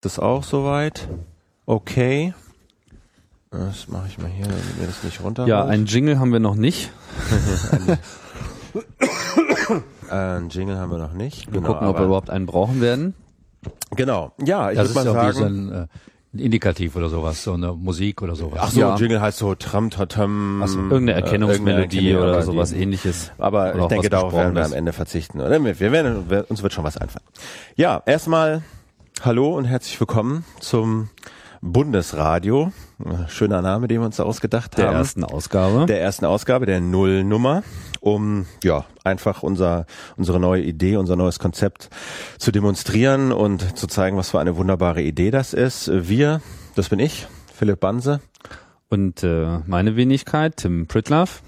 Das auch soweit. Okay. Das mache ich mal hier, damit mir das nicht runter. Ja, einen Jingle haben wir noch nicht. einen Jingle haben wir noch nicht. Wir genau, gucken, ob wir überhaupt einen brauchen werden. Genau. Ja, ich würde mal sagen. So ein, äh, Indikativ oder sowas, so eine Musik oder sowas. Ach so, ja. Jingle heißt so Tram Tatam. So, irgendeine äh, Erkennungsmelodie äh, oder sowas ähnliches. Aber ich denke, darauf werden wir am Ende verzichten. Oder? Wir werden, uns wird schon was einfallen. Ja, erstmal hallo und herzlich willkommen zum Bundesradio. Schöner Name, den wir uns da ausgedacht der haben. Der ersten Ausgabe. Der ersten Ausgabe, der Nullnummer, um ja einfach unser unsere neue Idee, unser neues Konzept zu demonstrieren und zu zeigen, was für eine wunderbare Idee das ist. Wir, das bin ich, Philipp Banse. Und äh, meine Wenigkeit, Tim Pritlaff.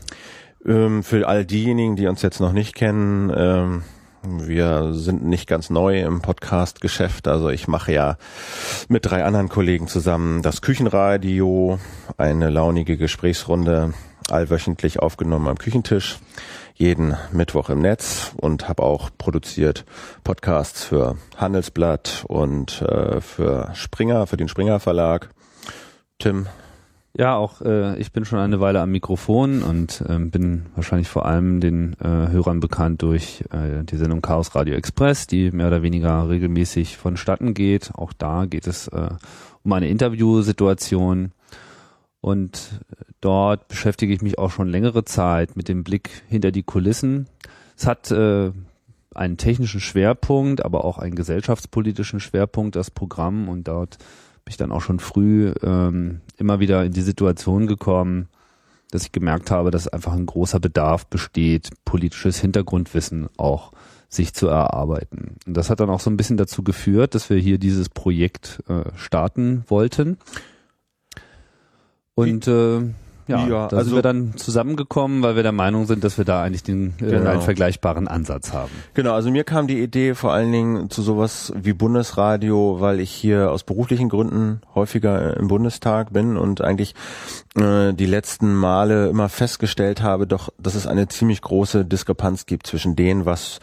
Ähm, für all diejenigen, die uns jetzt noch nicht kennen, ähm, wir sind nicht ganz neu im Podcast-Geschäft. Also ich mache ja mit drei anderen Kollegen zusammen das Küchenradio, eine launige Gesprächsrunde, allwöchentlich aufgenommen am Küchentisch, jeden Mittwoch im Netz und habe auch produziert Podcasts für Handelsblatt und äh, für Springer, für den Springer Verlag. Tim, ja, auch äh, ich bin schon eine Weile am Mikrofon und ähm, bin wahrscheinlich vor allem den äh, Hörern bekannt durch äh, die Sendung Chaos Radio Express, die mehr oder weniger regelmäßig vonstatten geht. Auch da geht es äh, um eine Interviewsituation und dort beschäftige ich mich auch schon längere Zeit mit dem Blick hinter die Kulissen. Es hat äh, einen technischen Schwerpunkt, aber auch einen gesellschaftspolitischen Schwerpunkt, das Programm und dort bin ich dann auch schon früh ähm, immer wieder in die Situation gekommen, dass ich gemerkt habe, dass einfach ein großer Bedarf besteht, politisches Hintergrundwissen auch sich zu erarbeiten. Und das hat dann auch so ein bisschen dazu geführt, dass wir hier dieses Projekt äh, starten wollten. Und äh, ja, ja da also sind wir dann zusammengekommen, weil wir der Meinung sind, dass wir da eigentlich den, äh, genau. einen vergleichbaren Ansatz haben. Genau, also mir kam die Idee vor allen Dingen zu sowas wie Bundesradio, weil ich hier aus beruflichen Gründen häufiger im Bundestag bin und eigentlich äh, die letzten Male immer festgestellt habe, doch, dass es eine ziemlich große Diskrepanz gibt zwischen dem, was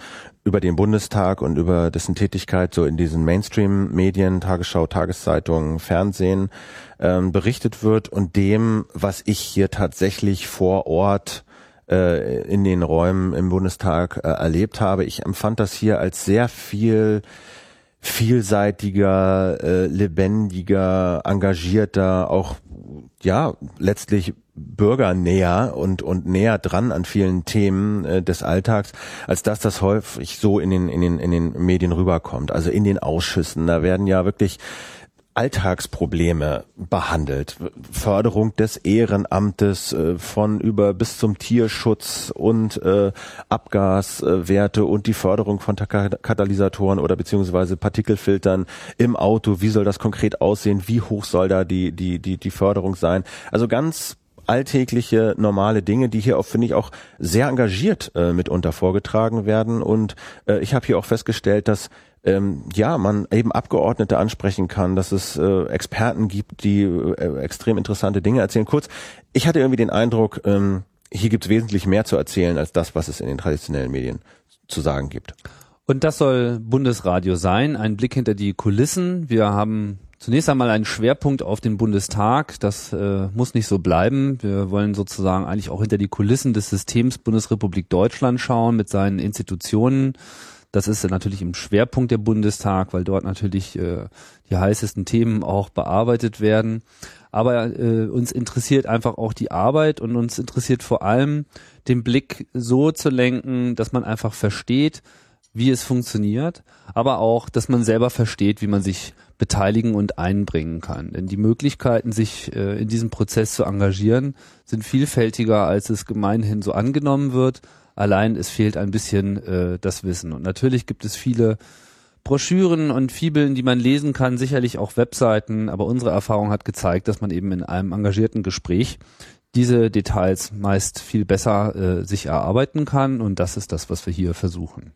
über den Bundestag und über dessen Tätigkeit so in diesen Mainstream-Medien, Tagesschau, Tageszeitungen, Fernsehen ähm, berichtet wird und dem, was ich hier tatsächlich vor Ort äh, in den Räumen im Bundestag äh, erlebt habe. Ich empfand das hier als sehr viel vielseitiger, äh, lebendiger, engagierter, auch ja letztlich bürgernäher und und näher dran an vielen Themen äh, des Alltags, als dass das häufig so in den in den in den Medien rüberkommt. Also in den Ausschüssen, da werden ja wirklich Alltagsprobleme behandelt. Förderung des Ehrenamtes äh, von über bis zum Tierschutz und äh, Abgaswerte und die Förderung von Katalysatoren oder beziehungsweise Partikelfiltern im Auto. Wie soll das konkret aussehen? Wie hoch soll da die, die, die, die Förderung sein? Also ganz alltägliche, normale Dinge, die hier auch, finde ich, auch sehr engagiert äh, mitunter vorgetragen werden. Und äh, ich habe hier auch festgestellt, dass ähm, ja, man eben Abgeordnete ansprechen kann, dass es äh, Experten gibt, die äh, extrem interessante Dinge erzählen. Kurz, ich hatte irgendwie den Eindruck, ähm, hier gibt es wesentlich mehr zu erzählen als das, was es in den traditionellen Medien zu sagen gibt. Und das soll Bundesradio sein, ein Blick hinter die Kulissen. Wir haben zunächst einmal einen Schwerpunkt auf den Bundestag. Das äh, muss nicht so bleiben. Wir wollen sozusagen eigentlich auch hinter die Kulissen des Systems Bundesrepublik Deutschland schauen mit seinen Institutionen, das ist natürlich im Schwerpunkt der Bundestag, weil dort natürlich äh, die heißesten Themen auch bearbeitet werden. Aber äh, uns interessiert einfach auch die Arbeit und uns interessiert vor allem den Blick so zu lenken, dass man einfach versteht, wie es funktioniert, aber auch, dass man selber versteht, wie man sich beteiligen und einbringen kann. Denn die Möglichkeiten, sich äh, in diesem Prozess zu engagieren, sind vielfältiger, als es gemeinhin so angenommen wird. Allein es fehlt ein bisschen äh, das Wissen. Und natürlich gibt es viele Broschüren und Fibeln, die man lesen kann, sicherlich auch Webseiten, aber unsere Erfahrung hat gezeigt, dass man eben in einem engagierten Gespräch diese Details meist viel besser äh, sich erarbeiten kann und das ist das, was wir hier versuchen.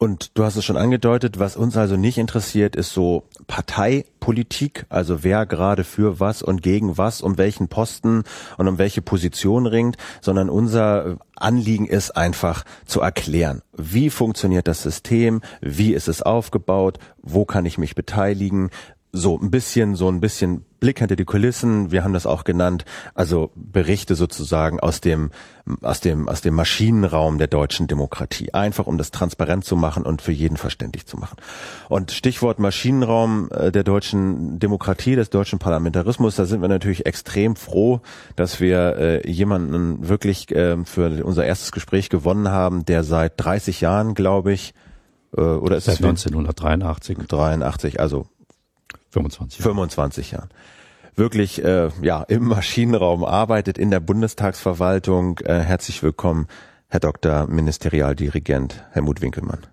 Und du hast es schon angedeutet, was uns also nicht interessiert, ist so Parteipolitik, also wer gerade für was und gegen was, um welchen Posten und um welche Position ringt, sondern unser Anliegen ist einfach zu erklären, wie funktioniert das System, wie ist es aufgebaut, wo kann ich mich beteiligen, so ein bisschen, so ein bisschen Blick hinter die Kulissen. Wir haben das auch genannt. Also Berichte sozusagen aus dem, aus dem, aus dem Maschinenraum der deutschen Demokratie. Einfach um das transparent zu machen und für jeden verständlich zu machen. Und Stichwort Maschinenraum äh, der deutschen Demokratie, des deutschen Parlamentarismus, da sind wir natürlich extrem froh, dass wir äh, jemanden wirklich äh, für unser erstes Gespräch gewonnen haben, der seit 30 Jahren, glaube ich, äh, oder ist Seit es 1983. 83, also 25 Jahre. 25 Jahren. Wirklich äh, ja im Maschinenraum arbeitet in der Bundestagsverwaltung. Äh, herzlich willkommen, Herr Dr. Ministerialdirigent Helmut Winkelmann.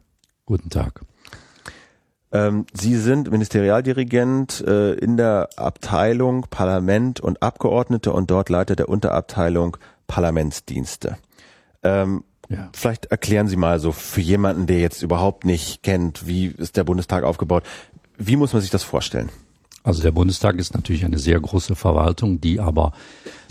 Guten Tag. Ähm, Sie sind Ministerialdirigent äh, in der Abteilung Parlament und Abgeordnete und dort Leiter der Unterabteilung Parlamentsdienste. Ähm, ja. Vielleicht erklären Sie mal so für jemanden, der jetzt überhaupt nicht kennt, wie ist der Bundestag aufgebaut, wie muss man sich das vorstellen? Also der Bundestag ist natürlich eine sehr große Verwaltung, die aber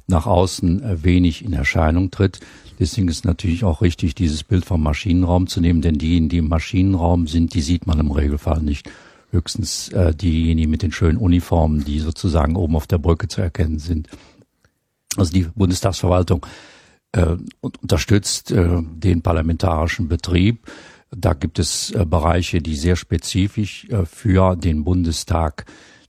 nach außen äh, wenig in Erscheinung tritt. Deswegen ist natürlich auch richtig, dieses Bild vom Maschinenraum zu nehmen, denn diejenigen, die im Maschinenraum sind, die sieht man im Regelfall nicht. Höchstens äh, diejenigen mit den schönen Uniformen, die sozusagen oben auf der Brücke zu erkennen sind. Also die Bundestagsverwaltung äh, unterstützt äh, den parlamentarischen Betrieb da gibt es äh, Bereiche, die sehr spezifisch äh, für den Bundestag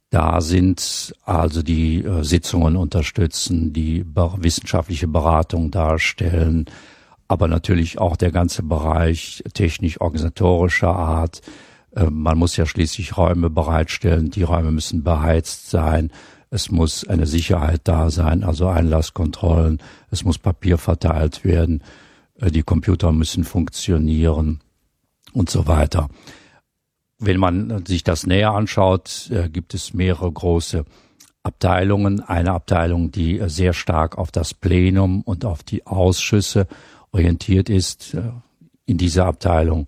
da sind, also die äh, Sitzungen unterstützen, die wissenschaftliche Beratung darstellen, aber natürlich auch der ganze Bereich technisch-organisatorischer Art. Man muss ja schließlich Räume bereitstellen, die Räume müssen beheizt sein, es muss eine Sicherheit da sein, also Einlasskontrollen, es muss Papier verteilt werden, die Computer müssen funktionieren und so weiter. Wenn man sich das näher anschaut, äh, gibt es mehrere große Abteilungen. Eine Abteilung, die äh, sehr stark auf das Plenum und auf die Ausschüsse orientiert ist. Äh, in dieser Abteilung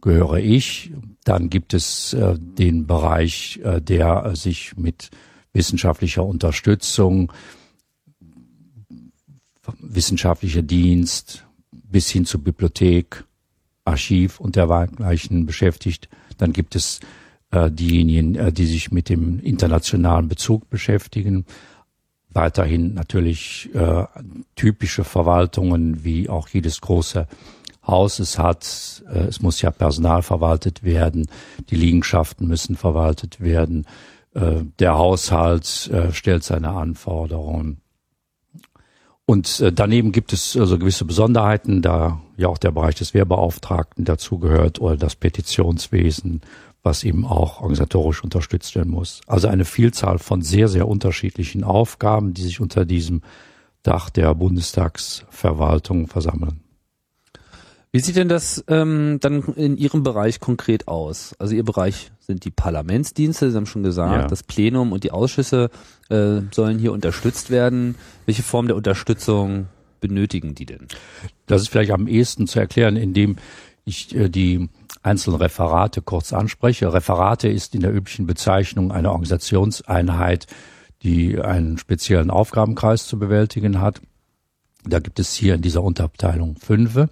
gehöre ich. Dann gibt es den Bereich, der sich mit wissenschaftlicher Unterstützung, wissenschaftlicher Dienst bis hin zur Bibliothek Archiv und dergleichen beschäftigt. Dann gibt es äh, diejenigen, äh, die sich mit dem internationalen Bezug beschäftigen. Weiterhin natürlich äh, typische Verwaltungen, wie auch jedes große Haus es hat. Äh, es muss ja Personal verwaltet werden, die Liegenschaften müssen verwaltet werden, äh, der Haushalt äh, stellt seine Anforderungen. Und äh, daneben gibt es also gewisse Besonderheiten, da ja auch der Bereich des Wehrbeauftragten dazugehört oder das Petitionswesen, was eben auch organisatorisch unterstützt werden muss. Also eine Vielzahl von sehr, sehr unterschiedlichen Aufgaben, die sich unter diesem Dach der Bundestagsverwaltung versammeln. Wie sieht denn das ähm, dann in Ihrem Bereich konkret aus? Also Ihr Bereich sind die Parlamentsdienste, Sie haben schon gesagt, ja. das Plenum und die Ausschüsse äh, sollen hier unterstützt werden. Welche Form der Unterstützung benötigen die denn? Das ist vielleicht am ehesten zu erklären, indem ich äh, die einzelnen Referate kurz anspreche. Referate ist in der üblichen Bezeichnung eine Organisationseinheit, die einen speziellen Aufgabenkreis zu bewältigen hat. Da gibt es hier in dieser Unterabteilung fünf.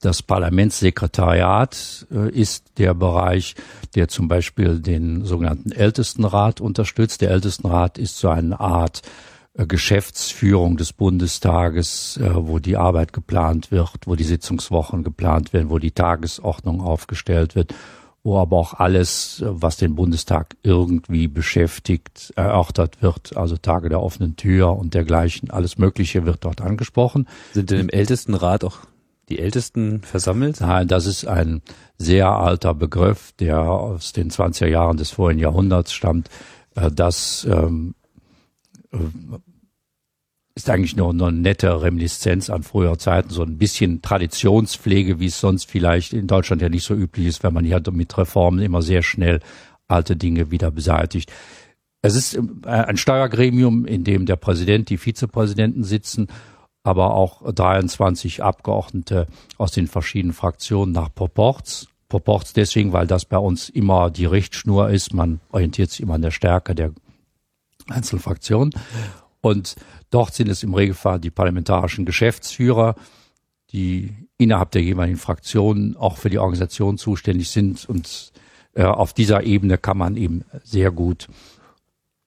Das Parlamentssekretariat äh, ist der Bereich, der zum Beispiel den sogenannten Ältestenrat unterstützt. Der Ältestenrat ist so eine Art äh, Geschäftsführung des Bundestages, äh, wo die Arbeit geplant wird, wo die Sitzungswochen geplant werden, wo die Tagesordnung aufgestellt wird, wo aber auch alles, was den Bundestag irgendwie beschäftigt, erörtert wird, also Tage der offenen Tür und dergleichen, alles Mögliche wird dort angesprochen. Sind denn im Ältestenrat auch die Ältesten versammelt? Nein, das ist ein sehr alter Begriff, der aus den 20er Jahren des vorigen Jahrhunderts stammt. Äh, das ähm, äh, ist eigentlich nur eine nette Reminiszenz an frühere Zeiten, so ein bisschen Traditionspflege, wie es sonst vielleicht in Deutschland ja nicht so üblich ist, wenn man hier mit Reformen immer sehr schnell alte Dinge wieder beseitigt. Es ist äh, ein Steuergremium, in dem der Präsident, die Vizepräsidenten sitzen aber auch 23 Abgeordnete aus den verschiedenen Fraktionen nach Proports. Proports deswegen, weil das bei uns immer die Richtschnur ist. Man orientiert sich immer an der Stärke der einzelnen. Und dort sind es im Regelfall die parlamentarischen Geschäftsführer, die innerhalb der jeweiligen Fraktionen auch für die Organisation zuständig sind und äh, auf dieser Ebene kann man eben sehr gut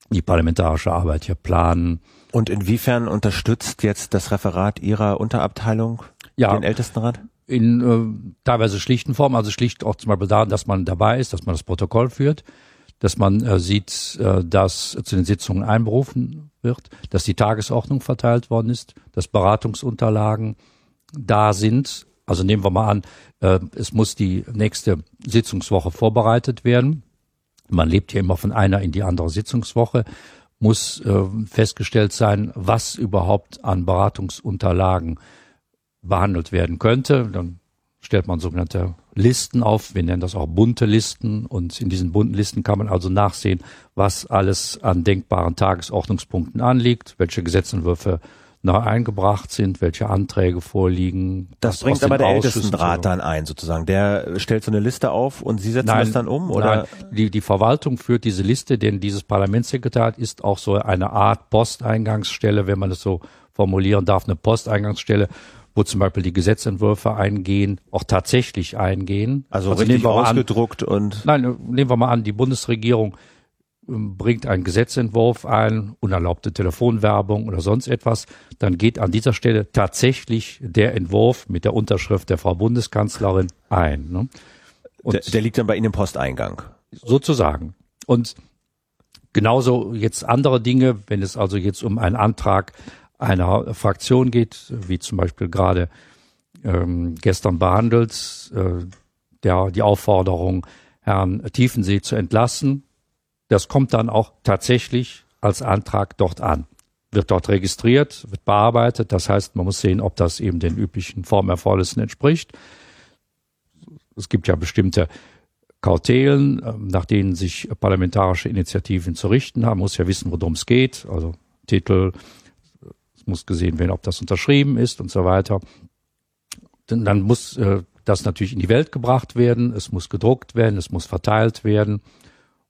die parlamentarische Arbeit hier planen. Und inwiefern unterstützt jetzt das Referat Ihrer Unterabteilung ja, den Ältestenrat? In äh, teilweise schlichten Form, also schlicht auch zum Beispiel daran, dass man dabei ist, dass man das Protokoll führt, dass man äh, sieht, äh, dass zu den Sitzungen einberufen wird, dass die Tagesordnung verteilt worden ist, dass Beratungsunterlagen da sind. Also nehmen wir mal an, äh, es muss die nächste Sitzungswoche vorbereitet werden. Man lebt ja immer von einer in die andere Sitzungswoche. Muss äh, festgestellt sein, was überhaupt an Beratungsunterlagen behandelt werden könnte. Dann stellt man sogenannte Listen auf. Wir nennen das auch bunte Listen. Und in diesen bunten Listen kann man also nachsehen, was alles an denkbaren Tagesordnungspunkten anliegt, welche Gesetzentwürfe neu eingebracht sind, welche Anträge vorliegen. Das bringt aber der Ältestenrat dann ein, sozusagen. Der stellt so eine Liste auf und Sie setzen nein, das dann um, oder? Nein, die, die Verwaltung führt diese Liste, denn dieses Parlamentssekretariat ist auch so eine Art Posteingangsstelle, wenn man es so formulieren darf, eine Posteingangsstelle, wo zum Beispiel die Gesetzentwürfe eingehen, auch tatsächlich eingehen. Also, also richtig ausgedruckt an, und. Nein, nehmen wir mal an, die Bundesregierung bringt einen Gesetzentwurf ein, unerlaubte Telefonwerbung oder sonst etwas, dann geht an dieser Stelle tatsächlich der Entwurf mit der Unterschrift der Frau Bundeskanzlerin ein. Ne? Und der, der liegt dann bei Ihnen im Posteingang. Sozusagen. Und genauso jetzt andere Dinge, wenn es also jetzt um einen Antrag einer Fraktion geht, wie zum Beispiel gerade ähm, gestern behandelt, äh, der, die Aufforderung, Herrn Tiefensee zu entlassen, das kommt dann auch tatsächlich als Antrag dort an. Wird dort registriert, wird bearbeitet. Das heißt, man muss sehen, ob das eben den üblichen Formerfordernissen entspricht. Es gibt ja bestimmte Kautelen, ähm, nach denen sich parlamentarische Initiativen zu richten haben. Man muss ja wissen, worum es geht. Also Titel, es muss gesehen werden, ob das unterschrieben ist und so weiter. Dann muss äh, das natürlich in die Welt gebracht werden. Es muss gedruckt werden. Es muss verteilt werden.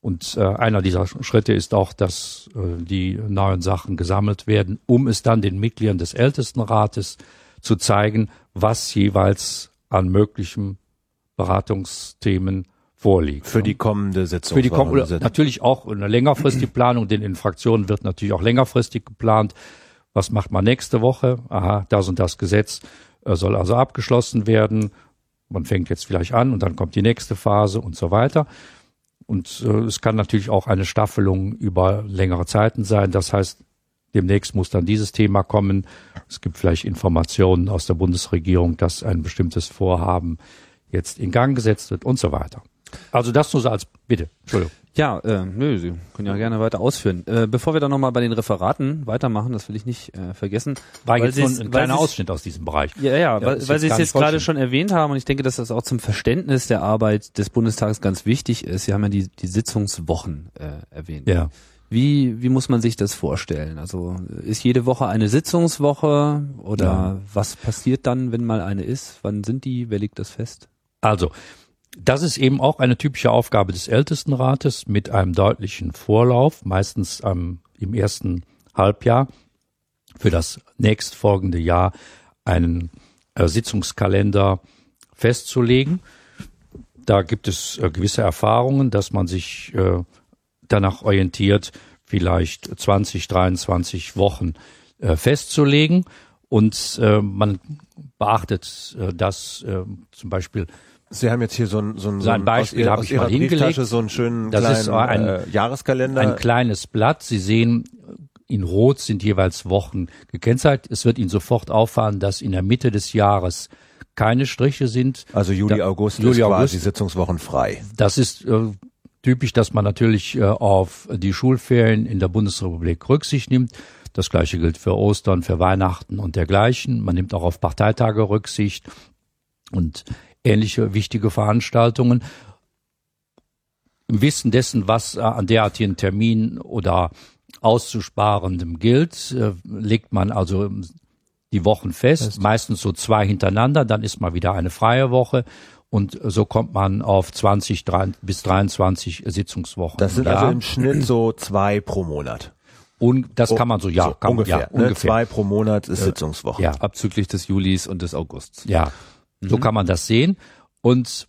Und äh, einer dieser Schritte ist auch, dass äh, die neuen Sachen gesammelt werden, um es dann den Mitgliedern des Ältestenrates zu zeigen, was jeweils an möglichen Beratungsthemen vorliegt. Für die kommende Sitzung. Für die kommende Sitzung. Natürlich auch eine längerfristige Planung, denn in Fraktionen wird natürlich auch längerfristig geplant. Was macht man nächste Woche? Aha, das und das Gesetz äh, soll also abgeschlossen werden. Man fängt jetzt vielleicht an und dann kommt die nächste Phase und so weiter. Und äh, es kann natürlich auch eine Staffelung über längere Zeiten sein. Das heißt, demnächst muss dann dieses Thema kommen. Es gibt vielleicht Informationen aus der Bundesregierung, dass ein bestimmtes Vorhaben jetzt in Gang gesetzt wird und so weiter. Also das nur so als Bitte. Entschuldigung. Ja, äh, nö, Sie können ja gerne weiter ausführen. Äh, bevor wir dann nochmal bei den Referaten weitermachen, das will ich nicht äh, vergessen. War jetzt so ein kleiner Ausschnitt aus diesem Bereich. Ja, ja, weil, weil Sie es jetzt gerade schon erwähnt haben und ich denke, dass das auch zum Verständnis der Arbeit des Bundestages ganz wichtig ist. Sie haben ja die, die Sitzungswochen äh, erwähnt. Ja. Wie, wie muss man sich das vorstellen? Also ist jede Woche eine Sitzungswoche oder ja. was passiert dann, wenn mal eine ist? Wann sind die? Wer legt das fest? Also, das ist eben auch eine typische Aufgabe des Ältestenrates mit einem deutlichen Vorlauf, meistens ähm, im ersten Halbjahr für das nächstfolgende Jahr einen äh, Sitzungskalender festzulegen. Da gibt es äh, gewisse Erfahrungen, dass man sich äh, danach orientiert, vielleicht 20, 23 Wochen äh, festzulegen. Und äh, man beachtet äh, das äh, zum Beispiel Sie haben jetzt hier so ein, so ein, so ein Beispiel habe ich mal hingelegt. So einen schönen das kleinen, ist ein äh, Jahreskalender. Ein kleines Blatt. Sie sehen, in Rot sind jeweils Wochen gekennzeichnet. Es wird Ihnen sofort auffallen, dass in der Mitte des Jahres keine Striche sind. Also Juli, da, August Juli, ist August, quasi Sitzungswochen frei. Das ist äh, typisch, dass man natürlich äh, auf die Schulferien in der Bundesrepublik Rücksicht nimmt. Das gleiche gilt für Ostern, für Weihnachten und dergleichen. Man nimmt auch auf Parteitage Rücksicht. Und ähnliche wichtige Veranstaltungen. Im Wissen dessen, was an derartigen Terminen oder auszusparendem gilt, äh, legt man also die Wochen fest, fest, meistens so zwei hintereinander, dann ist mal wieder eine freie Woche und so kommt man auf 20 bis 23 Sitzungswochen. Das sind also im Schnitt so zwei pro Monat. Und das oh, kann man so, ja, so, kann, ungefähr, ja, ne? ungefähr. Zwei pro Monat ist Sitzungswoche. Ja. Abzüglich des Julis und des Augusts. Ja. So mhm. kann man das sehen. Und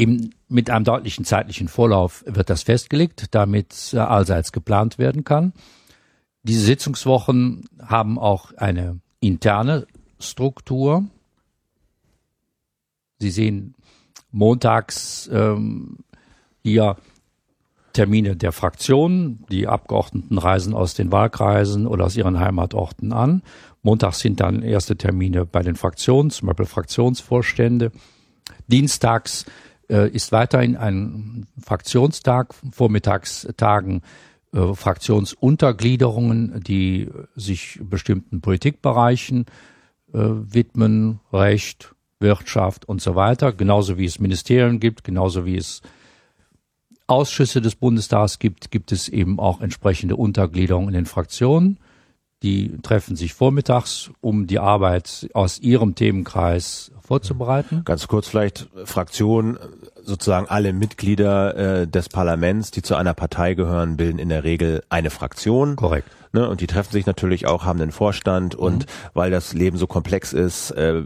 Eben mit einem deutlichen zeitlichen Vorlauf wird das festgelegt, damit äh, allseits geplant werden kann. Diese Sitzungswochen haben auch eine interne Struktur. Sie sehen montags ähm, hier Termine der Fraktionen. Die Abgeordneten reisen aus den Wahlkreisen oder aus ihren Heimatorten an. Montags sind dann erste Termine bei den Fraktionen, zum Beispiel Fraktionsvorstände. Dienstags äh, ist weiterhin ein Fraktionstag, Vormittagstagen äh, Fraktionsuntergliederungen, die sich bestimmten Politikbereichen äh, widmen, Recht, Wirtschaft und so weiter, genauso wie es Ministerien gibt, genauso wie es Ausschüsse des Bundestags gibt, gibt es eben auch entsprechende Untergliederungen in den Fraktionen. Die treffen sich vormittags, um die Arbeit aus ihrem Themenkreis vorzubereiten. Ganz kurz vielleicht, Fraktion, sozusagen alle Mitglieder äh, des Parlaments, die zu einer Partei gehören, bilden in der Regel eine Fraktion. Korrekt. Ne, und die treffen sich natürlich auch, haben einen Vorstand und mhm. weil das Leben so komplex ist, äh,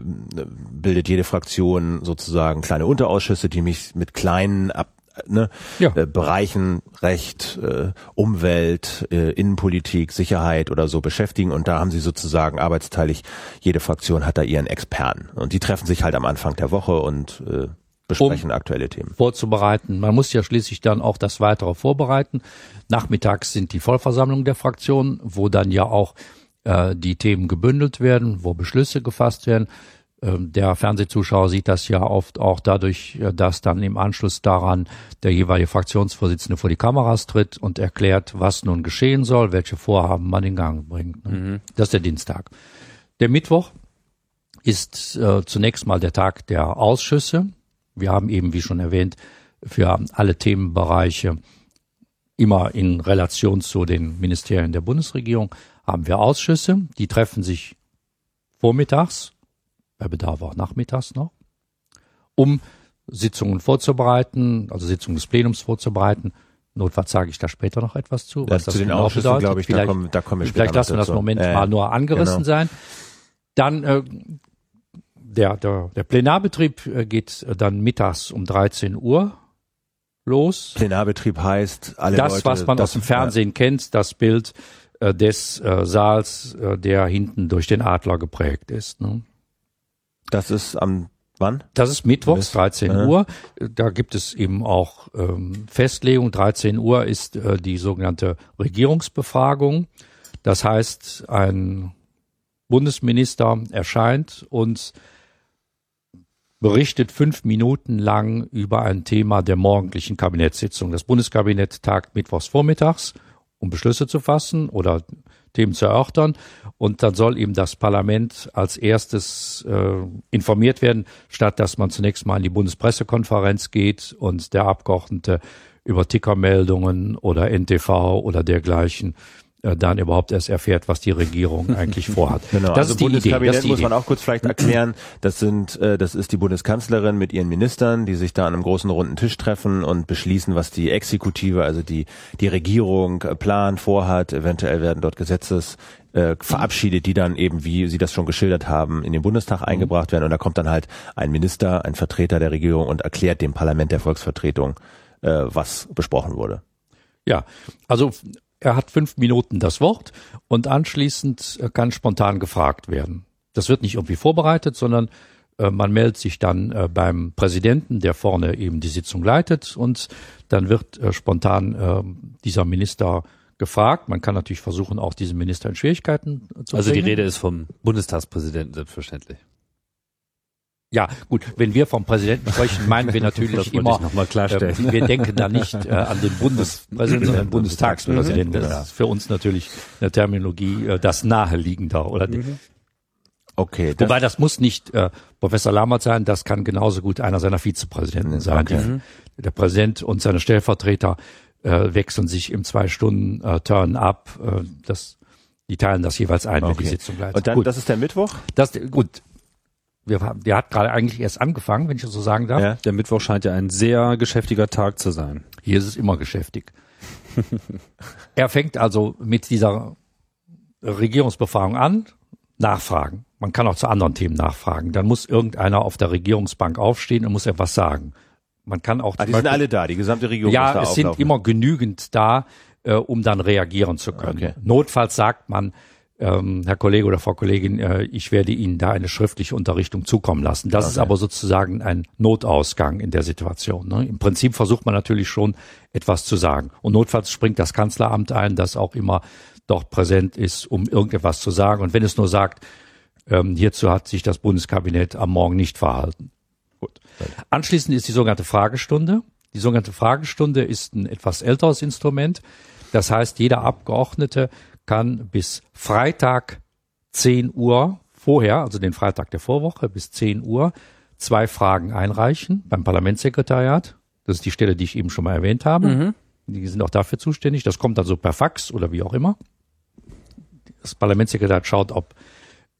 bildet jede Fraktion sozusagen kleine Unterausschüsse, die mich mit kleinen Ab ne, ja. äh, Bereichen Recht, äh, Umwelt, äh, Innenpolitik, Sicherheit oder so beschäftigen und da haben sie sozusagen arbeitsteilig, jede Fraktion hat da ihren Experten und die treffen sich halt am Anfang der Woche und äh, besprechen um aktuelle Themen. Vorzubereiten. Man muss ja schließlich dann auch das Weitere vorbereiten. Nachmittags sind die Vollversammlungen der Fraktionen, wo dann ja auch äh, die Themen gebündelt werden, wo Beschlüsse gefasst werden. Ähm, der Fernsehzuschauer sieht das ja oft auch dadurch, äh, dass dann im Anschluss daran der jeweilige Fraktionsvorsitzende vor die Kameras tritt und erklärt, was nun geschehen soll, welche Vorhaben man in Gang bringt. Ne? Mhm. Das ist der Dienstag. Der Mittwoch ist äh, zunächst mal der Tag der Ausschüsse. Wir haben eben, wie schon erwähnt, für alle Themenbereiche immer in Relation zu den Ministerien der Bundesregierung haben wir Ausschüsse, die treffen sich vormittags bei Bedarf auch nachmittags noch, um Sitzungen vorzubereiten, also Sitzungen des Plenums vorzubereiten. Notfalls sage ich da später noch etwas zu. Was ja, das zu den genau Ausschüssen, glaube ich, vielleicht, da kommen, da kommen wir Vielleicht lassen wir das Moment äh, mal nur angerissen genau. sein. Dann äh, der, der, der Plenarbetrieb äh, geht dann mittags um 13 Uhr los. Plenarbetrieb heißt alle Das, Leute, was man das, aus dem Fernsehen ja. kennt, das Bild äh, des äh, Saals, äh, der hinten durch den Adler geprägt ist. Ne? Das ist am wann? Das ist Mittwochs, 13 ja. Uhr. Da gibt es eben auch ähm, Festlegung. 13 Uhr ist äh, die sogenannte Regierungsbefragung. Das heißt, ein Bundesminister erscheint und berichtet fünf Minuten lang über ein Thema der morgendlichen Kabinettssitzung. Das Bundeskabinett tagt mittwochs vormittags, um Beschlüsse zu fassen oder Themen zu erörtern. Und dann soll eben das Parlament als erstes äh, informiert werden, statt dass man zunächst mal in die Bundespressekonferenz geht und der Abgeordnete über Tickermeldungen oder NTV oder dergleichen dann überhaupt erst erfährt, was die Regierung eigentlich vorhat. Genau, das also ist die Bundeskabinett Idee. muss man auch kurz vielleicht erklären. Das sind, äh, das ist die Bundeskanzlerin mit ihren Ministern, die sich da an einem großen runden Tisch treffen und beschließen, was die Exekutive, also die die Regierung äh, plant, vorhat. Eventuell werden dort Gesetzes äh, verabschiedet, die dann eben, wie Sie das schon geschildert haben, in den Bundestag mhm. eingebracht werden. Und da kommt dann halt ein Minister, ein Vertreter der Regierung und erklärt dem Parlament der Volksvertretung, äh, was besprochen wurde. Ja, also er hat fünf Minuten das Wort und anschließend äh, kann spontan gefragt werden. Das wird nicht irgendwie vorbereitet, sondern äh, man meldet sich dann äh, beim Präsidenten, der vorne eben die Sitzung leitet und dann wird spontan dieser Minister gefragt. Man kann natürlich versuchen, auch diesen Minister in Schwierigkeiten zu Also bringen. die Rede ist vom Bundestagspräsidenten selbstverständlich. Ja, gut, wenn wir vom Präsidenten sprechen, meinen wir natürlich immer, noch mal klarstellen. Äh, wir denken da nicht äh, an den Bundespräsidenten, sondern den Bundestagspräsidenten. Das ist für uns natürlich eine Terminologie äh, das naheliegender, oder? Mhm. Okay. Das Wobei das muss nicht äh, Professor Lammert sein, das kann genauso gut einer seiner Vizepräsidenten sein. Okay. Der Präsident und seine Stellvertreter äh, wechseln sich im zwei Stunden äh, Turn ab. Äh, das, die teilen das jeweils ein, okay. wenn die Sitzung bleibt. Und dann, gut. das ist der Mittwoch? Das, gut, wir, der hat gerade eigentlich erst angefangen, wenn ich das so sagen darf. Ja, der Mittwoch scheint ja ein sehr geschäftiger Tag zu sein. Hier ist es immer geschäftig. er fängt also mit dieser Regierungsbefragung an, nachfragen. Man kann auch zu anderen Themen nachfragen. Dann muss irgendeiner auf der Regierungsbank aufstehen und muss etwas sagen. Man kann auch. Ah, die sind alle da, die gesamte Regierung ja, muss da es auflaufen. sind immer genügend da, äh, um dann reagieren zu können. Okay. Notfalls sagt man, ähm, Herr Kollege oder Frau Kollegin, äh, ich werde Ihnen da eine schriftliche Unterrichtung zukommen lassen. Das ist Okay. aber sozusagen ein Notausgang in der Situation. Ne? Im Prinzip versucht man natürlich schon etwas zu sagen. Und notfalls springt das Kanzleramt ein, das auch immer dort präsent ist, um irgendetwas zu sagen. Und wenn es nur sagt, ähm, hierzu hat sich das Bundeskabinett am Morgen nicht verhalten. Gut. Anschließend ist die sogenannte Fragestunde. Die sogenannte Fragestunde ist ein etwas älteres Instrument. Das heißt, jeder Abgeordnete kann bis Freitag 10 Uhr vorher, also den Freitag der Vorwoche bis 10 Uhr, zwei Fragen einreichen beim Parlamentssekretariat. Das ist die Stelle, die ich eben schon mal erwähnt habe. Die sind auch dafür zuständig. Das kommt also per Fax oder wie auch immer. Das Parlamentssekretariat schaut, ob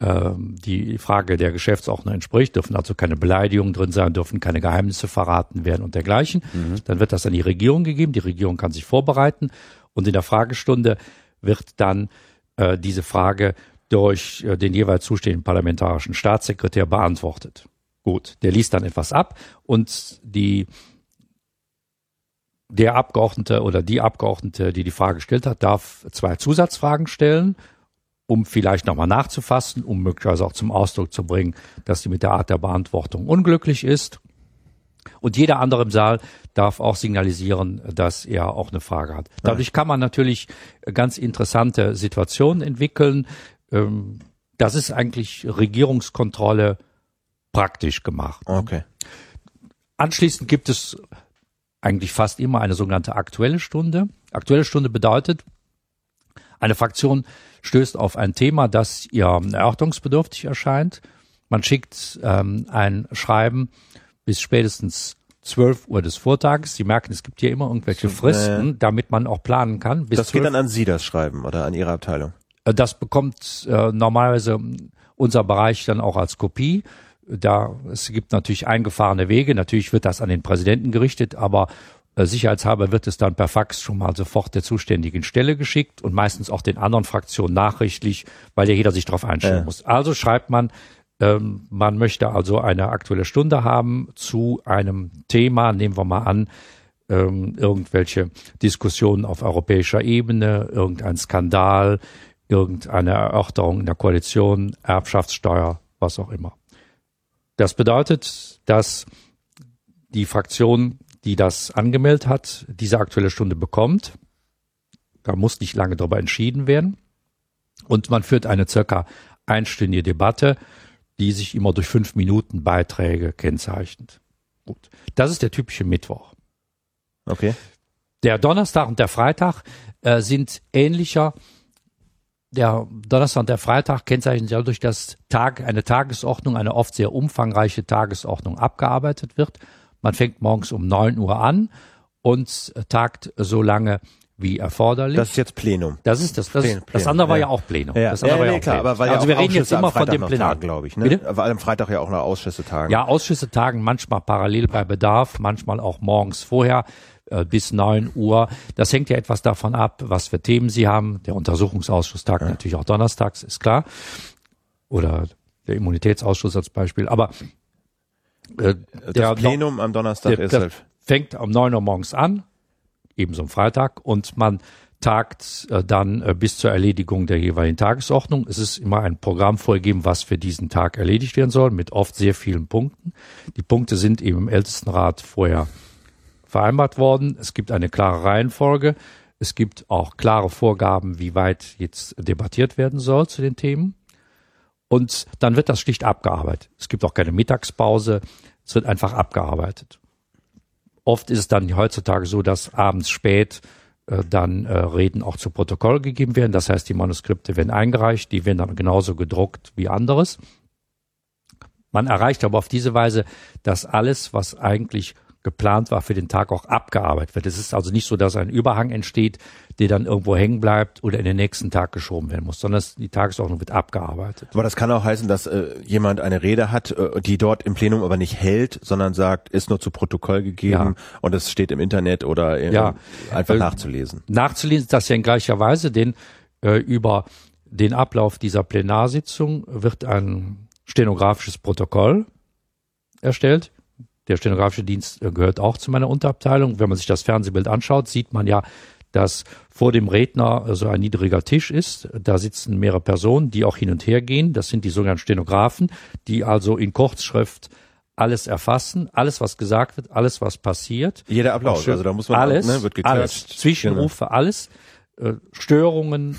ähm, die Frage der Geschäftsordnung entspricht, dürfen also keine Beleidigungen drin sein, dürfen keine Geheimnisse verraten werden und dergleichen. Dann wird das an die Regierung gegeben, die Regierung kann sich vorbereiten und in der Fragestunde wird dann äh, diese Frage durch äh, den jeweils zuständigen parlamentarischen Staatssekretär beantwortet. Gut, der liest dann etwas ab und die der Abgeordnete oder die Abgeordnete, die die Frage gestellt hat, darf zwei Zusatzfragen stellen, um vielleicht nochmal nachzufassen, um möglicherweise auch zum Ausdruck zu bringen, dass sie mit der Art der Beantwortung unglücklich ist. Und jeder andere im Saal darf auch signalisieren, dass er auch eine Frage hat. Dadurch kann man natürlich ganz interessante Situationen entwickeln. Ähm, Das ist eigentlich Regierungskontrolle praktisch gemacht. Okay. Anschließend gibt es eigentlich fast immer eine sogenannte aktuelle Stunde. Aktuelle Stunde bedeutet, eine Fraktion stößt auf ein Thema, das ihr erörterungsbedürftig erscheint. Man schickt ähm, ein Schreiben bis spätestens 12 Uhr des Vortages. Sie merken, es gibt hier immer irgendwelche Fristen, damit man auch planen kann. Bis Das geht 12 dann an Sie, das Schreiben, oder an Ihre Abteilung? äh, Das bekommt äh, normalerweise unser Bereich dann auch als Kopie. Da es gibt natürlich eingefahrene Wege. Natürlich wird das an den Präsidenten gerichtet, aber äh, sicherheitshalber wird es dann per Fax schon mal sofort der zuständigen Stelle geschickt und meistens auch den anderen Fraktionen nachrichtlich, weil ja jeder sich darauf einstellen muss. Also schreibt man, ähm, man möchte also eine aktuelle Stunde haben zu einem Thema, nehmen wir mal an, ähm, irgendwelche Diskussionen auf europäischer Ebene, irgendein Skandal, irgendeine Erörterung in der Koalition, Erbschaftssteuer, was auch immer. Das bedeutet, dass die Fraktion, die das angemeldet hat, diese aktuelle Stunde bekommt. Da muss nicht lange darüber entschieden werden. Und man führt eine circa einstündige Debatte, die sich immer durch fünf Minuten Beiträge kennzeichnet. Gut. Das ist der typische Mittwoch. Okay. Der Donnerstag und der Freitag äh, sind ähnlicher. Der Donnerstag und der Freitag kennzeichnen sich dadurch, dass Tag, eine Tagesordnung, eine oft sehr umfangreiche Tagesordnung abgearbeitet wird. Man fängt morgens um neun Uhr an und tagt so lange wie erforderlich. Das ist jetzt Plenum. Das ist das. Das, Plenum, das andere war ja. ja auch Plenum. Ja, das andere ja, war ja nee, auch klar, Plenum. aber weil also ja wir reden jetzt immer von dem tagen, glaube ich. Ne? Bitte? Weil am Freitag ja auch noch Ausschüsse tagen. Ja, Ausschüsse tagen manchmal parallel bei Bedarf, manchmal auch morgens vorher äh, bis neun Uhr. Das hängt ja etwas davon ab, was für Themen Sie haben. Der Untersuchungsausschuss tagt natürlich auch donnerstags, ist klar. Oder der Immunitätsausschuss als Beispiel. Aber äh, das der Plenum am Donnerstag der, ist halt. fängt um neun Uhr morgens an, ebenso am Freitag, und man tagt äh, dann äh, bis zur Erledigung der jeweiligen Tagesordnung. Es ist immer ein Programm vorgegeben, was für diesen Tag erledigt werden soll, mit oft sehr vielen Punkten. Die Punkte sind eben im Ältestenrat vorher vereinbart worden. Es gibt eine klare Reihenfolge. Es gibt auch klare Vorgaben, wie weit jetzt debattiert werden soll zu den Themen. Und dann wird das schlicht abgearbeitet. Es gibt auch keine Mittagspause. Es wird einfach abgearbeitet. Oft ist es dann heutzutage so, dass abends spät äh, dann äh, Reden auch zu Protokoll gegeben werden. Das heißt, die Manuskripte werden eingereicht, die werden dann genauso gedruckt wie anderes. Man erreicht aber auf diese Weise, dass alles, was eigentlich geplant war für den Tag, auch abgearbeitet wird. Es ist also nicht so, dass ein Überhang entsteht, der dann irgendwo hängen bleibt oder in den nächsten Tag geschoben werden muss, sondern die Tagesordnung wird abgearbeitet. Aber das kann auch heißen, dass äh, jemand eine Rede hat, äh, die dort im Plenum aber nicht hält, sondern sagt, ist nur zu Protokoll gegeben und es steht im Internet oder äh, Ja. einfach Äh, nachzulesen. Nachzulesen ist das ja in gleicher Weise, denn äh, über den Ablauf dieser Plenarsitzung wird ein stenografisches Protokoll erstellt. Der stenografische Dienst äh, gehört auch zu meiner Unterabteilung. Wenn man sich das Fernsehbild anschaut, sieht man ja, dass vor dem Redner so ein niedriger Tisch ist. Da sitzen mehrere Personen, die auch hin und her gehen. Das sind die sogenannten Stenografen, die also in Kurzschrift alles erfassen, alles was gesagt wird, alles was passiert. Jeder Applaus, also da muss man alles, ne, wird alles, Zwischenrufe, genau. alles, äh, Störungen.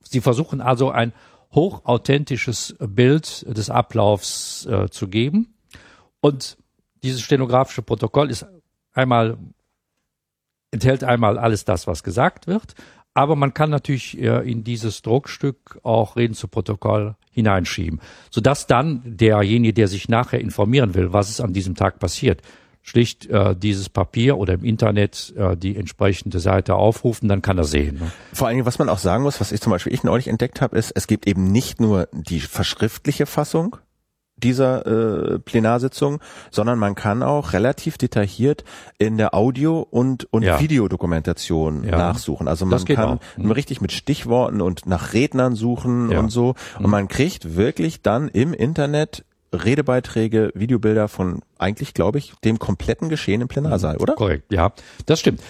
Sie versuchen also ein hochauthentisches Bild des Ablaufs äh, zu geben. Und dieses stenografische Protokoll ist einmal enthält einmal alles das, was gesagt wird, aber man kann natürlich äh, in dieses Druckstück auch Reden zu Protokoll hineinschieben, sodass dann derjenige, der sich nachher informieren will, was ist an diesem Tag passiert, schlicht äh, dieses Papier oder im Internet äh, die entsprechende Seite aufrufen, dann kann er sehen. Ne? Vor allen Dingen, was man auch sagen muss, was ich zum Beispiel ich neulich entdeckt habe, ist, es gibt eben nicht nur die verschriftliche Fassung, dieser äh, Plenarsitzung, sondern man kann auch relativ detailliert in der Audio- und, und ja. Videodokumentation ja. nachsuchen. Also man kann mhm. richtig mit Stichworten und nach Rednern suchen ja. und so. Und mhm. man kriegt wirklich dann im Internet Redebeiträge, Videobilder von eigentlich, glaube ich, dem kompletten Geschehen im Plenarsaal, oder? Korrekt, ja, das stimmt.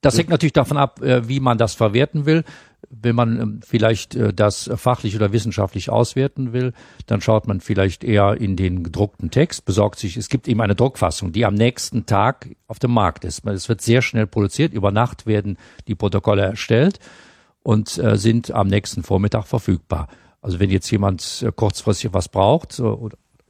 Das hängt natürlich davon ab, äh, wie man das verwerten will. Wenn man ähm, vielleicht äh, das fachlich oder wissenschaftlich auswerten will, dann schaut man vielleicht eher in den gedruckten Text, besorgt sich, es gibt eben eine Druckfassung, die am nächsten Tag auf dem Markt ist. Es wird sehr schnell produziert, über Nacht werden die Protokolle erstellt und äh, sind am nächsten Vormittag verfügbar. Also wenn jetzt jemand kurzfristig was braucht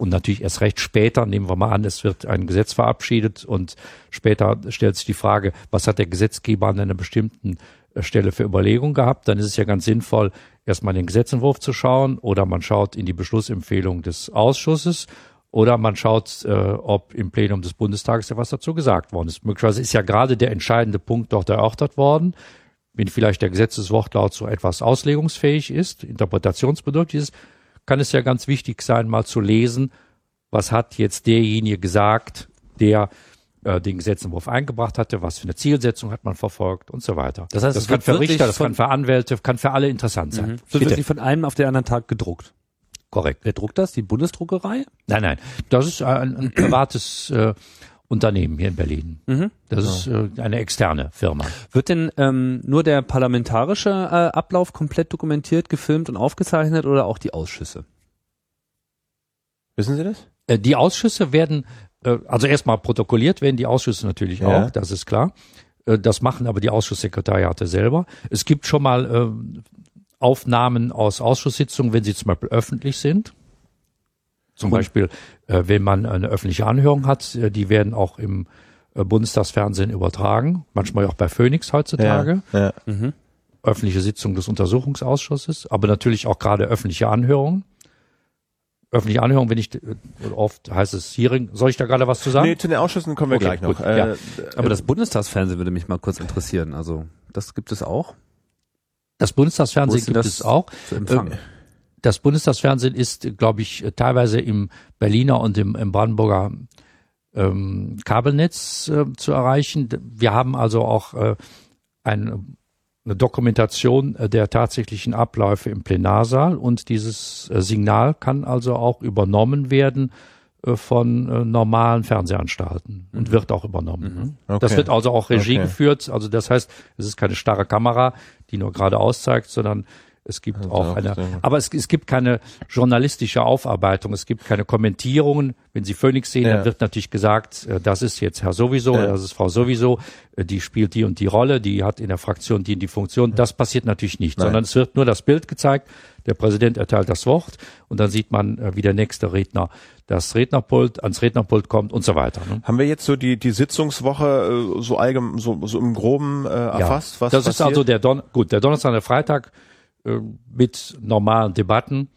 und natürlich erst recht später, nehmen wir mal an, es wird ein Gesetz verabschiedet und später stellt sich die Frage, was hat der Gesetzgeber an einer bestimmten äh, Stelle für Überlegung gehabt, dann ist es ja ganz sinnvoll, erstmal den Gesetzentwurf zu schauen oder man schaut in die Beschlussempfehlung des Ausschusses oder man schaut, äh, ob im Plenum des Bundestages ja was dazu gesagt worden ist. Möglicherweise ist ja gerade der entscheidende Punkt dort erörtert worden, wenn vielleicht der Gesetzeswortlaut so etwas auslegungsfähig ist, interpretationsbedürftig ist, kann es ja ganz wichtig sein, mal zu lesen, was hat jetzt derjenige gesagt, der äh, den Gesetzentwurf eingebracht hatte, was für eine Zielsetzung hat man verfolgt und so weiter. Das heißt, das kann für Richter, das kann für Anwälte, kann für alle interessant sein. Mhm. Das wird nicht von einem auf den anderen Tag gedruckt. Korrekt. Wer druckt das? Die Bundesdruckerei? Nein, nein. Das ist ein, ein privates äh, Unternehmen hier in Berlin. Mhm. Das ist äh, eine externe Firma. Wird denn ähm, nur der parlamentarische äh, Ablauf komplett dokumentiert, gefilmt und aufgezeichnet oder auch die Ausschüsse? Wissen Sie das? Äh, die Ausschüsse werden, also erstmal protokolliert werden die Ausschüsse natürlich ja. auch, das ist klar. Äh, das machen aber die Ausschusssekretariate selber. Es gibt schon mal äh, Aufnahmen aus Ausschusssitzungen, wenn sie zum Beispiel öffentlich sind. Zum Beispiel, äh, wenn man eine öffentliche Anhörung hat, äh, die werden auch im äh, Bundestagsfernsehen übertragen, manchmal auch bei Phoenix heutzutage. Ja, ja. Mhm. Öffentliche Sitzung des Untersuchungsausschusses, aber natürlich auch gerade öffentliche Anhörungen. Öffentliche Anhörung, wenn ich äh, oft heißt es Hearing. Soll ich da gerade was zu sagen? Nee, zu den Ausschüssen kommen wir okay, gleich noch. Gut, äh, ja. Aber das Bundestagsfernsehen würde mich mal kurz interessieren. Also das gibt es auch. Das Bundestagsfernsehen gibt es auch. Empfangen? das Bundestagsfernsehen ist, glaube ich, teilweise im Berliner und im, im Brandenburger ähm, Kabelnetz äh, zu erreichen. Wir haben also auch äh, ein, eine Dokumentation äh, der tatsächlichen Abläufe im Plenarsaal und dieses äh, Signal kann also auch übernommen werden äh, von normalen Fernsehanstalten und mhm. wird auch übernommen. Mhm. Okay. Das wird also auch Regie okay. geführt. Also das heißt, es ist keine starre Kamera, die nur gerade auszeigt, sondern es gibt also auch eine, aber es, es gibt keine journalistische Aufarbeitung, es gibt keine Kommentierungen. Wenn Sie Phoenix sehen, ja. dann wird natürlich gesagt, äh, das ist jetzt Herr sowieso, ja. das ist Frau sowieso, äh, die spielt die und die Rolle, die hat in der Fraktion die und die Funktion. Das passiert natürlich nicht, Nein. sondern es wird nur das Bild gezeigt. Der Präsident erteilt das Wort und dann sieht man, äh, wie der nächste Redner das Rednerpult ans Rednerpult kommt und so weiter. Ne? Haben wir jetzt so die die Sitzungswoche so allgemein so, so im Groben äh, erfasst? Ja, was das passiert? ist also der Don gut der Donnerstag der Freitag äh, mit normalen Debatten.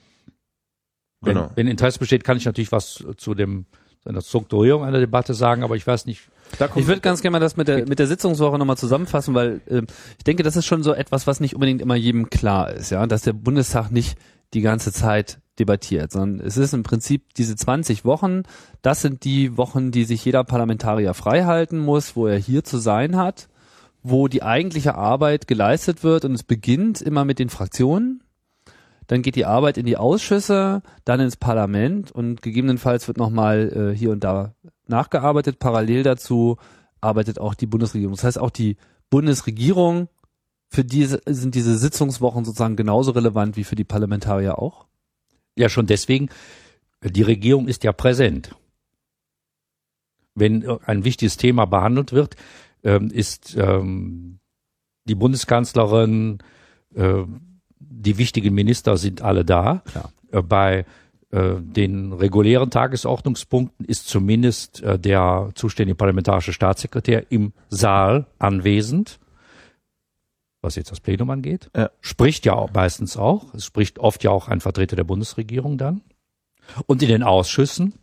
Wenn, genau. wenn Interesse besteht, kann ich natürlich was zu dem seiner Strukturierung einer Debatte sagen, aber ich weiß nicht. ich würde ganz gerne mal das mit der mit der Sitzungswoche nochmal zusammenfassen, weil äh, ich denke, das ist schon so etwas, was nicht unbedingt immer jedem klar ist, ja, dass der Bundestag nicht die ganze Zeit debattiert, sondern es ist im Prinzip diese 20 Wochen, das sind die Wochen, die sich jeder Parlamentarier freihalten muss, wo er hier zu sein hat wo die eigentliche Arbeit geleistet wird und es beginnt immer mit den Fraktionen. dann geht die Arbeit in die Ausschüsse, dann ins Parlament und gegebenenfalls wird nochmal äh, hier und da nachgearbeitet. Parallel dazu arbeitet auch die Bundesregierung. Das heißt, auch die Bundesregierung, für diese sind diese Sitzungswochen sozusagen genauso relevant wie für die Parlamentarier auch? Ja, schon deswegen, die Regierung ist ja präsent. Wenn ein wichtiges Thema behandelt wird, ähm, ist ähm, die Bundeskanzlerin, äh, die wichtigen Minister sind alle da. Klar. Äh, bei äh, den regulären Tagesordnungspunkten ist zumindest äh, der zuständige parlamentarische Staatssekretär im Saal anwesend, was jetzt das Plenum angeht. Ja. Spricht ja auch meistens auch. Es spricht oft ja auch ein Vertreter der Bundesregierung dann. Und in den Ausschüssen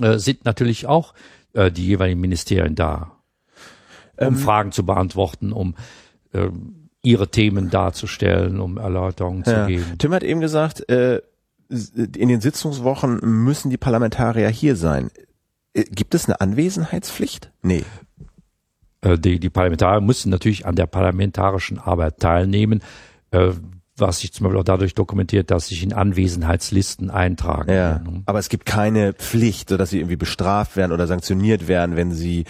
äh, sind natürlich auch die jeweiligen Ministerien da, um Ähm, Fragen zu beantworten, um äh, ihre Themen darzustellen, um Erläuterungen zu Ja. geben. Tim hat eben gesagt, äh, in den Sitzungswochen müssen die Parlamentarier hier sein. Äh, Gibt es eine Anwesenheitspflicht? Nee. Äh, die, die Parlamentarier müssen natürlich an der parlamentarischen Arbeit teilnehmen, äh, was sich zum Beispiel auch dadurch dokumentiert, dass sich in Anwesenheitslisten eintragen. Ja. werden. Aber es gibt keine Pflicht, sodass sie irgendwie bestraft werden oder sanktioniert werden, wenn sie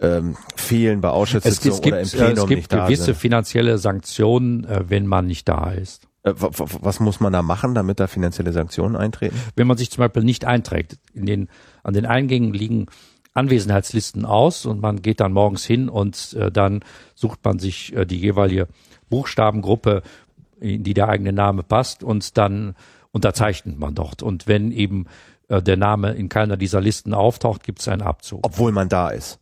ähm, fehlen bei Ausschusssitzungen gibt, oder im äh, Plenum es gibt nicht da gewisse sind. finanzielle Sanktionen, äh, wenn man nicht da ist. Äh, wa- wa- was muss man da machen, damit da finanzielle Sanktionen eintreten? Wenn man sich zum Beispiel nicht einträgt, in den, an den Eingängen liegen Anwesenheitslisten aus und man geht dann morgens hin und äh, dann sucht man sich äh, die jeweilige Buchstabengruppe, in die der eigene Name passt und dann unterzeichnet man dort. Und wenn eben äh, der Name in keiner dieser Listen auftaucht, gibt es einen Abzug. Obwohl man da ist.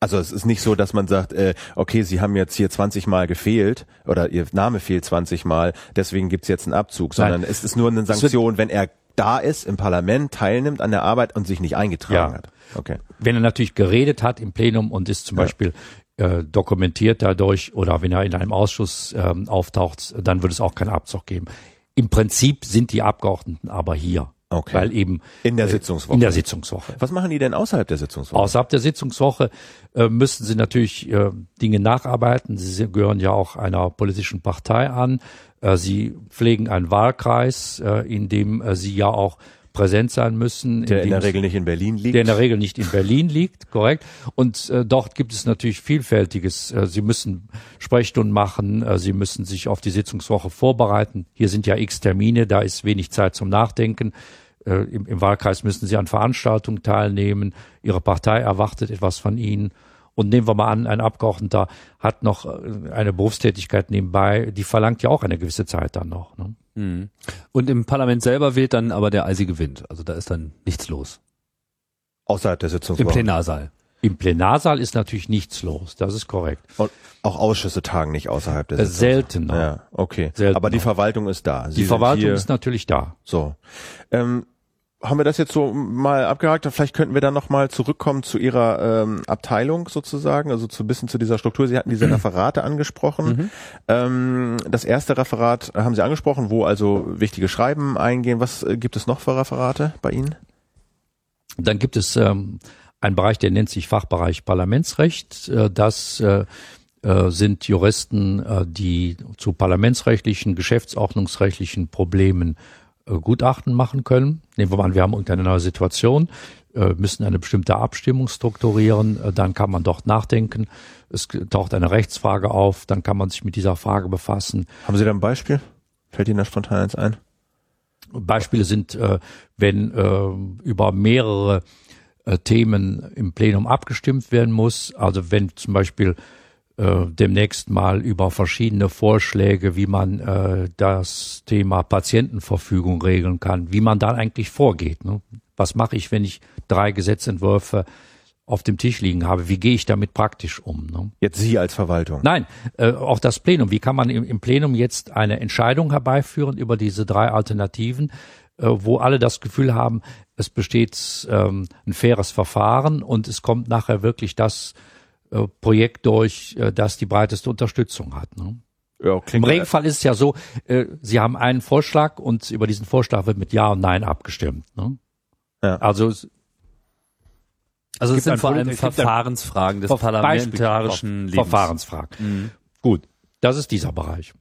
Also es ist nicht so, dass man sagt, äh, okay, Sie haben jetzt hier 20 Mal gefehlt oder Ihr Name fehlt 20 Mal, deswegen gibt's jetzt einen Abzug, sondern es ist nur eine Sanktion, wenn er da ist, im Parlament teilnimmt an der Arbeit und sich nicht eingetragen Ja. hat. Okay. Wenn er natürlich geredet hat im Plenum und ist zum Ja. Beispiel äh, dokumentiert dadurch oder wenn er in einem Ausschuss ähm, auftaucht, dann wird es auch keinen Abzug geben. Im Prinzip sind die Abgeordneten aber hier, Okay. weil eben In der Sitzungswoche. in der Sitzungswoche. Was machen die denn außerhalb der Sitzungswoche? Außerhalb der Sitzungswoche äh, müssten sie natürlich äh, Dinge nacharbeiten. Sie gehören ja auch einer politischen Partei an. Äh, sie pflegen einen Wahlkreis, äh, in dem äh, sie ja auch präsent sein müssen. der in dem der Regel nicht in Berlin liegt. der in der Regel nicht in Berlin liegt, korrekt. Und äh, dort gibt es natürlich vielfältiges. Äh, Sie müssen Sprechstunden machen, äh, Sie müssen sich auf die Sitzungswoche vorbereiten. Hier sind ja x Termine, da ist wenig Zeit zum Nachdenken. Äh, im, Im Wahlkreis müssen Sie an Veranstaltungen teilnehmen. Ihre Partei erwartet etwas von Ihnen. Und nehmen wir mal an, ein Abgeordneter hat noch äh, eine Berufstätigkeit nebenbei, die verlangt ja auch eine gewisse Zeit dann noch. Ne? Mhm. Und im Parlament selber wählt dann aber der eisige Wind. Also da ist dann nichts los. außerhalb der Im Sitzungswoche. Plenarsaal. Im Plenarsaal ist natürlich nichts los, das ist korrekt. Und auch Ausschüsse tagen nicht außerhalb der Äh, Sitzungswoche. seltener. Ja, okay. Seltener. Aber die Verwaltung ist da. Sie Die Verwaltung ist natürlich da. so. Ähm, haben wir das jetzt so mal abgehakt? Vielleicht könnten wir dann noch mal zurückkommen zu Ihrer ähm, Abteilung sozusagen, also zu ein bisschen zu dieser Struktur. Sie hatten diese Referate angesprochen. Ähm, das erste Referat haben Sie angesprochen, wo also wichtige Schreiben eingehen. Was äh, gibt es noch für Referate bei Ihnen? Dann gibt es ähm, einen Bereich, der nennt sich Fachbereich Parlamentsrecht. Äh, das äh, äh, sind Juristen, äh, die zu parlamentsrechtlichen, geschäftsordnungsrechtlichen Problemen Gutachten machen können. Nehmen wir mal an, wir haben irgendeine neue Situation, äh, müssen eine bestimmte Abstimmung strukturieren, äh, dann kann man dort nachdenken. Es taucht eine Rechtsfrage auf, dann kann man sich mit dieser Frage befassen. Haben Sie da ein Beispiel? Fällt Ihnen da spontan eins ein? Beispiele sind, äh, wenn über mehrere Themen im Plenum abgestimmt werden muss. Also wenn zum Beispiel äh, demnächst mal über verschiedene Vorschläge, wie man äh, das Thema Patientenverfügung regeln kann, wie man dann eigentlich vorgeht. Ne? Was mache ich, wenn ich drei Gesetzentwürfe auf dem Tisch liegen habe? Wie gehe ich damit praktisch um? Ne? Jetzt Sie als Verwaltung. Nein, äh, auch das Plenum. Wie kann man im, im Plenum jetzt eine Entscheidung herbeiführen über diese drei Alternativen, äh, wo alle das Gefühl haben, es besteht ähm, ein faires Verfahren und es kommt nachher wirklich das äh, Projekt durch, äh, das die breiteste Unterstützung hat. Ne? Ja, Im Regelfall ist es ja so, äh, Sie haben einen Vorschlag und über diesen Vorschlag wird mit Ja und Nein abgestimmt. Ne? Ja. Also es- Also es gibt sind vor allem es Verfahrensfragen des parlamentarischen Beispiel, Lebens. Verfahrensfragen. Mhm. Gut, das ist dieser Bereich.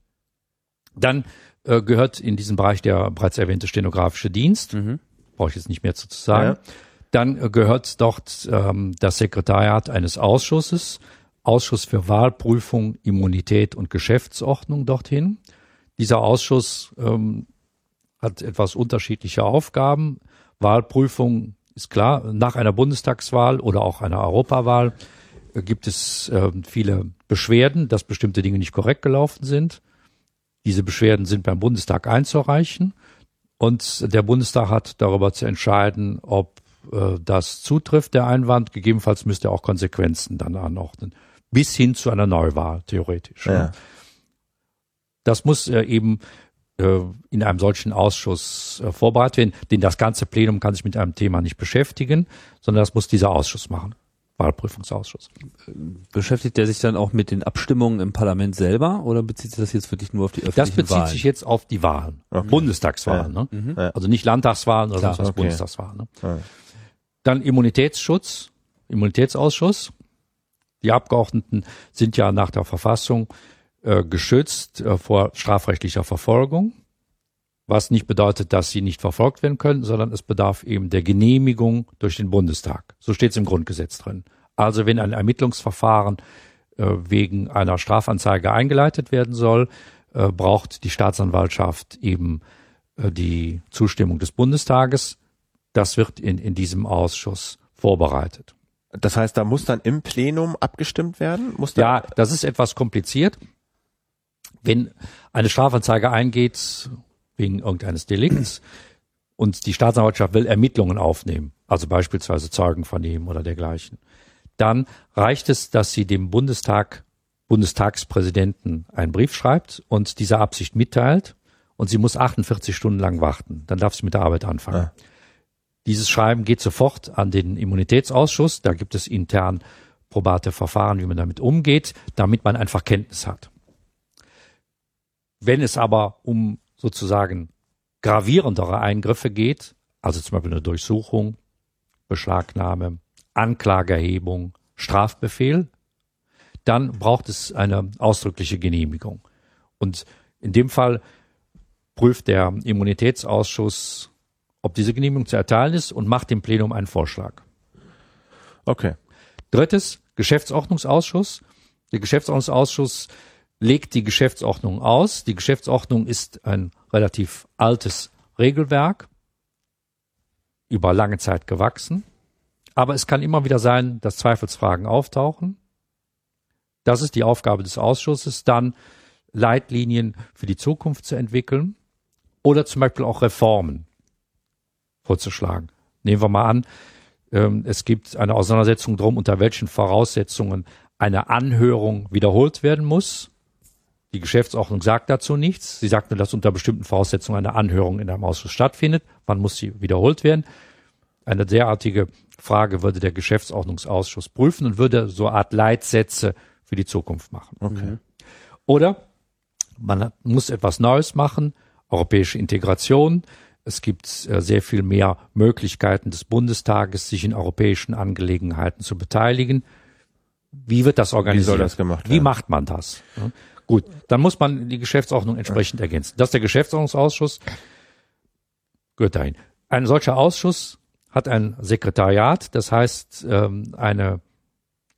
Dann äh, gehört in diesen Bereich der bereits erwähnte stenografische Dienst. Mhm. Brauche ich jetzt nicht mehr zu, zu sagen. Ja. Dann gehört dort ähm, das Sekretariat eines Ausschusses, Ausschuss für Wahlprüfung, Immunität und Geschäftsordnung dorthin. Dieser Ausschuss ähm, hat etwas unterschiedliche Aufgaben. Wahlprüfung ist klar, nach einer Bundestagswahl oder auch einer Europawahl äh, gibt es äh, viele Beschwerden, dass bestimmte Dinge nicht korrekt gelaufen sind. Diese Beschwerden sind beim Bundestag einzureichen und der Bundestag hat darüber zu entscheiden, ob äh, das zutrifft, der Einwand. Gegebenenfalls müsste er auch Konsequenzen dann anordnen. Bis hin zu einer Neuwahl, theoretisch. Ja. Das muss äh, eben äh, in einem solchen Ausschuss äh, vorbereitet werden, denn das ganze Plenum kann sich mit einem Thema nicht beschäftigen, sondern das muss dieser Ausschuss machen. Wahlprüfungsausschuss. Beschäftigt der sich dann auch mit den Abstimmungen im Parlament selber oder bezieht sich das jetzt wirklich nur auf die öffentlichen Wahlen? Das bezieht Wahlen? sich jetzt auf die Wahlen, okay. Bundestagswahlen, ja. ne? Mhm. also nicht Landtagswahlen oder sonst was, okay. Bundestagswahlen. Ne? Ja. Dann Immunitätsschutz, Immunitätsausschuss. Die Abgeordneten sind ja nach der Verfassung äh, geschützt äh, vor strafrechtlicher Verfolgung was nicht bedeutet, dass sie nicht verfolgt werden können, sondern es bedarf eben der Genehmigung durch den Bundestag. So steht es im Grundgesetz drin. Also wenn ein Ermittlungsverfahren äh, wegen einer Strafanzeige eingeleitet werden soll, äh, braucht die Staatsanwaltschaft eben äh, die Zustimmung des Bundestages. Das wird in, in diesem Ausschuss vorbereitet. Das heißt, da muss dann im Plenum abgestimmt werden? Muss ja, das ist etwas kompliziert. Wenn eine Strafanzeige eingeht wegen irgendeines Delikts und die Staatsanwaltschaft will Ermittlungen aufnehmen, also beispielsweise Zeugen vernehmen oder dergleichen, dann reicht es, dass sie dem Bundestag, Bundestagspräsidenten einen Brief schreibt und diese Absicht mitteilt und sie muss 48 Stunden lang warten. Dann darf sie mit der Arbeit anfangen. Ja. Dieses Schreiben geht sofort an den Immunitätsausschuss. Da gibt es intern probate Verfahren, wie man damit umgeht, damit man einfach Kenntnis hat. Wenn es aber um sozusagen gravierendere Eingriffe geht, also zum Beispiel eine Durchsuchung, Beschlagnahme, Anklageerhebung, Strafbefehl, dann braucht es eine ausdrückliche Genehmigung. Und in dem Fall prüft der Immunitätsausschuss, ob diese Genehmigung zu erteilen ist und macht dem Plenum einen Vorschlag. Okay. Drittes, Geschäftsordnungsausschuss. Der Geschäftsordnungsausschuss legt die Geschäftsordnung aus. Die Geschäftsordnung ist ein relativ altes Regelwerk, über lange Zeit gewachsen. Aber es kann immer wieder sein, dass Zweifelsfragen auftauchen. Das ist die Aufgabe des Ausschusses, dann Leitlinien für die Zukunft zu entwickeln oder zum Beispiel auch Reformen vorzuschlagen. Nehmen wir mal an, ähm, es gibt eine Auseinandersetzung drum, unter welchen Voraussetzungen eine Anhörung wiederholt werden muss. Die Geschäftsordnung sagt dazu nichts. Sie sagt nur, dass unter bestimmten Voraussetzungen eine Anhörung in einem Ausschuss stattfindet. Wann muss sie wiederholt werden? Eine derartige Frage würde der Geschäftsordnungsausschuss prüfen und würde so eine Art Leitsätze für die Zukunft machen. Okay. Oder man muss etwas Neues machen, europäische Integration. Es gibt äh, sehr viel mehr Möglichkeiten des Bundestages, sich in europäischen Angelegenheiten zu beteiligen. Wie wird das organisiert? Wie soll das gemacht werden? Wie macht man das? Gut, dann muss man die Geschäftsordnung entsprechend ergänzen. Das ist der Geschäftsordnungsausschuss. Gehört dahin. Ein solcher Ausschuss hat ein Sekretariat, das heißt ähm, eine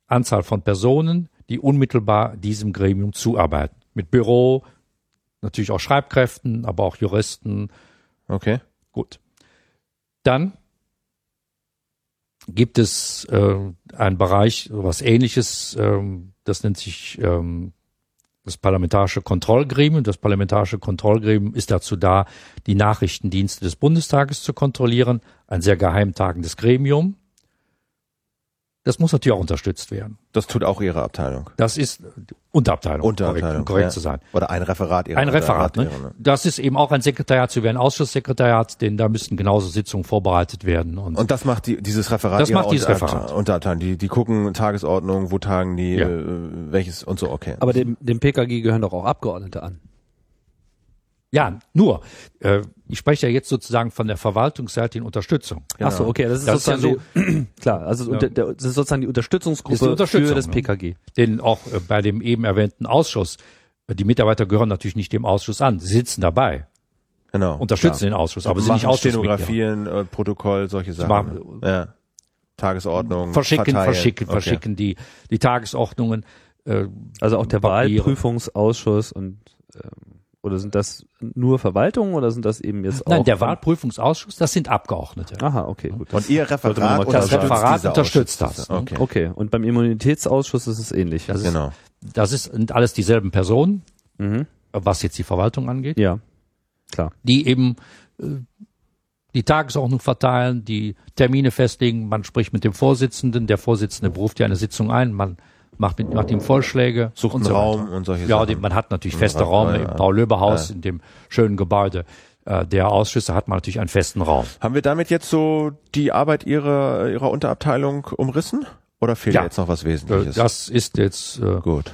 Anzahl von Personen, die unmittelbar diesem Gremium zuarbeiten. Mit Büro, natürlich auch Schreibkräften, aber auch Juristen. Okay. Gut. Dann gibt es äh, einen Bereich, was ähnliches, ähm, das nennt sich ähm, das Parlamentarische Kontrollgremium. Das Parlamentarische Kontrollgremium ist dazu da, die Nachrichtendienste des Bundestages zu kontrollieren. Ein sehr geheimtagendes Gremium. Das muss natürlich auch unterstützt werden. Das tut auch Ihre Abteilung. Das ist Unterabteilung, Unterabteilung korrekt, um korrekt ja. zu sein. Oder ein Referat Ihrer Ein Referat. Ne? ne? Das ist eben auch ein Sekretariat, so wie ein Ausschusssekretariat, denn da müssten genauso Sitzungen vorbereitet werden. Und, und das macht die, dieses Referat. Das macht dieses Referat. Unterabteilung. Die, die gucken Tagesordnung, wo tagen die, ja. äh, welches und so. Okay. Aber dem, dem PKG gehören doch auch Abgeordnete an. Ja, nur, äh, ich spreche ja jetzt sozusagen von der verwaltungsseitigen Unterstützung. Genau. Ach so, okay, das ist das sozusagen ist ja so, die, klar, also ja. der, das ist sozusagen die Unterstützungsgruppe die Unterstützung, für das PKG. Ne? Denn auch äh, bei dem eben erwähnten Ausschuss Die Mitarbeiter gehören natürlich nicht dem Ausschuss an. Sie sitzen dabei, Genau. unterstützen klar. den Ausschuss, aber sind Machen nicht Ausschussmitglieder. Stenografien, äh, Protokoll, solche Sachen. machen- ja. Tagesordnung. Verschicken, verteilen. verschicken, Okay. verschicken die, die Tagesordnungen. Äh, Also auch der Papiere. Wahlprüfungsausschuss und ähm, oder sind das nur Verwaltungen oder sind das eben jetzt auch? nein, der Wahlprüfungsausschuss, das sind Abgeordnete. Aha, okay, gut. Und ihr Referat klar Das. Referat unterstützt das. ne? Okay. Okay, und beim Immunitätsausschuss ist es ähnlich. Das ist, Genau. das ist, sind alles dieselben Personen, Mhm. was jetzt die Verwaltung angeht, Ja, klar. die eben äh, die Tagesordnung verteilen, die Termine festlegen. Man spricht mit dem Vorsitzenden, der Vorsitzende beruft ja eine Sitzung ein, man macht mit macht ihm Vorschläge, Sucht und einen so Raum weiter. und solche Ja, Sachen. die, man hat natürlich Ja, feste ja, Räume ja. im Paul-Löbe-Haus, Ja. in dem schönen Gebäude äh, der Ausschüsse hat man natürlich einen festen Raum. Haben wir damit jetzt so die Arbeit ihrer, ihrer Unterabteilung umrissen? Oder fehlt Ja. jetzt noch was Äh, Wesentliches? Das ist jetzt äh, Gut.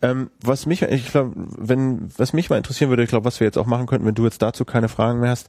Ähm, was mich, ich glaube, wenn, was mich mal interessieren würde, ich glaube, was wir jetzt auch machen könnten, wenn du jetzt dazu keine Fragen mehr hast,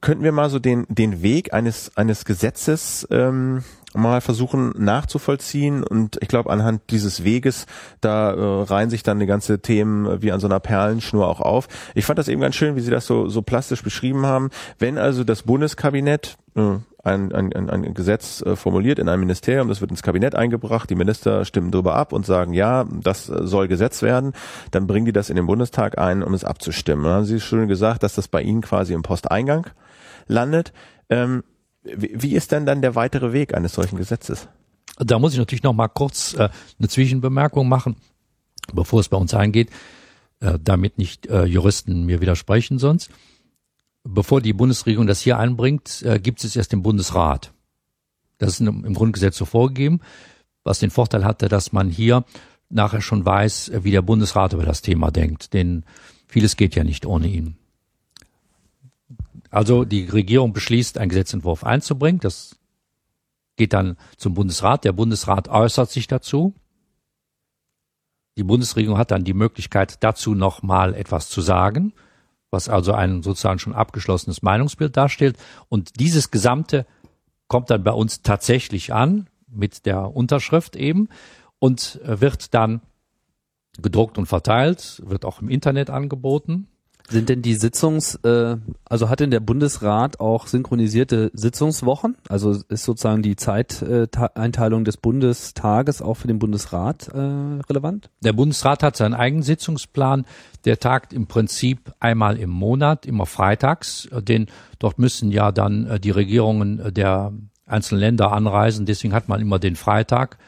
könnten wir mal so den, den Weg eines, eines Gesetzes ähm, mal versuchen nachzuvollziehen und ich glaube, anhand dieses Weges, da äh, reihen sich dann die ganze Themen wie an so einer Perlenschnur auch auf. Ich fand das eben ganz schön, wie Sie das so, so plastisch beschrieben haben. Wenn also das Bundeskabinett äh, ein, ein, ein, Gesetz äh, formuliert in einem Ministerium, das wird ins Kabinett eingebracht, die Minister stimmen drüber ab und sagen, ja, das äh, soll Gesetz werden, dann bringen die das in den Bundestag ein, um es abzustimmen. Dann haben Sie schon gesagt, dass das bei Ihnen quasi im Posteingang landet. Ähm, wie, ist denn dann der weitere Weg eines solchen Gesetzes? Da muss ich natürlich noch mal kurz äh, eine Zwischenbemerkung machen, bevor es bei uns eingeht, äh, damit nicht äh, Juristen mir widersprechen sonst. Bevor die Bundesregierung das hier einbringt, äh, gibt es erst den Bundesrat. Das ist im Grundgesetz so vorgegeben, was den Vorteil hatte, dass man hier nachher schon weiß, wie der Bundesrat über das Thema denkt. Denn vieles geht ja nicht ohne ihn. Also die Regierung beschließt, einen Gesetzentwurf einzubringen. Das geht dann zum Bundesrat. Der Bundesrat äußert sich dazu. Die Bundesregierung hat dann die Möglichkeit, dazu noch mal etwas zu sagen, was also ein sozusagen schon abgeschlossenes Meinungsbild darstellt. Und dieses Gesamte kommt dann bei uns tatsächlich an mit der Unterschrift eben und äh, wird dann gedruckt und verteilt, wird auch im Internet angeboten. Sind denn die Sitzungs, äh, also hat denn der Bundesrat auch synchronisierte Sitzungswochen? Also ist sozusagen die Zeiteinteilung des Bundestages auch für den Bundesrat äh, relevant? Der Bundesrat hat seinen eigenen Sitzungsplan. Der tagt im Prinzip einmal im Monat, immer freitags. Äh, Den, dort müssen ja dann äh, die Regierungen der einzelnen Länder anreisen. Deswegen hat man immer den Freitag.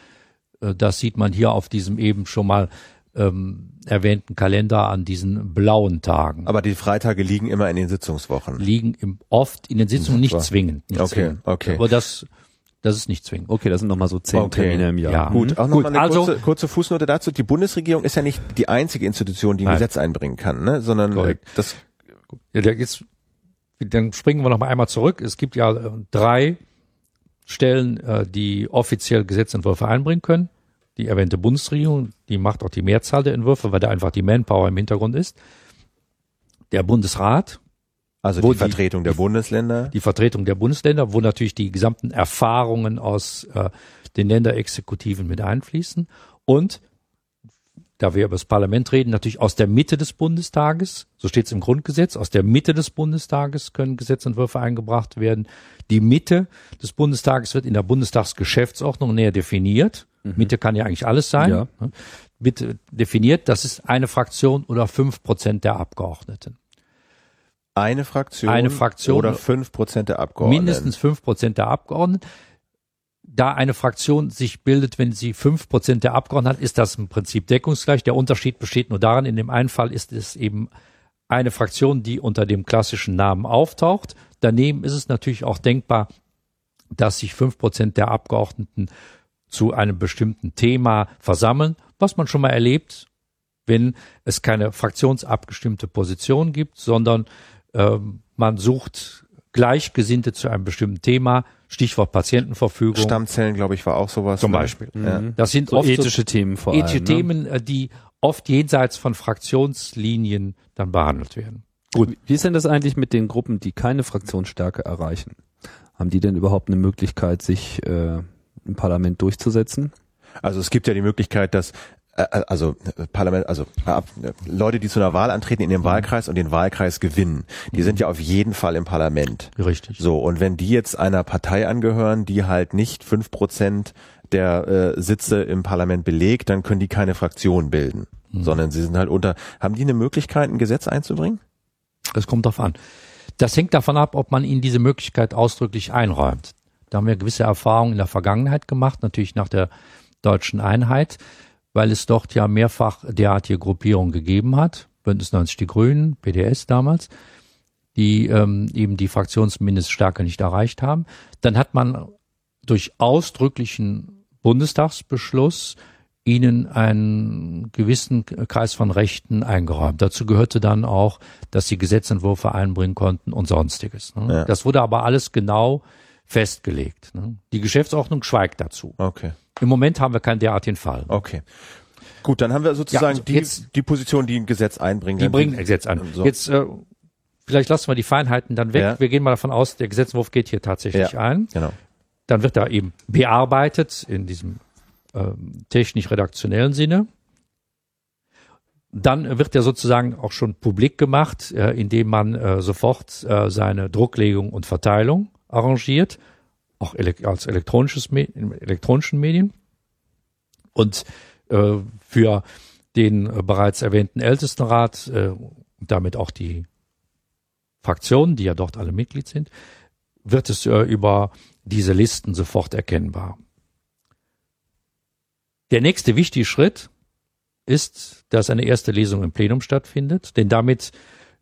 Äh, Das sieht man hier auf diesem eben schon mal ähm, erwähnten Kalender an diesen blauen Tagen. Aber die Freitage liegen immer in den Sitzungswochen. liegen im, oft in den Sitzungen nicht zwingend. Nicht Okay, zwingend. okay. Aber das, das ist nicht zwingend. Okay, das sind nochmal so zehn Okay. Termine im Jahr. Ja. Gut, auch noch Gut, mal eine also- kurze, kurze Fußnote dazu. Die Bundesregierung ist ja nicht die einzige Institution, die ein Nein. Gesetz einbringen kann, ne? sondern äh, Korrekt. das Ja, da jetzt, dann springen wir noch mal einmal zurück. Es gibt ja äh, drei Stellen, äh, die offiziell Gesetzentwürfe einbringen können. Die erwähnte Bundesregierung, die macht auch die Mehrzahl der Entwürfe, weil da einfach die Manpower im Hintergrund ist. Der Bundesrat, also die die- Vertretung der Bundesländer. die Vertretung der Bundesländer, wo natürlich die gesamten Erfahrungen aus äh, den Länderexekutiven mit einfließen und da wir über das Parlament reden, natürlich aus der Mitte des Bundestages, so steht es im Grundgesetz, aus der Mitte des Bundestages können Gesetzentwürfe eingebracht werden. Die Mitte des Bundestages wird in der Bundestagsgeschäftsordnung näher definiert. Mitte kann ja eigentlich alles sein. Ja. ne? Mitte definiert, das ist eine Fraktion oder fünf Prozent der Abgeordneten. Eine Fraktion, Eine Fraktion oder fünf Prozent der Abgeordneten. mindestens fünf Prozent der Abgeordneten. Da eine Fraktion sich bildet, wenn sie fünf Prozent der Abgeordneten hat, ist das im Prinzip deckungsgleich. Der Unterschied besteht nur darin, in dem einen Fall ist es eben eine Fraktion, die unter dem klassischen Namen auftaucht. Daneben ist es natürlich auch denkbar, dass sich fünf Prozent der Abgeordneten zu einem bestimmten Thema versammeln, was man schon mal erlebt, wenn es keine fraktionsabgestimmte Position gibt, sondern ähm, man sucht Gleichgesinnte zu einem bestimmten Thema, Stichwort Patientenverfügung. Stammzellen, glaube ich, war auch sowas. Zum ne? Beispiel. Ja. Das sind So oft ethische Themen vor so ethische allem. Ne? Themen, äh, die oft jenseits von Fraktionslinien dann behandelt werden. Gut. Wie ist denn das eigentlich mit den Gruppen, die keine Fraktionsstärke erreichen? Haben die denn überhaupt eine Möglichkeit, sich äh, im Parlament durchzusetzen? Also es gibt ja die Möglichkeit, dass also äh, Parlament, also äh, Leute, die zu einer Wahl antreten in ihrem mhm. Wahlkreis und den Wahlkreis gewinnen, die mhm. sind ja auf jeden Fall im Parlament. Richtig. So, und wenn die jetzt einer Partei angehören, die halt nicht fünf Prozent der äh, Sitze im Parlament belegt, dann können die keine Fraktion bilden, mhm. sondern sie sind halt unter. Haben die eine Möglichkeit, ein Gesetz einzubringen? Das kommt darauf an. Das hängt davon ab, ob man ihnen diese Möglichkeit ausdrücklich einräumt. Da haben wir gewisse Erfahrungen in der Vergangenheit gemacht, natürlich nach der deutschen Einheit weil es dort ja mehrfach derartige Gruppierungen gegeben hat. Bündnis 90 Die Grünen, PDS damals, die ähm, eben die Fraktionsmindeststärke nicht erreicht haben. Dann hat man durch ausdrücklichen Bundestagsbeschluss ihnen einen gewissen Kreis von Rechten eingeräumt. Dazu gehörte dann auch, dass sie Gesetzentwürfe einbringen konnten und sonstiges. Ne? Ja. Das wurde aber alles genau festgelegt. Ne? Die Geschäftsordnung schweigt dazu. Okay. Im Moment haben wir keinen derartigen Fall. Okay. Gut, dann haben wir sozusagen ja, also die, jetzt, die Position, die ein Gesetz einbringen. Die bringen ein Gesetz ein. So. Jetzt äh, vielleicht lassen wir die Feinheiten dann weg. Ja. Wir gehen mal davon aus, der Gesetzentwurf geht hier tatsächlich ja, ein. Genau. Dann wird er eben bearbeitet in diesem ähm, technisch-redaktionellen Sinne. Dann wird er sozusagen auch schon publik gemacht, äh, indem man äh, sofort äh, seine Drucklegung und Verteilung arrangiert auch als elektronisches in elektronischen Medien. Und äh, für den äh, bereits erwähnten Ältestenrat äh, damit auch die Fraktionen, die ja dort alle Mitglied sind, wird es äh, über diese Listen sofort erkennbar. Der nächste wichtige Schritt ist, dass eine erste Lesung im Plenum stattfindet, denn damit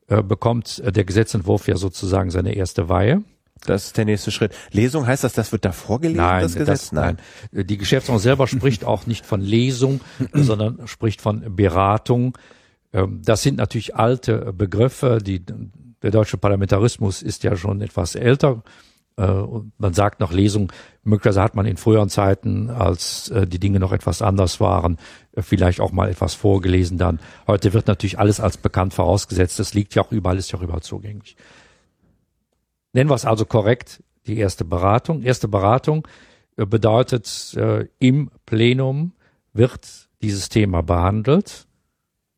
äh, bekommt der Gesetzentwurf ja sozusagen seine erste Weihe. Das ist der nächste Schritt. Lesung heißt das, das wird da vorgelesen, nein, das Gesetz? Das, nein. nein. Die Geschäftsordnung selber spricht auch nicht von Lesung, sondern spricht von Beratung. Ähm, das sind natürlich alte Begriffe. Die, der deutsche Parlamentarismus ist ja schon etwas älter. Äh, man sagt noch Lesung. Möglicherweise hat man in früheren Zeiten, als äh, die Dinge noch etwas anders waren, äh, vielleicht auch mal etwas vorgelesen dann. Heute wird natürlich alles als bekannt vorausgesetzt. Das liegt ja auch überall, ist ja auch überall zugänglich. Nennen wir es also korrekt, die erste Beratung. Erste Beratung äh, bedeutet, äh, im Plenum wird dieses Thema behandelt.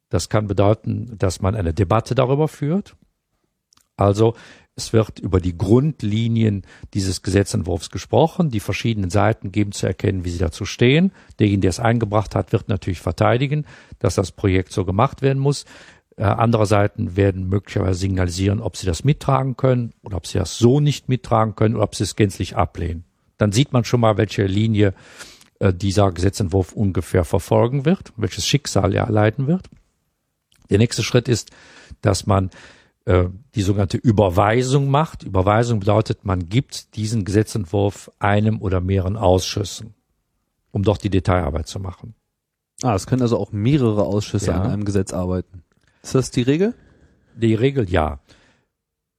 Das kann bedeuten, dass man eine Debatte darüber führt. Also es wird über die Grundlinien dieses Gesetzentwurfs gesprochen. Die verschiedenen Seiten geben zu erkennen, wie sie dazu stehen. Derjenige, der es eingebracht hat, wird natürlich verteidigen, dass das Projekt so gemacht werden muss. Äh, andere Seiten werden möglicherweise signalisieren, ob sie das mittragen können oder ob sie das so nicht mittragen können oder ob sie es gänzlich ablehnen. Dann sieht man schon mal, welche Linie äh, dieser Gesetzentwurf ungefähr verfolgen wird, welches Schicksal er erleiden wird. Der nächste Schritt ist, dass man äh, die sogenannte Überweisung macht. Überweisung bedeutet, man gibt diesen Gesetzentwurf einem oder mehreren Ausschüssen, um doch die Detailarbeit zu machen. Ah, es können also auch mehrere Ausschüsse ja. an einem Gesetz arbeiten. Ist das die Regel? Die Regel ja.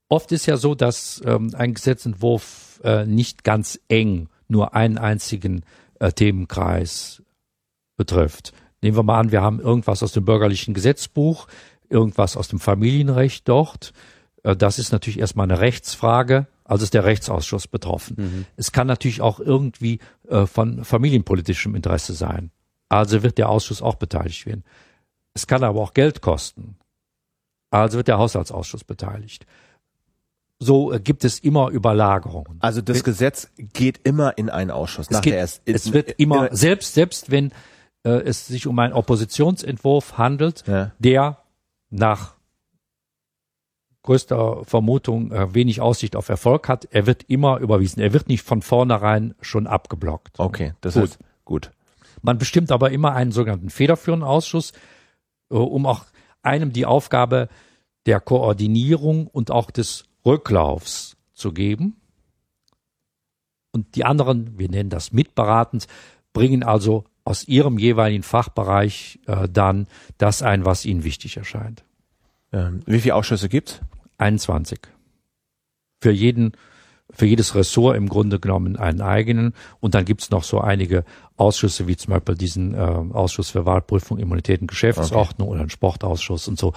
Oft ist ja so, dass ähm, ein Gesetzentwurf äh, nicht ganz eng nur einen einzigen äh, Themenkreis betrifft. Nehmen wir mal an, wir haben irgendwas aus dem bürgerlichen Gesetzbuch, irgendwas aus dem Familienrecht dort. Äh, das ist natürlich erstmal eine Rechtsfrage, also ist der Rechtsausschuss betroffen. Mhm. Es kann natürlich auch irgendwie äh, von familienpolitischem Interesse sein. Also wird der Ausschuss auch beteiligt werden. Es kann aber auch Geld kosten. Also wird der Haushaltsausschuss beteiligt. So äh, gibt es immer Überlagerungen. Also das Wenn, Gesetz geht immer in einen Ausschuss. Es, geht, erst, es wird immer, selbst, selbst wenn äh, es sich um einen Oppositionsentwurf handelt, ja. der nach größter Vermutung äh, wenig Aussicht auf Erfolg hat, er wird immer überwiesen. Er wird nicht von vornherein schon abgeblockt. Okay, das gut. ist gut. Man bestimmt aber immer einen sogenannten federführenden Ausschuss, äh, um auch einem die Aufgabe der Koordinierung und auch des Rücklaufs zu geben. Und die anderen, wir nennen das mitberatend, bringen also aus ihrem jeweiligen Fachbereich äh, dann das ein, was ihnen wichtig erscheint. Ähm, wie viele Ausschüsse gibt's? 21. Für jeden für jedes Ressort im Grunde genommen einen eigenen. Und dann gibt's noch so einige Ausschüsse, wie zum Beispiel diesen äh, Ausschuss für Wahlprüfung, Immunität und Geschäftsordnung okay. oder einen Sportausschuss und so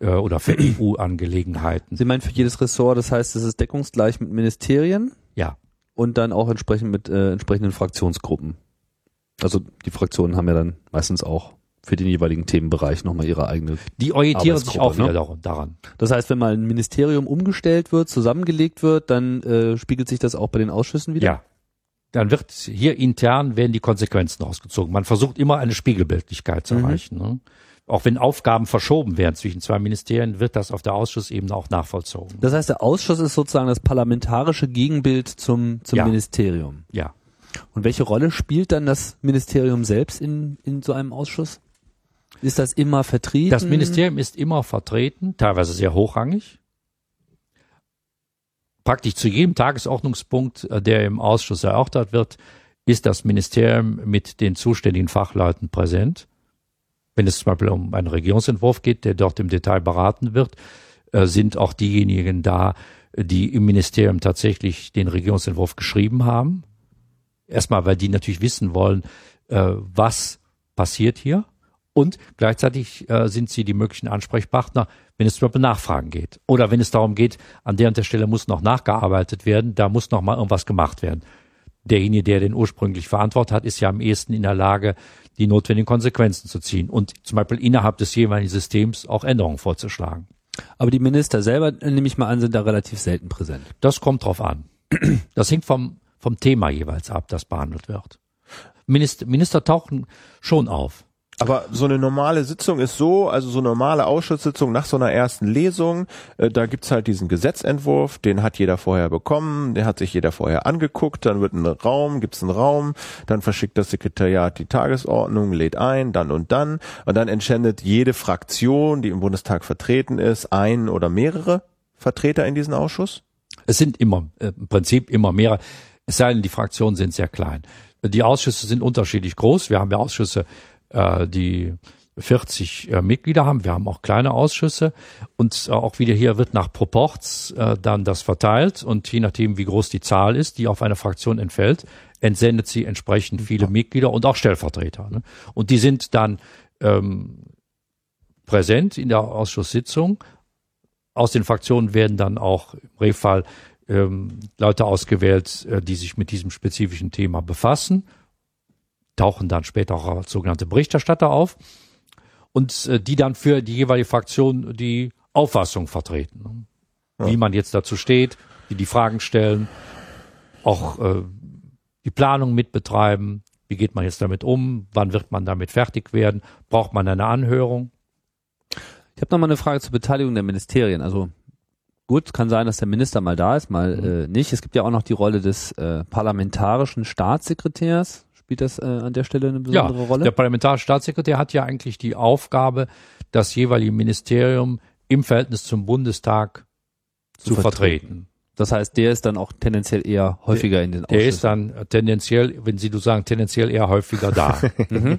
äh, oder für EU-Angelegenheiten. Sie meinen für jedes Ressort, das heißt, es ist deckungsgleich mit Ministerien? Ja. Und dann auch entsprechend mit äh, entsprechenden Fraktionsgruppen. Also die Fraktionen haben ja dann meistens auch für den jeweiligen Themenbereich nochmal ihre eigene. Die orientieren sich auch wieder ne? daran. Das heißt, wenn mal ein Ministerium umgestellt wird, zusammengelegt wird, dann äh, spiegelt sich das auch bei den Ausschüssen wieder? Ja. Dann wird hier intern werden die Konsequenzen ausgezogen. Man versucht immer eine Spiegelbildlichkeit zu mhm. erreichen. Ne? Auch wenn Aufgaben verschoben werden zwischen zwei Ministerien, wird das auf der Ausschussebene auch nachvollzogen. Das heißt, der Ausschuss ist sozusagen das parlamentarische Gegenbild zum, zum ja. Ministerium. Ja. Und welche Rolle spielt dann das Ministerium selbst in, in so einem Ausschuss? Ist das immer vertreten? Das Ministerium ist immer vertreten, teilweise sehr hochrangig. Praktisch zu jedem Tagesordnungspunkt, äh, der im Ausschuss erörtert wird, ist das Ministerium mit den zuständigen Fachleuten präsent. Wenn es zum Beispiel um einen Regierungsentwurf geht, der dort im Detail beraten wird, äh, sind auch diejenigen da, die im Ministerium tatsächlich den Regierungsentwurf geschrieben haben. Erstmal, weil die natürlich wissen wollen, äh, was passiert hier. Und gleichzeitig äh, sind sie die möglichen Ansprechpartner, wenn es zum Beispiel Nachfragen geht. Oder wenn es darum geht, an der und der Stelle muss noch nachgearbeitet werden, da muss noch mal irgendwas gemacht werden. Derjenige, der den ursprünglich verantwortet hat, ist ja am ehesten in der Lage, die notwendigen Konsequenzen zu ziehen und zum Beispiel innerhalb des jeweiligen Systems auch Änderungen vorzuschlagen. Aber die Minister selber, nehme ich mal an, sind da relativ selten präsent. Das kommt drauf an. Das hängt vom, vom Thema jeweils ab, das behandelt wird. Minister, Minister tauchen schon auf. Aber so eine normale Sitzung ist so, also so eine normale Ausschusssitzung nach so einer ersten Lesung, äh, da gibt's halt diesen Gesetzentwurf, den hat jeder vorher bekommen, den hat sich jeder vorher angeguckt, dann wird ein Raum, gibt's einen Raum, dann verschickt das Sekretariat die Tagesordnung, lädt ein, dann und dann, und dann entscheidet jede Fraktion, die im Bundestag vertreten ist, ein oder mehrere Vertreter in diesen Ausschuss? Es sind immer, äh, im Prinzip immer mehrere, es sei denn, die Fraktionen sind sehr klein. Die Ausschüsse sind unterschiedlich groß. Wir haben ja Ausschüsse äh, die 40 äh, Mitglieder haben. Wir haben auch kleine Ausschüsse und äh, auch wieder hier wird nach Proports äh, dann das verteilt und je nachdem, wie groß die Zahl ist, die auf eine Fraktion entfällt, entsendet sie entsprechend viele Mitglieder und auch Stellvertreter. Ne? Und die sind dann ähm, präsent in der Ausschusssitzung. Aus den Fraktionen werden dann auch im Regelfall ähm, Leute ausgewählt, äh, die sich mit diesem spezifischen Thema befassen tauchen dann später auch sogenannte Berichterstatter auf und äh, die dann für die jeweilige Fraktion die Auffassung vertreten. Ja. Wie man jetzt dazu steht, die die Fragen stellen, auch äh, die Planung mitbetreiben, wie geht man jetzt damit um, wann wird man damit fertig werden, braucht man eine Anhörung. Ich habe noch mal eine Frage zur Beteiligung der Ministerien. Also gut, kann sein, dass der Minister mal da ist, mal mhm. äh, nicht. Es gibt ja auch noch die Rolle des äh, parlamentarischen Staatssekretärs. Spielt das äh, an der Stelle eine besondere ja, Rolle? Der parlamentarische Staatssekretär hat ja eigentlich die Aufgabe, das jeweilige Ministerium im Verhältnis zum Bundestag zu, zu vertreten. vertreten. Das heißt, der ist dann auch tendenziell eher häufiger der, in den Ausschüssen. Der ist dann tendenziell, wenn Sie du sagen, tendenziell eher häufiger da. mhm.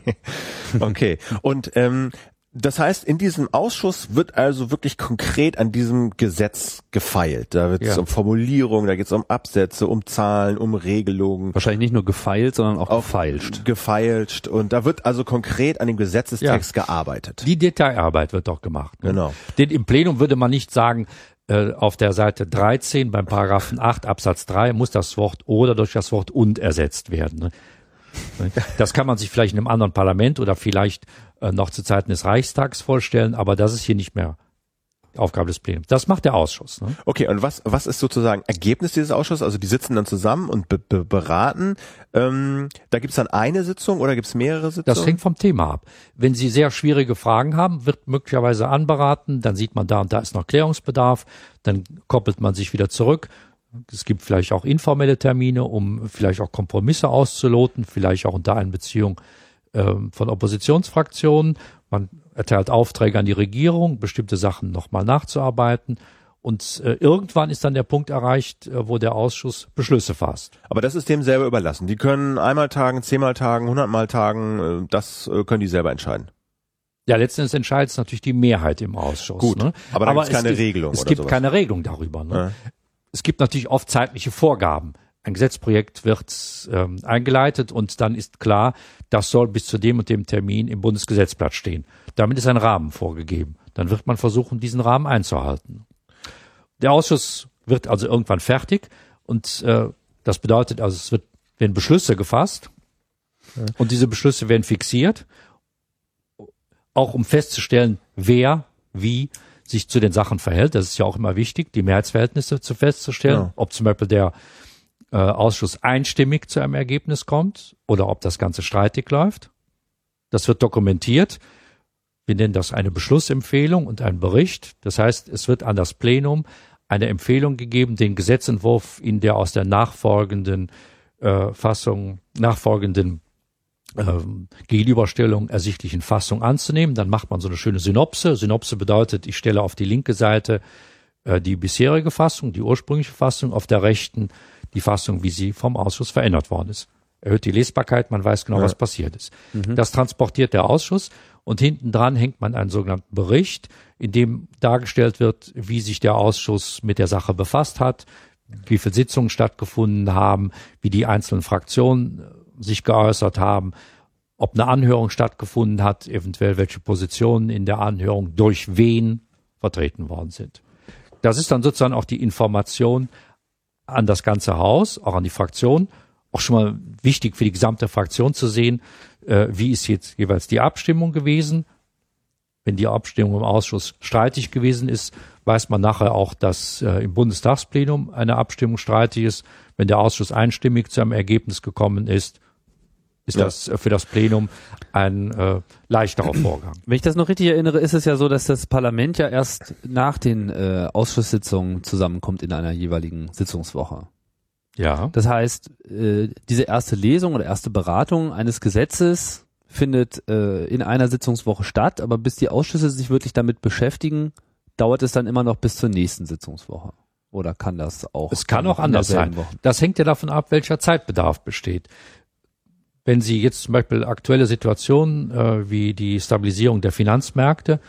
Okay. Und ähm, das heißt, in diesem Ausschuss wird also wirklich konkret an diesem Gesetz gefeilt. Da wird es ja. um Formulierungen, da geht es um Absätze, um Zahlen, um Regelungen. Wahrscheinlich nicht nur gefeilt, sondern auch, auch gefeilscht. Gefeilscht. Und da wird also konkret an dem Gesetzestext ja. gearbeitet. Die Detailarbeit wird doch gemacht. Ne? Genau. Denn im Plenum würde man nicht sagen, äh, auf der Seite 13 beim Paragraphen 8 Absatz 3 muss das Wort oder durch das Wort und ersetzt werden. Ne? Das kann man sich vielleicht in einem anderen Parlament oder vielleicht äh, noch zu Zeiten des Reichstags vorstellen, aber das ist hier nicht mehr Aufgabe des Plenums. Das macht der Ausschuss. Ne? Okay, und was, was ist sozusagen Ergebnis dieses Ausschusses? Also die sitzen dann zusammen und be be beraten. Ähm, da gibt's dann eine Sitzung oder gibt's mehrere Sitzungen? Das hängt vom Thema ab. Wenn Sie sehr schwierige Fragen haben, wird möglicherweise anberaten, dann sieht man da und da ist noch Klärungsbedarf, dann koppelt man sich wieder zurück. Es gibt vielleicht auch informelle Termine, um vielleicht auch Kompromisse auszuloten, vielleicht auch unter einer Beziehung ähm, von Oppositionsfraktionen. Man erteilt Aufträge an die Regierung, bestimmte Sachen nochmal nachzuarbeiten. Und äh, irgendwann ist dann der Punkt erreicht, äh, wo der Ausschuss Beschlüsse fasst. Aber das ist dem selber überlassen. Die können einmal tagen, zehnmal tagen, hundertmal tagen, äh, das äh, können die selber entscheiden. Ja, letztendlich entscheidet es natürlich die Mehrheit im Ausschuss. Gut, ne? aber da gibt es keine Regelung. Es gibt sowas. keine Regelung darüber. Ne? Ja. Es gibt natürlich oft zeitliche Vorgaben ein Gesetzprojekt wird ähm, eingeleitet und dann ist klar, das soll bis zu dem und dem Termin im Bundesgesetzblatt stehen. Damit ist ein Rahmen vorgegeben. Dann wird man versuchen, diesen Rahmen einzuhalten. Der Ausschuss wird also irgendwann fertig und äh, das bedeutet also, es wird, werden Beschlüsse gefasst und diese Beschlüsse werden fixiert auch um festzustellen, wer wie sich zu den Sachen verhält. Das ist ja auch immer wichtig, die Mehrheitsverhältnisse zu festzustellen, ja. ob zum Beispiel der äh, Ausschuss einstimmig zu einem Ergebnis kommt oder ob das Ganze streitig läuft. Das wird dokumentiert. Wir nennen das eine Beschlussempfehlung und ein Bericht. Das heißt, es wird an das Plenum eine Empfehlung gegeben, den Gesetzentwurf in der aus der nachfolgenden äh, Fassung, nachfolgenden ähm, Gegenüberstellung ersichtlichen Fassung anzunehmen. Dann macht man so eine schöne Synopse. Synopse bedeutet, ich stelle auf die linke Seite die bisherige Fassung, die ursprüngliche Fassung, auf der rechten die Fassung, wie sie vom Ausschuss verändert worden ist. Erhöht die Lesbarkeit, man weiß genau, ja. was passiert ist. Mhm. Das transportiert der Ausschuss und hinten dran hängt man einen sogenannten Bericht, in dem dargestellt wird, wie sich der Ausschuss mit der Sache befasst hat, wie viele Sitzungen stattgefunden haben, wie die einzelnen Fraktionen sich geäußert haben, ob eine Anhörung stattgefunden hat, eventuell welche Positionen in der Anhörung durch wen vertreten worden sind. Das ist dann sozusagen auch die Information an das ganze Haus, auch an die Fraktion, auch schon mal wichtig für die gesamte Fraktion zu sehen, äh, wie ist jetzt jeweils die Abstimmung gewesen. Wenn die Abstimmung im Ausschuss streitig gewesen ist, weiß man nachher auch, dass äh, im Bundestagsplenum eine Abstimmung streitig ist. Wenn der Ausschuss einstimmig zu einem Ergebnis gekommen ist, ist ja. das für das Plenum ein äh, leichterer Vorgang. Wenn ich das noch richtig erinnere, ist es ja so, dass das Parlament ja erst nach den äh, Ausschusssitzungen zusammenkommt in einer jeweiligen Sitzungswoche. Ja. Das heißt, äh, diese erste Lesung oder erste Beratung eines Gesetzes findet äh, in einer Sitzungswoche statt, aber bis die Ausschüsse sich wirklich damit beschäftigen, dauert es dann immer noch bis zur nächsten Sitzungswoche. Oder kann das auch? Es kann auch anders sein. Woche? Das hängt ja davon ab, welcher Zeitbedarf besteht. Wenn Sie jetzt zum Beispiel aktuelle Situationen äh, wie die Stabilisierung der Finanzmärkte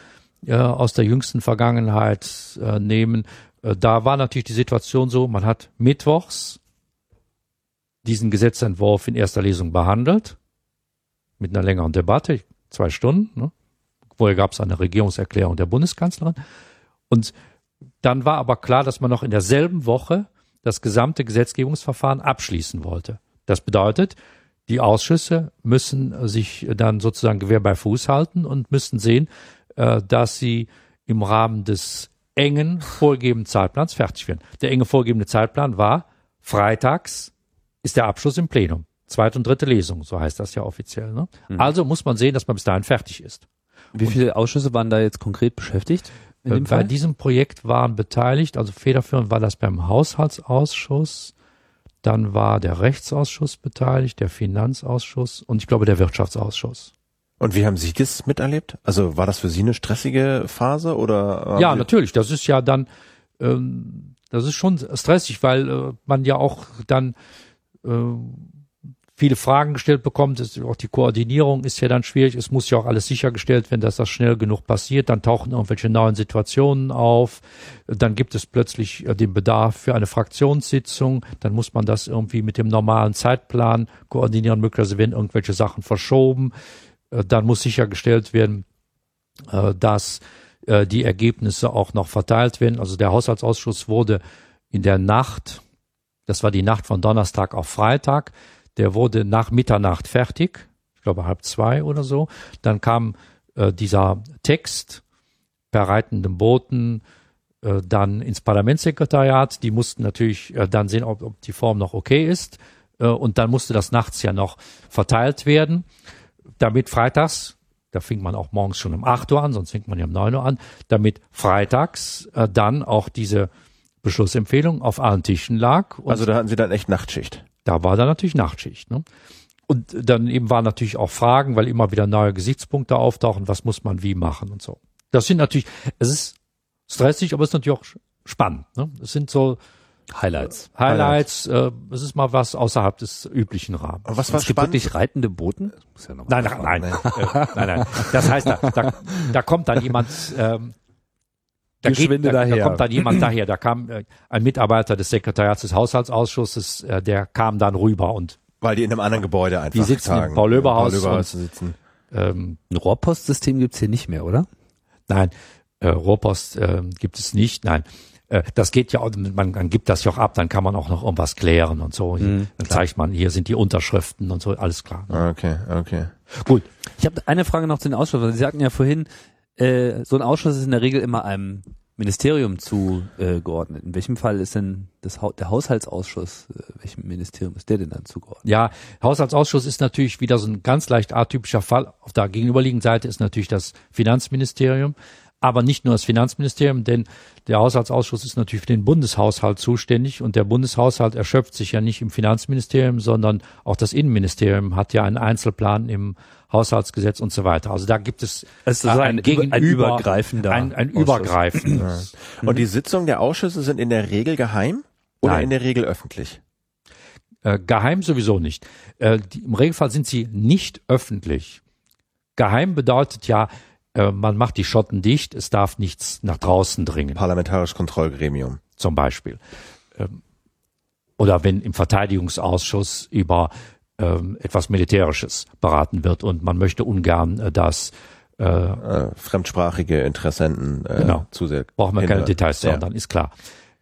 äh, aus der jüngsten Vergangenheit äh, nehmen, äh, da war natürlich die Situation so, man hat mittwochs diesen Gesetzentwurf in erster Lesung behandelt, mit einer längeren Debatte, zwei Stunden. Ne? Vorher gab es eine Regierungserklärung der Bundeskanzlerin. Und dann war aber klar, dass man noch in derselben Woche das gesamte Gesetzgebungsverfahren abschließen wollte. Das bedeutet, die Ausschüsse müssen sich dann sozusagen Gewehr bei Fuß halten und müssen sehen, äh, dass sie im Rahmen des engen vorgegebenen Zeitplans fertig werden. Der enge vorgegebene Zeitplan war, freitags ist der Abschluss im Plenum. Zweite und dritte Lesung, so heißt das ja offiziell. Ne? Mhm. Also muss man sehen, dass man bis dahin fertig ist. Wie viele Ausschüsse waren da jetzt konkret beschäftigt? Äh, bei Fall? diesem Projekt waren beteiligt, also federführend war das beim Haushaltsausschuss, dann war der Rechtsausschuss beteiligt, der Finanzausschuss und ich glaube der Wirtschaftsausschuss. Und wie haben Sie das miterlebt? Also war das für Sie eine stressige Phase oder? Ja, natürlich. Das ist ja dann, ähm, das ist schon stressig, weil äh, man ja auch dann äh, viele Fragen gestellt bekommt. Es, auch die Koordinierung ist ja dann schwierig. Es muss ja auch alles sichergestellt werden, dass das schnell genug passiert. Dann tauchen irgendwelche neuen Situationen auf. Dann gibt es plötzlich äh, den Bedarf für eine Fraktionssitzung. Dann muss man das irgendwie mit dem normalen Zeitplan koordinieren. Möglicherweise werden irgendwelche Sachen verschoben. Äh, dann muss sichergestellt werden, äh, dass die Ergebnisse auch noch verteilt werden. Also der Haushaltsausschuss wurde in der Nacht, das war die Nacht von Donnerstag auf Freitag, der wurde nach Mitternacht fertig, ich glaube halb zwei oder so. Dann kam äh, dieser Text per reitenden Booten äh, dann ins Parlamentssekretariat. Die mussten natürlich äh, dann sehen, ob, ob die Form noch okay ist. Äh, und dann musste das nachts ja noch verteilt werden, damit freitags da fing man auch morgens schon um 8 Uhr an, sonst fängt man ja um 9 Uhr an, damit freitags äh, dann auch diese Beschlussempfehlung auf allen Tischen lag. also da hatten Sie dann echt Nachtschicht. Da war dann natürlich Nachtschicht. Ne? Und dann eben waren natürlich auch Fragen, weil immer wieder neue Gesichtspunkte auftauchen, was muss man wie machen und so. Das sind natürlich, es ist stressig, aber es ist natürlich auch spannend. Ne? Es sind so Highlights. Highlights, Highlights. Äh, es ist mal was außerhalb des üblichen Rahmens. Aber was war es gibt spannend? wirklich reitende Booten? Ja nein, nein, nein, äh, nein, nein. Das heißt, da, da, da kommt dann jemand, ähm, da, geht, da, daher. da kommt dann jemand daher. Da kam äh, ein Mitarbeiter des Sekretariats des Haushaltsausschusses, äh, der kam dann rüber und weil die in einem anderen Gebäude einfach Die sitzen tagen. im Paul-Löber-Haus. Paul und, sitzen. Ähm, ein Rohrpostsystem gibt's hier nicht mehr, oder? Nein, äh, Rohrpost äh, gibt es nicht. Nein, äh, das geht ja, auch, man, man gibt das ja auch ab, dann kann man auch noch irgendwas klären und so. Mhm, dann zeigt man, hier sind die Unterschriften und so, alles klar. Ne? Okay, okay. Gut. Ich habe eine Frage noch zu den Ausschüssen. Sie sagten ja vorhin, äh, so ein Ausschuss ist in der Regel immer einem Ministerium zugeordnet. In welchem Fall ist denn das ha der Haushaltsausschuss, äh, welchem Ministerium ist der denn dann zugeordnet? Ja, Haushaltsausschuss ist natürlich wieder so ein ganz leicht atypischer Fall. Auf der gegenüberliegenden Seite ist natürlich das Finanzministerium, aber nicht nur das Finanzministerium, denn der Haushaltsausschuss ist natürlich für den Bundeshaushalt zuständig und der Bundeshaushalt erschöpft sich ja nicht im Finanzministerium, sondern auch das Innenministerium hat ja einen Einzelplan im Haushaltsgesetz und so weiter. Also da gibt es, es ein, ein, Gegenüber, ein übergreifender, ein, ein übergreifendes. Und die Sitzungen der Ausschüsse sind in der Regel geheim oder Nein. in der Regel öffentlich? Äh, geheim sowieso nicht. Äh, die, Im Regelfall sind sie nicht öffentlich. Geheim bedeutet ja, äh, man macht die Schotten dicht, es darf nichts nach draußen dringen. Parlamentarisches Kontrollgremium. Zum Beispiel. Ähm, oder wenn im Verteidigungsausschuss über ähm, etwas Militärisches beraten wird und man möchte ungern, äh, dass äh, äh, fremdsprachige Interessenten äh, genau. zu sehr brauchen wir keine Details ja. dann ist klar.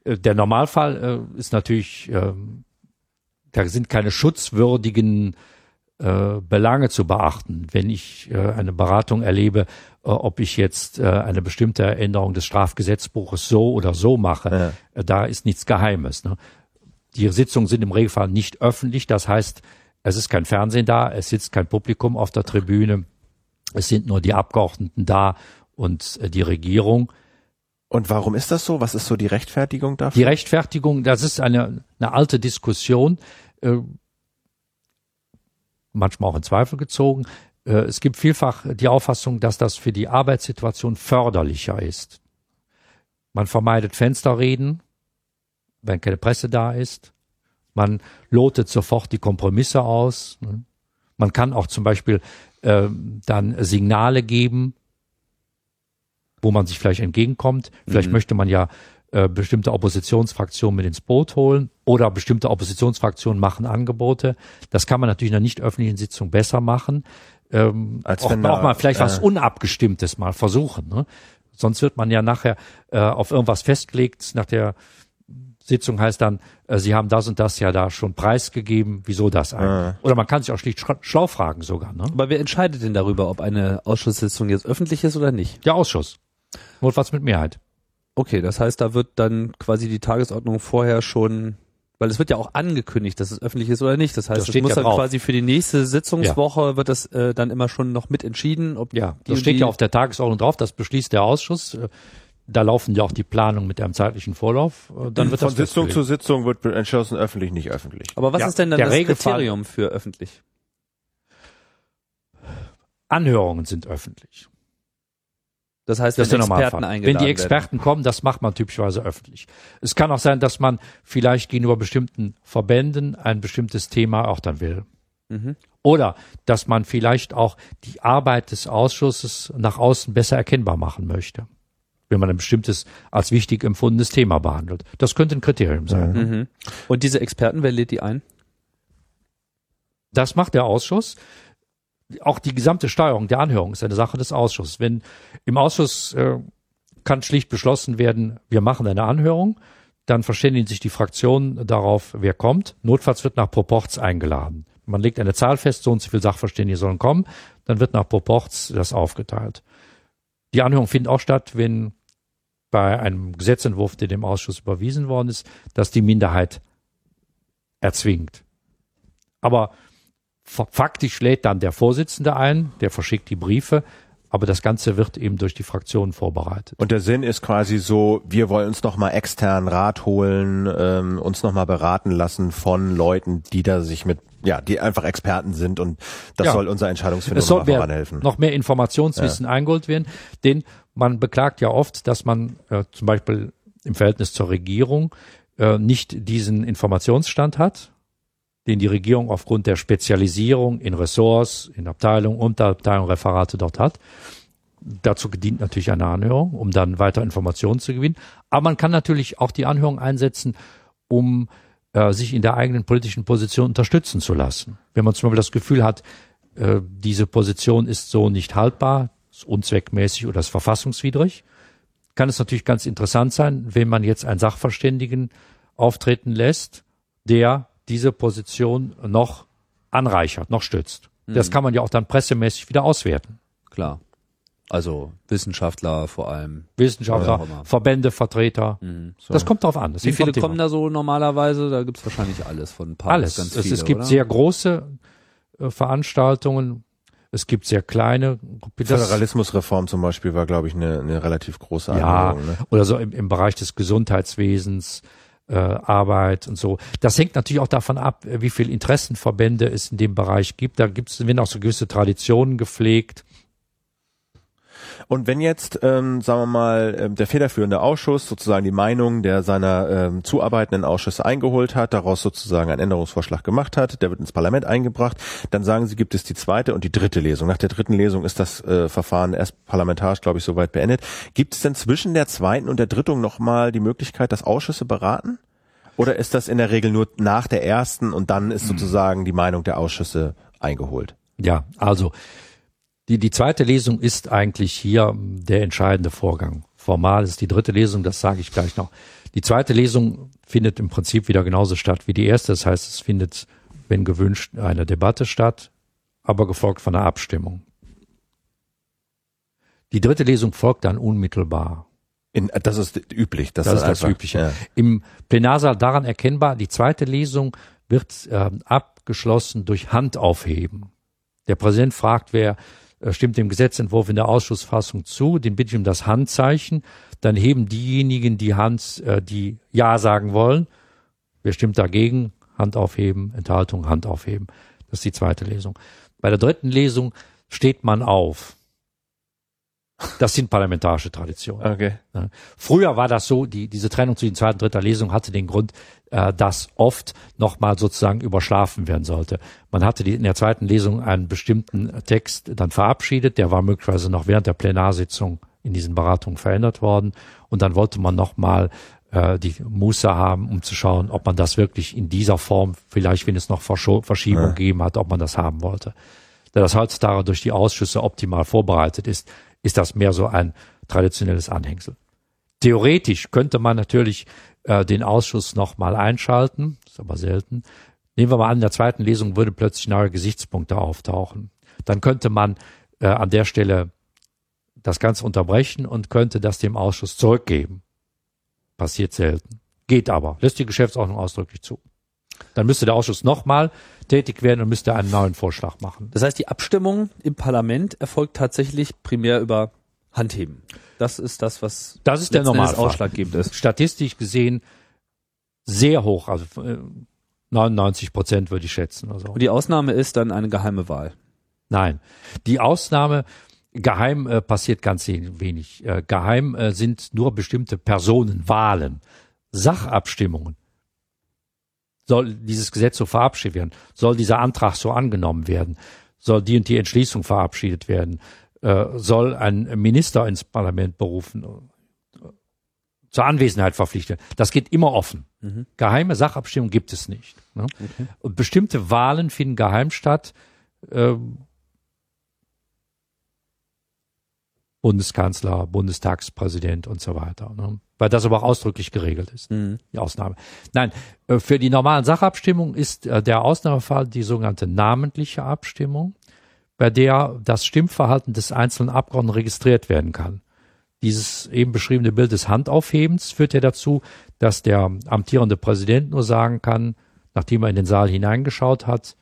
Der Normalfall äh, ist natürlich, äh, da sind keine schutzwürdigen Belange zu beachten. Wenn ich äh, eine Beratung erlebe, äh, ob ich jetzt äh, eine bestimmte Änderung des Strafgesetzbuches so oder so mache, ja. äh, da ist nichts Geheimes. Ne? Die Sitzungen sind im Regelfall nicht öffentlich, das heißt, es ist kein Fernsehen da, es sitzt kein Publikum auf der Tribüne, es sind nur die Abgeordneten da und äh, die Regierung. Und warum ist das so? Was ist so die Rechtfertigung dafür? Die Rechtfertigung, das ist eine, eine alte Diskussion, äh, manchmal auch in Zweifel gezogen. Äh, es gibt vielfach die Auffassung, dass das für die Arbeitssituation förderlicher ist. Man vermeidet Fensterreden, wenn keine Presse da ist. Man lotet sofort die Kompromisse aus. Man kann auch zum Beispiel äh, dann Signale geben, wo man sich vielleicht entgegenkommt. Vielleicht mhm. möchte man ja äh, bestimmte Oppositionsfraktionen mit ins Boot holen oder bestimmte Oppositionsfraktionen machen Angebote. Das kann man natürlich in einer nicht öffentlichen Sitzung besser machen. Ähm, Als auch, wenn auch mal vielleicht äh, was Unabgestimmtes mal versuchen. Ne? Sonst wird man ja nachher äh, auf irgendwas festgelegt nach der Sitzung heißt dann, äh, Sie haben das und das ja da schon preisgegeben, wieso das eigentlich? Oder man kann sich auch schlicht schlau fragen sogar. Ne? Aber wer entscheidet denn darüber, ob eine Ausschusssitzung jetzt öffentlich ist oder nicht? Der Ausschuss. Notfalls mit Mehrheit. Okay, das heißt, da wird dann quasi die Tagesordnung vorher schon, weil es wird ja auch angekündigt, dass es öffentlich ist oder nicht. Das heißt, das es muss ja dann quasi für die nächste Sitzungswoche ja. wird das äh, dann immer schon noch mit entschieden. Ob ja, das steht ja auf der Tagesordnung drauf, das beschließt der Ausschuss. Äh, da laufen ja auch die Planungen mit einem zeitlichen Vorlauf. Äh, dann wird Von das Sitzung zu Sitzung wird entschlossen, öffentlich, nicht öffentlich. Aber was ja, ist denn dann das Regelfall, Kriterium für öffentlich? Anhörungen sind öffentlich. Das heißt, wenn das Experten eingeladen Wenn die Experten werden. kommen, das macht man typischerweise öffentlich. Es kann auch sein, dass man vielleicht gegenüber bestimmten Verbänden ein bestimmtes Thema auch dann will. Mhm. Oder dass man vielleicht auch die Arbeit des Ausschusses nach außen besser erkennbar machen möchte wenn man ein bestimmtes als wichtig empfundenes Thema behandelt. Das könnte ein Kriterium sein. Mhm. Und diese Experten, wer lädt die ein? Das macht der Ausschuss. Auch die gesamte Steuerung der Anhörung ist eine Sache des Ausschusses. Wenn im Ausschuss äh, kann schlicht beschlossen werden, wir machen eine Anhörung, dann verständigen sich die Fraktionen darauf, wer kommt. Notfalls wird nach Proports eingeladen. Man legt eine Zahl fest, so und so viele Sachverständige sollen kommen, dann wird nach Proports das aufgeteilt. Die Anhörung findet auch statt, wenn bei einem Gesetzentwurf, der dem Ausschuss überwiesen worden ist, dass die Minderheit erzwingt. Aber faktisch lädt dann der Vorsitzende ein, der verschickt die Briefe, aber das Ganze wird eben durch die Fraktionen vorbereitet. Und der Sinn ist quasi so, wir wollen uns nochmal externen Rat holen, ähm, uns nochmal beraten lassen von Leuten, die da sich mit, ja, die einfach Experten sind und das ja. soll unser Entscheidungsfindung es soll voranhelfen. Noch mehr Informationswissen ja. eingeholt werden, denn man beklagt ja oft, dass man äh, zum Beispiel im Verhältnis zur Regierung äh, nicht diesen Informationsstand hat, den die Regierung aufgrund der Spezialisierung in Ressorts, in Abteilungen, Unterabteilungen, Referate dort hat. Dazu gedient natürlich eine Anhörung, um dann weiter Informationen zu gewinnen. Aber man kann natürlich auch die Anhörung einsetzen, um äh, sich in der eigenen politischen Position unterstützen zu lassen. Wenn man zum Beispiel das Gefühl hat, äh, diese Position ist so nicht haltbar, ist unzweckmäßig oder ist verfassungswidrig, kann es natürlich ganz interessant sein, wenn man jetzt einen Sachverständigen auftreten lässt, der diese Position noch anreichert, noch stützt. Mhm. Das kann man ja auch dann pressemäßig wieder auswerten. Klar. Also Wissenschaftler vor allem. Wissenschaftler, Verbände, Vertreter. Mhm, so. Das kommt darauf an. Das Wie viele kommen da so normalerweise? Da gibt's wahrscheinlich alles von ein paar alles. ganz viele, es, es gibt oder? sehr große äh, Veranstaltungen. Es gibt sehr kleine. Föderalismusreform zum Beispiel war, glaube ich, eine, eine relativ große Anwendung. Ja, ne? oder so im, im Bereich des Gesundheitswesens, äh, Arbeit und so. Das hängt natürlich auch davon ab, wie viel Interessenverbände es in dem Bereich gibt. Da gibt es, werden auch so gewisse Traditionen gepflegt. Und wenn jetzt, ähm, sagen wir mal, ähm, der federführende Ausschuss sozusagen die Meinung der seiner ähm, zuarbeitenden Ausschüsse eingeholt hat, daraus sozusagen einen Änderungsvorschlag gemacht hat, der wird ins Parlament eingebracht, dann sagen sie, gibt es die zweite und die dritte Lesung. Nach der dritten Lesung ist das äh, Verfahren erst parlamentarisch, glaube ich, soweit beendet. Gibt es denn zwischen der zweiten und der dritten nochmal die Möglichkeit, dass Ausschüsse beraten? Oder ist das in der Regel nur nach der ersten und dann ist sozusagen die Meinung der Ausschüsse eingeholt? Ja, also die, die zweite Lesung ist eigentlich hier der entscheidende Vorgang. Formal ist die dritte Lesung, das sage ich gleich noch. Die zweite Lesung findet im Prinzip wieder genauso statt wie die erste. Das heißt, es findet, wenn gewünscht, eine Debatte statt, aber gefolgt von einer Abstimmung. Die dritte Lesung folgt dann unmittelbar. In, das ist üblich. Das, das ist, das Übliche. Ja. Im Plenarsaal daran erkennbar, die zweite Lesung wird äh, abgeschlossen durch Handaufheben. Der Präsident fragt, wer stimmt dem Gesetzentwurf in der Ausschussfassung zu, den bitte ich um das Handzeichen. Dann heben diejenigen die Hand, äh, die Ja sagen wollen. Wer stimmt dagegen? Hand aufheben, Enthaltung, Hand aufheben. Das ist die zweite Lesung. Bei der dritten Lesung steht man auf. Das sind parlamentarische Traditionen. Okay. Früher war das so, die, diese Trennung zwischen zweiter und dritter Lesung hatte den Grund, äh, dass oft nochmal sozusagen überschlafen werden sollte. Man hatte die, in der zweiten Lesung einen bestimmten Text dann verabschiedet, der war möglicherweise noch während der Plenarsitzung in diesen Beratungen verändert worden und dann wollte man nochmal äh, die Muße haben, um zu schauen, ob man das wirklich in dieser Form, vielleicht wenn es noch Verschiebung ja. gegeben hat, ob man das haben wollte. Da das heutzutage durch die Ausschüsse optimal vorbereitet ist, ist das mehr so ein traditionelles Anhängsel. Theoretisch könnte man natürlich äh, den Ausschuss nochmal einschalten, ist aber selten. Nehmen wir mal an, in der zweiten Lesung würde plötzlich neue Gesichtspunkte auftauchen. Dann könnte man äh, an der Stelle das Ganze unterbrechen und könnte das dem Ausschuss zurückgeben. Passiert selten. Geht aber. Lässt die Geschäftsordnung ausdrücklich zu. Dann müsste der Ausschuss nochmal tätig werden und müsste einen neuen Vorschlag machen. Das heißt, die Abstimmung im Parlament erfolgt tatsächlich primär über Handheben. Das ist das, was das ist der Normalfall. ausschlaggebend ist. Statistisch gesehen sehr hoch, also 99 äh, Prozent würde ich schätzen. Also. Und die Ausnahme ist dann eine geheime Wahl. Nein, die Ausnahme geheim äh, passiert ganz wenig. Äh, geheim äh, sind nur bestimmte Personen, Wahlen, Sachabstimmungen soll dieses Gesetz so verabschiedet werden? Soll dieser Antrag so angenommen werden? Soll die und die Entschließung verabschiedet werden? Äh, soll ein Minister ins Parlament berufen? Zur Anwesenheit verpflichtet. Das geht immer offen. Mhm. Geheime Sachabstimmung gibt es nicht. Ne? Okay. Und bestimmte Wahlen finden geheim statt. Äh, Bundeskanzler, Bundestagspräsident und so weiter. Ne? Weil das aber auch ausdrücklich geregelt ist, mhm. die Ausnahme. Nein, äh, für die normalen Sachabstimmungen ist äh, der Ausnahmefall die sogenannte namentliche Abstimmung, bei der das Stimmverhalten des einzelnen Abgeordneten registriert werden kann. Dieses eben beschriebene Bild des Handaufhebens führt ja dazu, dass der amtierende Präsident nur sagen kann, nachdem er in den Saal hineingeschaut hat,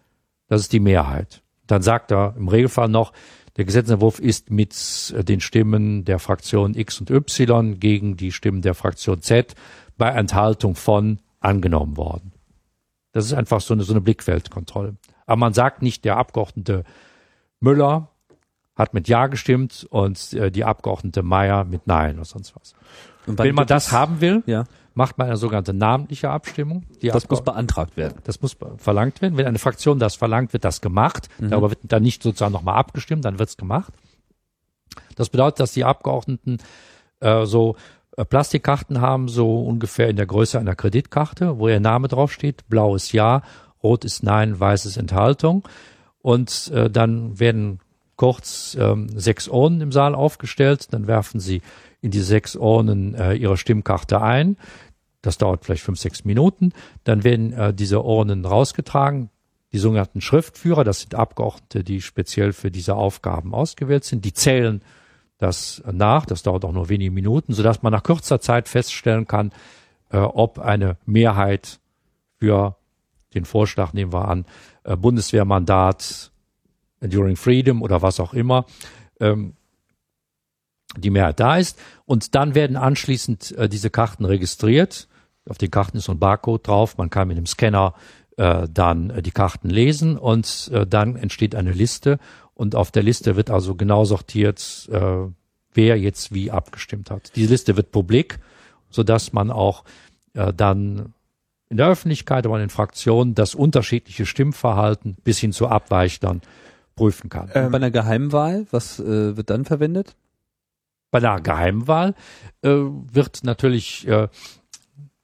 das ist die Mehrheit. Dann sagt er im Regelfall noch, der Gesetzentwurf ist mit äh, den Stimmen der Fraktion X und Y gegen die Stimmen der Fraktion Z bei Enthaltung von angenommen worden. Das ist einfach so eine, so eine Blickfeldkontrolle. Aber man sagt nicht, der Abgeordnete Müller hat mit Ja gestimmt und äh, die Abgeordnete Meier mit Nein oder sonst was. Wenn man das haben will, ja macht man eine sogenannte namentliche Abstimmung. Das muss beantragt werden. Das muss verlangt werden. Wenn eine Fraktion das verlangt, wird das gemacht. Mhm. Darüber wird dann nicht sozusagen nochmal abgestimmt, dann wird's gemacht. Das bedeutet, dass die Abgeordneten äh, so äh, Plastikkarten haben, so ungefähr in der Größe einer Kreditkarte, wo ihr Name draufsteht. Blau ist Ja, Rot ist Nein, Weiß ist Enthaltung. Und äh, dann werden kurz ähm, sechs Urnen im Saal aufgestellt. Dann werfen sie in die sechs Urnen äh, ihre Stimmkarte ein. Das dauert vielleicht fünf, sechs Minuten. Dann werden äh, diese Urnen rausgetragen. Die sogenannten Schriftführer, das sind Abgeordnete, die speziell für diese Aufgaben ausgewählt sind, die zählen das nach. Das dauert auch nur wenige Minuten, sodass man nach kurzer Zeit feststellen kann, äh, ob eine Mehrheit für den Vorschlag, nehmen wir an, äh, Bundeswehrmandat, Enduring Freedom oder was auch immer, ähm, die Mehrheit da ist. Und dann werden anschließend äh, diese Karten registriert. Auf den Karten ist so ein Barcode drauf. Man kann mit dem Scanner äh, dann äh, die Karten lesen und äh, dann entsteht eine Liste. Und auf der Liste wird also genau sortiert, äh, wer jetzt wie abgestimmt hat. Die Liste wird publik, sodass man auch äh, dann in der Öffentlichkeit, aber in den Fraktionen das unterschiedliche Stimmverhalten bis hin zu Abweichlern prüfen kann. Ähm, bei einer Geheimwahl, was äh, wird dann verwendet? Bei einer Geheimwahl äh, wird natürlich äh,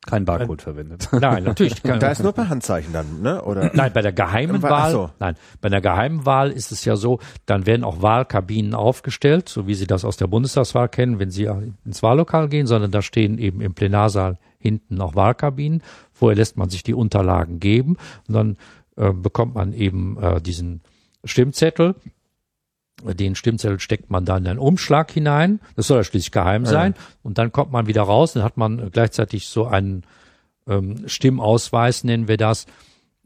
kein Barcode äh, verwendet. Nein, natürlich. Kein, da ist nur per Handzeichen dann, ne? Oder? Nein, bei der geheimen Wahl. So. Nein, bei der geheimen Wahl ist es ja so, dann werden auch Wahlkabinen aufgestellt, so wie Sie das aus der Bundestagswahl kennen, wenn Sie ins Wahllokal gehen, sondern da stehen eben im Plenarsaal hinten noch Wahlkabinen. Vorher lässt man sich die Unterlagen geben und dann äh, bekommt man eben äh, diesen Stimmzettel. Den Stimmzettel steckt man dann in einen Umschlag hinein. Das soll ja schließlich geheim sein. Ja. Und dann kommt man wieder raus. Dann hat man gleichzeitig so einen ähm, Stimmausweis, nennen wir das.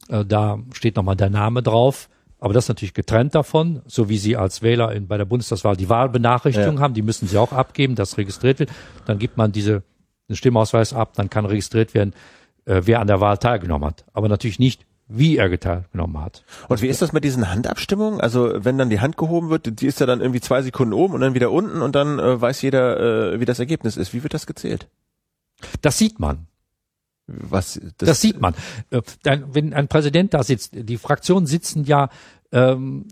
Äh, da steht nochmal der Name drauf. Aber das ist natürlich getrennt davon, so wie Sie als Wähler in, bei der Bundestagswahl die Wahlbenachrichtigung ja. haben, die müssen Sie auch abgeben, das registriert wird. Dann gibt man diese den Stimmausweis ab, dann kann registriert werden, äh, wer an der Wahl teilgenommen hat. Aber natürlich nicht, wie er teilgenommen hat. Und wie ist das mit diesen Handabstimmungen? Also wenn dann die Hand gehoben wird, die ist ja dann irgendwie zwei Sekunden oben und dann wieder unten und dann äh, weiß jeder, äh, wie das Ergebnis ist. Wie wird das gezählt? Das sieht man. Was? Das, das sieht man. Äh, wenn ein Präsident da sitzt, die Fraktionen sitzen ja ähm,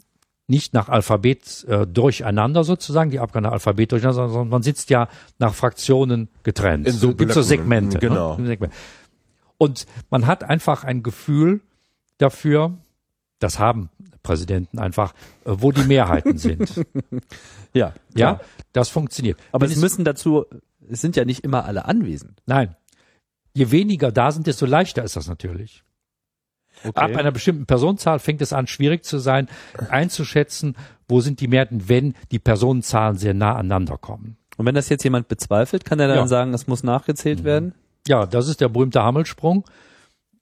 nicht nach Alphabet äh, durcheinander sozusagen, die Abgeordneten Alphabet durcheinander, sondern man sitzt ja nach Fraktionen getrennt. In so gibt so Segmente. Genau. Ne? Und man hat einfach ein Gefühl dafür, das haben Präsidenten einfach, äh, wo die Mehrheiten sind. ja, ja, das funktioniert. Aber es müssen dazu, es sind ja nicht immer alle anwesend. Nein. Je weniger da sind, desto leichter ist das natürlich. Okay. Ab einer bestimmten Personenzahl fängt es an, schwierig zu sein, einzuschätzen, wo sind die Mehrheiten, wenn die Personenzahlen sehr nah aneinander kommen. Und wenn das jetzt jemand bezweifelt, kann er dann ja. sagen, es muss nachgezählt mhm. werden? Ja, das ist der berühmte Hammelsprung.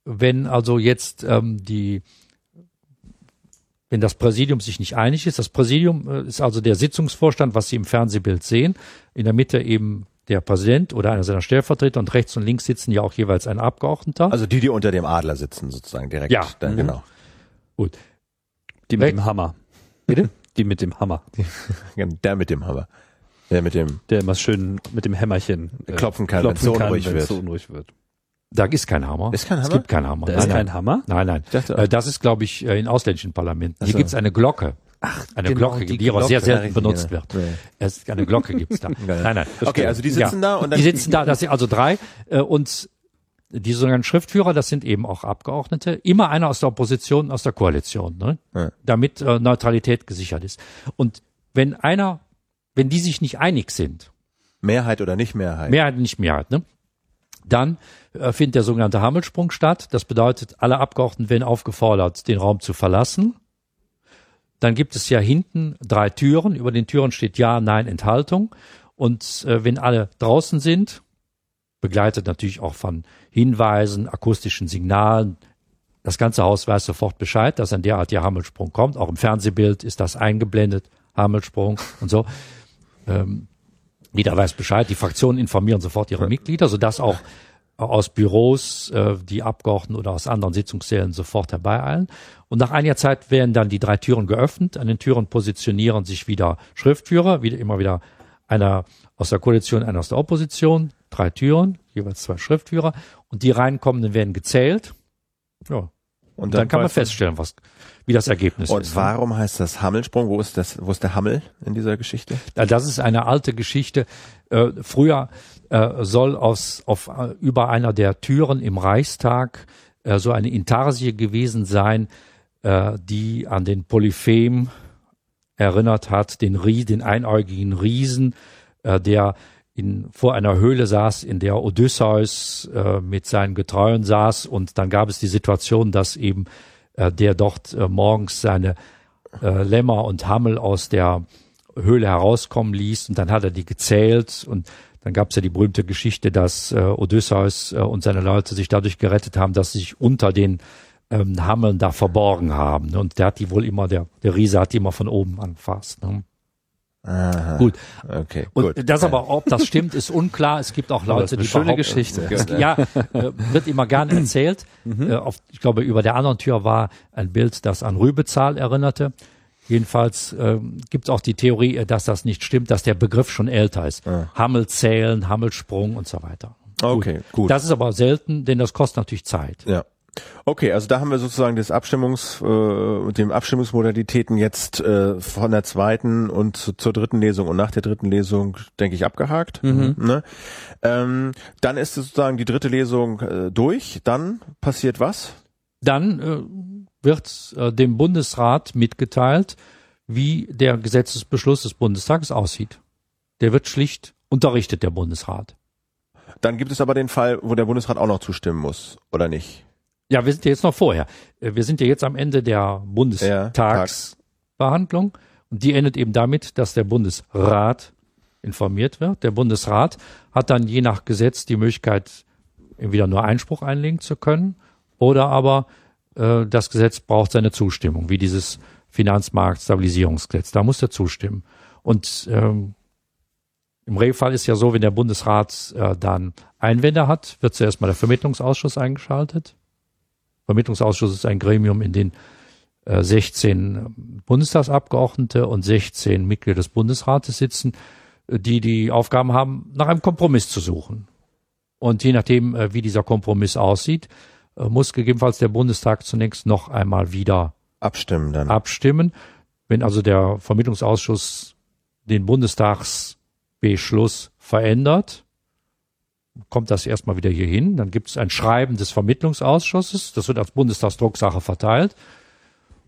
Wenn also jetzt ähm, die wenn das Präsidium sich nicht einig ist. Das Präsidium äh, ist also der Sitzungsvorstand, was Sie im Fernsehbild sehen. In der Mitte eben der Präsident oder einer seiner Stellvertreter und rechts und links sitzen ja auch jeweils ein Abgeordneter. Also die, die unter dem Adler sitzen, sozusagen direkt. Ja, dann, mhm. genau. Gut. Die mit Recht. dem Hammer. Bitte? Die mit dem Hammer. der mit dem Hammer. Der mit dem. Der immer schön mit dem Hämmerchen äh, klopfen kann, wenn es so unruhig wird. Wird. Da ist kein Hammer. Ist kein Hammer? Es gibt keinen Hammer. Da ist kein Hammer? Nein, nein. Dachte, äh, das ist, glaube ich, äh, in ausländischen Parlamenten. Hier so. gibt es eine Glocke. Ach, eine genau, Glocke, die, die aber sehr selten benutzt wird. Ja. Es, eine Glocke gibt's da. nein, nein. Okay, also die sitzen ja. da und dann die sitzen da. Das sind also drei äh, und die sogenannten Schriftführer, das sind eben auch Abgeordnete, immer einer aus der Opposition, aus der Koalition, ne? Ja. damit äh, Neutralität gesichert ist. Und wenn einer, wenn die sich nicht einig sind, Mehrheit oder nicht Mehrheit, Mehrheit nicht Mehrheit, ne? Dann äh, findet der sogenannte Hammelsprung statt. Das bedeutet, alle Abgeordneten werden aufgefordert, den Raum zu verlassen dann gibt es ja hinten drei Türen. Über den Türen steht Ja, Nein, Enthaltung. Und äh, wenn alle draußen sind, begleitet natürlich auch von Hinweisen, akustischen Signalen, das ganze Haus weiß sofort Bescheid, dass ein derartiger Hammelsprung kommt. Auch im Fernsehbild ist das eingeblendet, Hammelsprung und so. Ähm, jeder weiß Bescheid. Die Fraktionen informieren sofort ihre Mitglieder, sodass auch aus Büros äh, die Abgeordneten oder aus anderen Sitzungssälen sofort herbeieilen. Und nach einiger Zeit werden dann die drei Türen geöffnet. An den Türen positionieren sich wieder Schriftführer, wieder immer wieder einer aus der Koalition, einer aus der Opposition. Drei Türen, jeweils zwei Schriftführer. Und die reinkommenden werden gezählt. Ja. Und, dann, dann kann man feststellen, was, wie das Ergebnis und ist. Und warum heißt das Hammelsprung? Wo ist das, wo ist der Hammel in dieser Geschichte? Das ist eine alte Geschichte. Äh, früher äh, soll aus, auf, äh, über einer der Türen im Reichstag äh, so eine Intarsie gewesen sein, äh, die an den Polyphem erinnert hat, den, Rie, den einäugigen Riesen, äh, der in, vor einer Höhle saß, in der Odysseus äh, mit seinen Getreuen saß und dann gab es die Situation, dass eben äh, der dort äh, morgens seine äh, Lämmer und Hammel aus der Höhle herauskommen ließ und dann hat er die gezählt und dann gab es ja die berühmte Geschichte, dass äh, Odysseus äh, und seine Leute sich dadurch gerettet haben, dass sie sich unter den ähm, Hammeln da verborgen haben. Und der hat die wohl immer, der, der Riese hat die immer von oben anfasst. Ne? Aha. Gut. Okay, Und gut. das aber, ob das stimmt, ist unklar. Es gibt auch Leute, die schöne Geschichte. Es, ja, äh, wird immer gerne erzählt. Äh, auf, ich glaube, über der anderen Tür war ein Bild, das an Rübezahl erinnerte. Jedenfalls ähm, gibt es auch die Theorie, äh, dass das nicht stimmt, dass der Begriff schon älter ist. Hammelzählen, Hammelsprung und so weiter. Okay, gut. Das ist aber selten, denn das kostet natürlich Zeit. Ja. Okay, also da haben wir sozusagen das Abstimmungs, äh, dem Abstimmungsmodalitäten jetzt äh, von der zweiten und zu, zur dritten Lesung und nach der dritten Lesung, denke ich, abgehakt. Ne? Ähm, dann ist sozusagen die dritte Lesung äh, durch. Dann passiert was? Dann äh, wird äh, dem Bundesrat mitgeteilt, wie der Gesetzesbeschluss des Bundestages aussieht. Der wird schlicht unterrichtet, der Bundesrat. Dann gibt es aber den Fall, wo der Bundesrat auch noch zustimmen muss, oder nicht? Ja, wir sind ja jetzt noch vorher. Äh, Wir sind ja jetzt am Ende der Bundestagsbehandlung und die endet eben damit, dass der Bundesrat informiert wird. Der Bundesrat hat dann je nach Gesetz die Möglichkeit, entweder nur Einspruch einlegen zu können oder aber äh, das Gesetz braucht seine Zustimmung, wie dieses Finanzmarktstabilisierungsgesetz. Da muss er zustimmen. Und ähm, im Regelfall ist ja so, wenn der Bundesrat äh, dann Einwände hat, wird zuerst mal der Vermittlungsausschuss eingeschaltet. Vermittlungsausschuss ist ein Gremium, in dem äh, 16 Bundestagsabgeordnete und 16 Mitglieder des Bundesrates sitzen, äh, die die Aufgaben haben, nach einem Kompromiss zu suchen. Und je nachdem, äh, wie dieser Kompromiss aussieht, äh, muss gegebenenfalls der Bundestag zunächst noch einmal wieder Abstimmen dann. abstimmen. Wenn also der Vermittlungsausschuss den Bundestagsbeschluss verändert, kommt das erstmal wieder hier hin. Dann gibt es ein Schreiben des Vermittlungsausschusses, das wird als Bundestagsdrucksache verteilt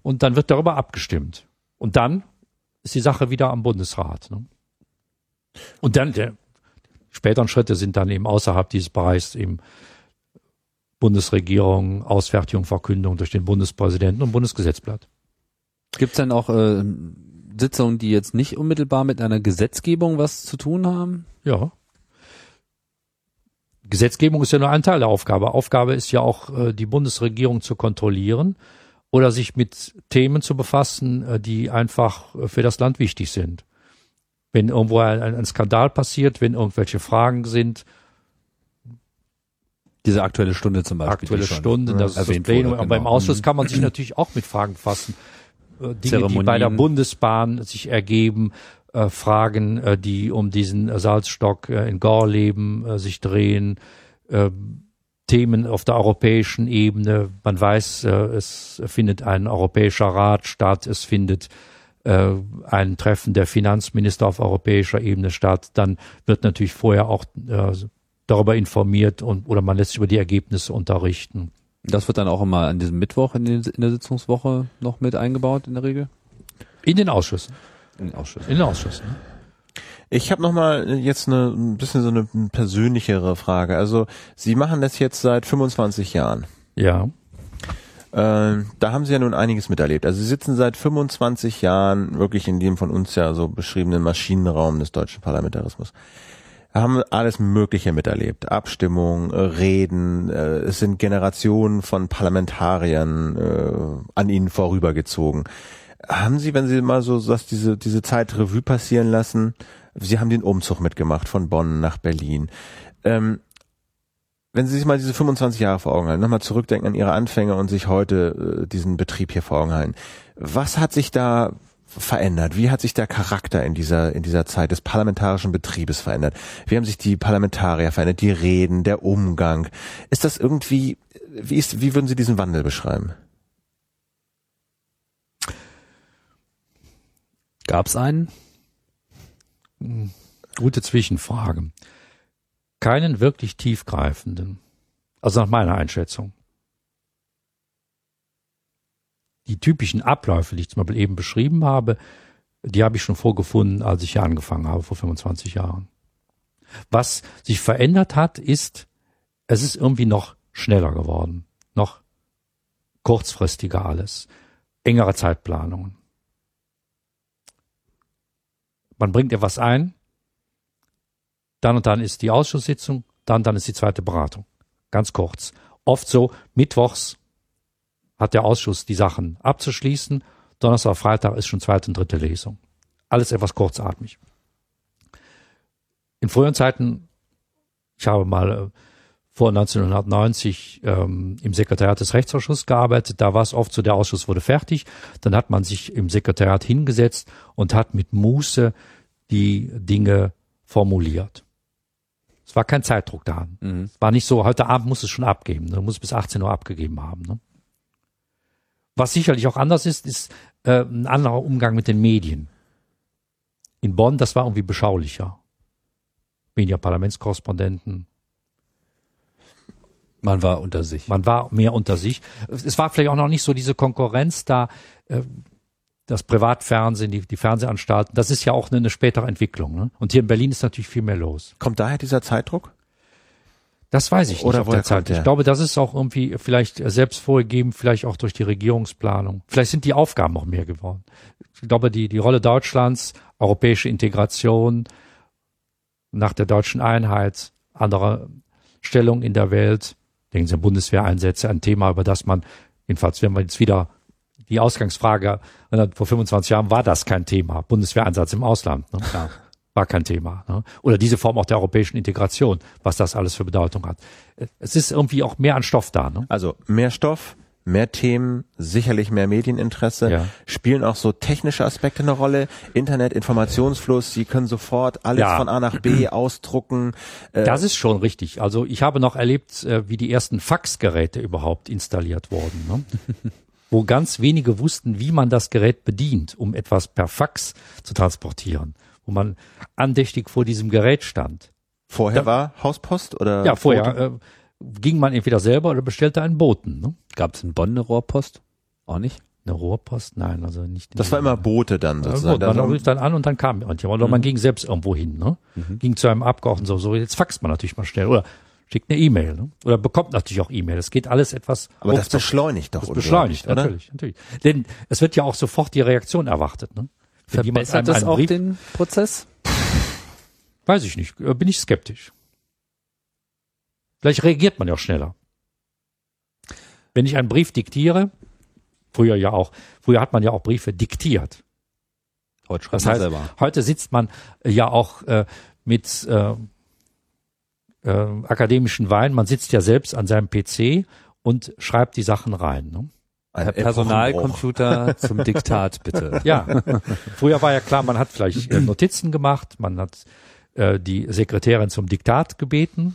und dann wird darüber abgestimmt. Und dann ist die Sache wieder am Bundesrat. Ne? Und dann der späteren Schritte sind dann eben außerhalb dieses Bereichs eben Bundesregierung, Ausfertigung, Verkündung durch den Bundespräsidenten und Bundesgesetzblatt. Gibt's denn auch äh, Sitzungen, die jetzt nicht unmittelbar mit einer Gesetzgebung was zu tun haben? Ja. Gesetzgebung ist ja nur ein Teil der Aufgabe. Aufgabe ist ja auch, äh, die Bundesregierung zu kontrollieren oder sich mit Themen zu befassen, äh, die einfach äh, für das Land wichtig sind. Wenn irgendwo ein, ein Skandal passiert, wenn irgendwelche Fragen sind, Diese aktuelle Stunde zum Beispiel. aktuelle ne, das ist das Plenum. wurde, Aber beim genau. Ausschuss kann man sich natürlich auch mit Fragen befassen. Dinge, die bei der Bundesbahn sich ergeben, äh, Fragen, äh, die um diesen äh, Salzstock äh, in Gorleben äh, sich drehen, Themen auf der europäischen Ebene. Man weiß, es findet ein europäischer Rat statt, es findet ein Treffen der Finanzminister auf europäischer Ebene statt. Dann wird natürlich vorher auch darüber informiert und oder man lässt sich über die Ergebnisse unterrichten. Das wird dann auch immer an diesem Mittwoch in, den, in der Sitzungswoche noch mit eingebaut in der Regel? In den Ausschüssen. In den Ausschüssen. In den Ausschüssen. ne? Ich habe noch mal jetzt eine ein bisschen so eine persönlichere Frage. Also Sie machen das jetzt seit 25 Jahren. Ja. Äh, da haben Sie ja nun einiges miterlebt. Also Sie sitzen seit 25 Jahren wirklich in dem von uns ja so beschriebenen Maschinenraum des deutschen Parlamentarismus. Haben alles Mögliche miterlebt. Abstimmung, äh, Reden, äh, es sind Generationen von Parlamentariern äh, an Ihnen vorübergezogen. Haben Sie, wenn Sie mal so dass diese, diese Zeit Revue passieren lassen, Sie haben den Umzug mitgemacht von Bonn nach Berlin. Ähm, wenn Sie sich mal diese 25 Jahre vor Augen halten, nochmal zurückdenken an Ihre Anfänge und sich heute äh, diesen Betrieb hier vor Augen halten, was hat sich da verändert? Wie hat sich der Charakter in dieser, in dieser Zeit des parlamentarischen Betriebes verändert? Wie haben sich die Parlamentarier verändert? Die Reden, der Umgang? Ist das irgendwie, wie ist, wie würden Sie diesen Wandel beschreiben? Gab's einen? Gute Zwischenfrage. Keinen wirklich tiefgreifenden. Also nach meiner Einschätzung. Die typischen Abläufe, die ich zum Beispiel eben beschrieben habe, die habe ich schon vorgefunden, als ich hier angefangen habe, vor 25 Jahren. Was sich verändert hat, ist, es ist irgendwie noch schneller geworden, noch kurzfristiger alles, engere Zeitplanungen. Man bringt etwas ein, dann und dann ist die Ausschusssitzung, dann dann ist die zweite Beratung. Ganz kurz. Oft so, mittwochs hat der Ausschuss die Sachen abzuschließen Donnerstag, Freitag ist schon zweite und dritte Lesung. Alles etwas kurzatmig. In früheren Zeiten, ich habe mal äh, vor 1990 ähm, im Sekretariat des Rechtsausschusses gearbeitet. Da war es oft so, der Ausschuss wurde fertig. Dann hat man sich im Sekretariat hingesetzt und hat mit Muße die Dinge formuliert. Es war kein Zeitdruck da. Mhm. Es war nicht so, heute Abend muss es schon abgeben. Du musst bis 18 Uhr abgegeben haben. Ne? Was sicherlich auch anders ist, ist äh, ein anderer Umgang mit den Medien. In Bonn, das war irgendwie beschaulicher. Weniger Parlamentskorrespondenten. Man war unter sich. Man war mehr unter sich. Es war vielleicht auch noch nicht so diese Konkurrenz da, äh, das Privatfernsehen, die, die Fernsehanstalten. Das ist ja auch eine, eine spätere Entwicklung. Ne? Und hier in Berlin ist natürlich viel mehr los. Kommt daher dieser Zeitdruck? Das weiß ich nicht Oder auf Zeit. Ich glaube, das ist auch irgendwie vielleicht selbst vorgegeben, vielleicht auch durch die Regierungsplanung. Vielleicht sind die Aufgaben auch mehr geworden. Ich glaube, die, die Rolle Deutschlands, europäische Integration nach der deutschen Einheit, andere Stellung in der Welt, denken Sie an Bundeswehreinsätze, ein Thema, über das man, jedenfalls, wenn wir jetzt wieder die Ausgangsfrage, vor 25 Jahren war das kein Thema, Bundeswehreinsatz im Ausland. Ne? Ja war kein Thema. Ne? Oder diese Form auch der europäischen Integration, was das alles für Bedeutung hat. Es ist irgendwie auch mehr an Stoff da. Ne? Also mehr Stoff, mehr Themen, sicherlich mehr Medieninteresse. Ja. Spielen auch so technische Aspekte eine Rolle? Internet, Informationsfluss, Sie können sofort alles ja. von A nach B ausdrucken. Äh das ist schon richtig. Also ich habe noch erlebt, äh, wie die ersten Faxgeräte überhaupt installiert wurden. Ne? wo ganz wenige wussten, wie man das Gerät bedient, um etwas per Fax zu transportieren wo man andächtig vor diesem Gerät stand. Vorher da, war Hauspost oder? Ja, vorher äh, ging man entweder selber oder bestellte einen Boten. Ne? Gab es in Bonn eine Rohrpost? Auch nicht? Eine Rohrpost? Nein, also nicht. Das war immer Boote dann sozusagen. Ja, man rief dann an und dann kam jemand. Oder mhm. man ging selbst irgendwo hin. Ne? Mhm. Ging zu einem Abgeordneten so, so, jetzt faxt man natürlich mal schnell. Oder schickt eine E-Mail. Ne? Oder bekommt natürlich auch E-Mail. Es geht alles etwas. Aber das beschleunigt doch, das beschleunigt, oder? natürlich, natürlich. Denn es wird ja auch sofort die Reaktion erwartet. Ne? Verbessert das auch Brief, den Prozess? Weiß ich nicht. Äh, bin ich skeptisch. Vielleicht reagiert man ja auch schneller. Wenn ich einen Brief diktiere, früher ja auch, früher hat man ja auch Briefe diktiert. Heute schreibt das heißt, selber. Heute sitzt man ja auch äh, mit äh, äh, akademischen Wein, man sitzt ja selbst an seinem PC und schreibt die Sachen rein. Ne? Ein Personalcomputer zum Diktat, bitte. Ja, früher war ja klar, man hat vielleicht äh, Notizen gemacht, man hat äh, die Sekretärin zum Diktat gebeten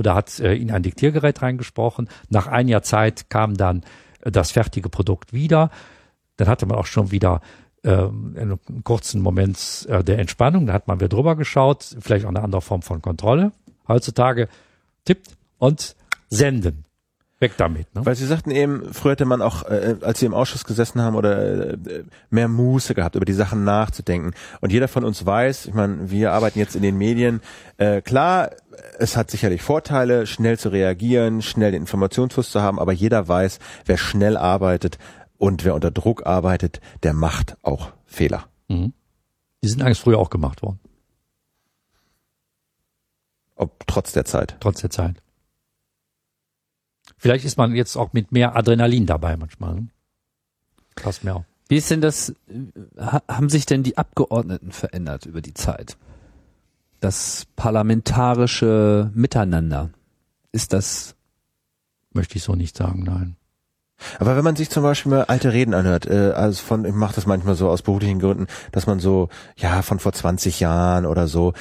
oder hat äh, in ein Diktiergerät reingesprochen. Nach einiger Zeit kam dann äh, das fertige Produkt wieder. Dann hatte man auch schon wieder äh, einen kurzen Moment äh, der Entspannung. Da hat man wieder drüber geschaut, vielleicht auch eine andere Form von Kontrolle. Heutzutage tippt und senden. Weg damit. Ne? Weil Sie sagten eben, früher hätte man auch, äh, als Sie im Ausschuss gesessen haben, oder äh, mehr Muße gehabt, über die Sachen nachzudenken. Und jeder von uns weiß, ich meine, wir arbeiten jetzt in den Medien, äh, klar, es hat sicherlich Vorteile, schnell zu reagieren, schnell den Informationsfluss zu haben, aber jeder weiß, wer schnell arbeitet und wer unter Druck arbeitet, der macht auch Fehler. Mhm. Die sind eigentlich früher auch gemacht worden. Ob trotz der Zeit. Trotz der Zeit. Vielleicht ist man jetzt auch mit mehr Adrenalin dabei manchmal. Ne? Passt mir auch. Wie ist denn das, haben sich denn die Abgeordneten verändert über die Zeit? Das parlamentarische Miteinander, ist das? Möchte ich so nicht sagen, nein. Aber wenn man sich zum Beispiel mal alte Reden anhört, äh, also von, ich mache das manchmal so aus beruflichen Gründen, dass man so, ja, von vor 20 Jahren oder so,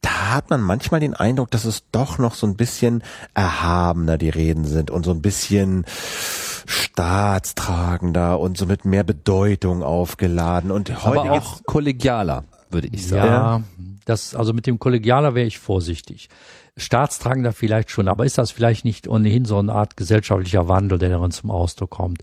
da hat man manchmal den Eindruck, dass es doch noch so ein bisschen erhabener die Reden sind und so ein bisschen staatstragender und so mit mehr Bedeutung aufgeladen und heute Aber auch kollegialer, würde ich sagen. Ja, das, also mit dem kollegialer wäre ich vorsichtig. Staatstragender vielleicht schon, aber ist das vielleicht nicht ohnehin so eine Art gesellschaftlicher Wandel, der darin zum Ausdruck kommt?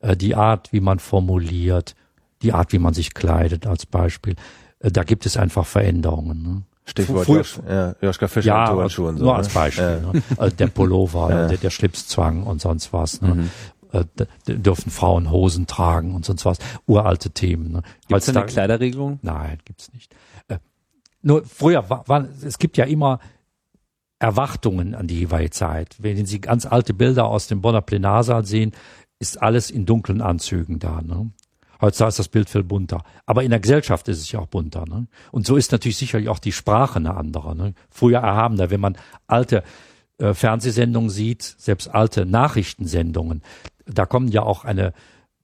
Äh, die Art, wie man formuliert, die Art, wie man sich kleidet als Beispiel. Äh, da gibt es einfach Veränderungen. Ne? Stichwort Früher- ja, Joschka Fischer Ja, und Turnschuhe und so. nur ne? als Beispiel. Ja. Ne? Also der Pullover, Ja. der, der Schlipszwang und sonst was. Ne? Mhm. Äh, dürfen Frauen Hosen tragen und sonst was. Uralte Themen. Ne? Gibt es eine Kleiderregelung? Nein, gibt's nicht. Äh, nur früher war, war es gibt ja immer Erwartungen an die jeweilige Zeit. Wenn Sie ganz alte Bilder aus dem Bonner Plenarsaal sehen, ist alles in dunklen Anzügen da. Ne? Heutzutage ist das Bild viel bunter. Aber in der Gesellschaft ist es ja auch bunter. Ne? Und so ist natürlich sicherlich auch die Sprache eine andere. Ne? Früher erhabener, wenn man alte äh, Fernsehsendungen sieht, selbst alte Nachrichtensendungen, da kommen ja auch eine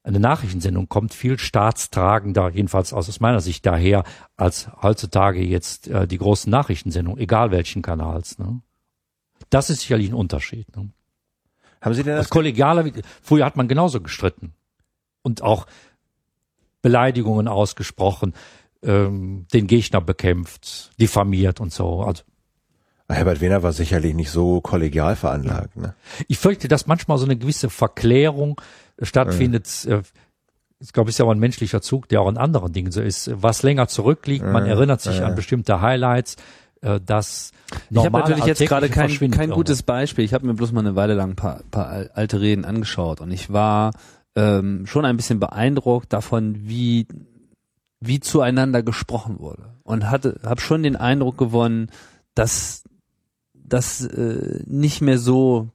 eine Nachrichtensendung kommt viel staatstragender, jedenfalls aus meiner Sicht daher, als heutzutage jetzt äh, die großen Nachrichtensendungen, egal welchen Kanals. Ne? Das ist sicherlich ein Unterschied. Ne? Haben Sie denn das Das kollegialer, wie- früher hat man genauso gestritten und auch Beleidigungen ausgesprochen, ähm, den Gegner bekämpft, diffamiert und so. Also Herbert Wehner war sicherlich nicht so kollegial veranlagt. Ne? ich fürchte, dass manchmal so eine gewisse Verklärung stattfindet. Äh, Ich glaube, es ist ja auch ein menschlicher Zug, der auch in anderen Dingen so ist. Was länger zurückliegt, man Ja, erinnert sich ja. an bestimmte Highlights, äh, das Ich habe natürlich jetzt gerade kein, kein gutes Beispiel. Ich habe mir bloß mal eine Weile lang ein paar, paar al- alte Reden angeschaut und ich war ähm, schon ein bisschen beeindruckt davon, wie wie zueinander gesprochen wurde und hatte habe schon den Eindruck gewonnen, dass dass äh, nicht mehr so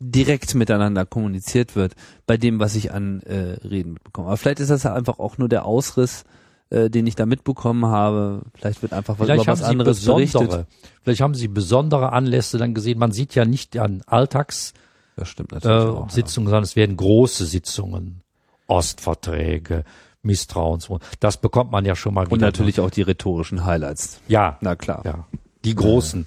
direkt miteinander kommuniziert wird bei dem, was ich an äh, Reden mitbekomme. Aber vielleicht ist das ja einfach auch nur der Ausriss, äh, den ich da mitbekommen habe. Vielleicht wird einfach was Vielleicht über haben was Sie anderes besondere, berichtet. vielleicht haben Sie besondere Anlässe dann gesehen. Man sieht ja nicht an Alltagssitzungen, äh, ja. Sitzungen, sondern es werden große Sitzungen, Ostverträge, Misstrauens. Das bekommt man ja schon mal wieder. Und natürlich auch die rhetorischen Highlights. Ja, Na klar. ja. Die großen.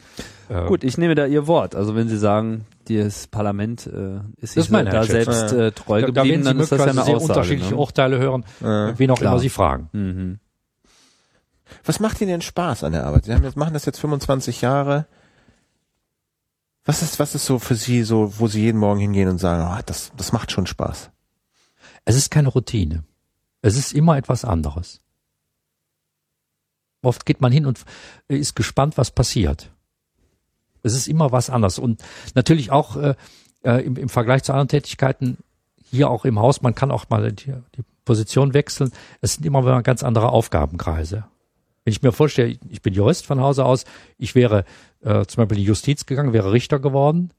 Äh, Gut, ich nehme da Ihr Wort. Also wenn Sie sagen, das Parlament äh, ist Das ist sich meine da selbst äh, treu da, da geblieben, werden Sie dann ist das ja eine sehr Aussage. unterschiedliche Ne? Urteile hören, Äh, wen auch Klar. immer Sie fragen. Mhm. Was macht Ihnen denn Spaß an der Arbeit? Sie haben jetzt, machen das jetzt 25 Jahre. Was ist, was ist so für Sie so, wo Sie jeden Morgen hingehen und sagen, ah, das, das macht schon Spaß? Es ist keine Routine. Es ist immer etwas anderes. Oft geht man hin und ist gespannt, was passiert. Es ist immer was anderes. Und natürlich auch äh, äh, im, im Vergleich zu anderen Tätigkeiten hier auch im Haus, man kann auch mal die, die Position wechseln. Es sind immer ganz andere Aufgabenkreise. Wenn ich mir vorstelle, ich bin Jurist von Hause aus, ich wäre äh, zum Beispiel in die Justiz gegangen, wäre Richter geworden,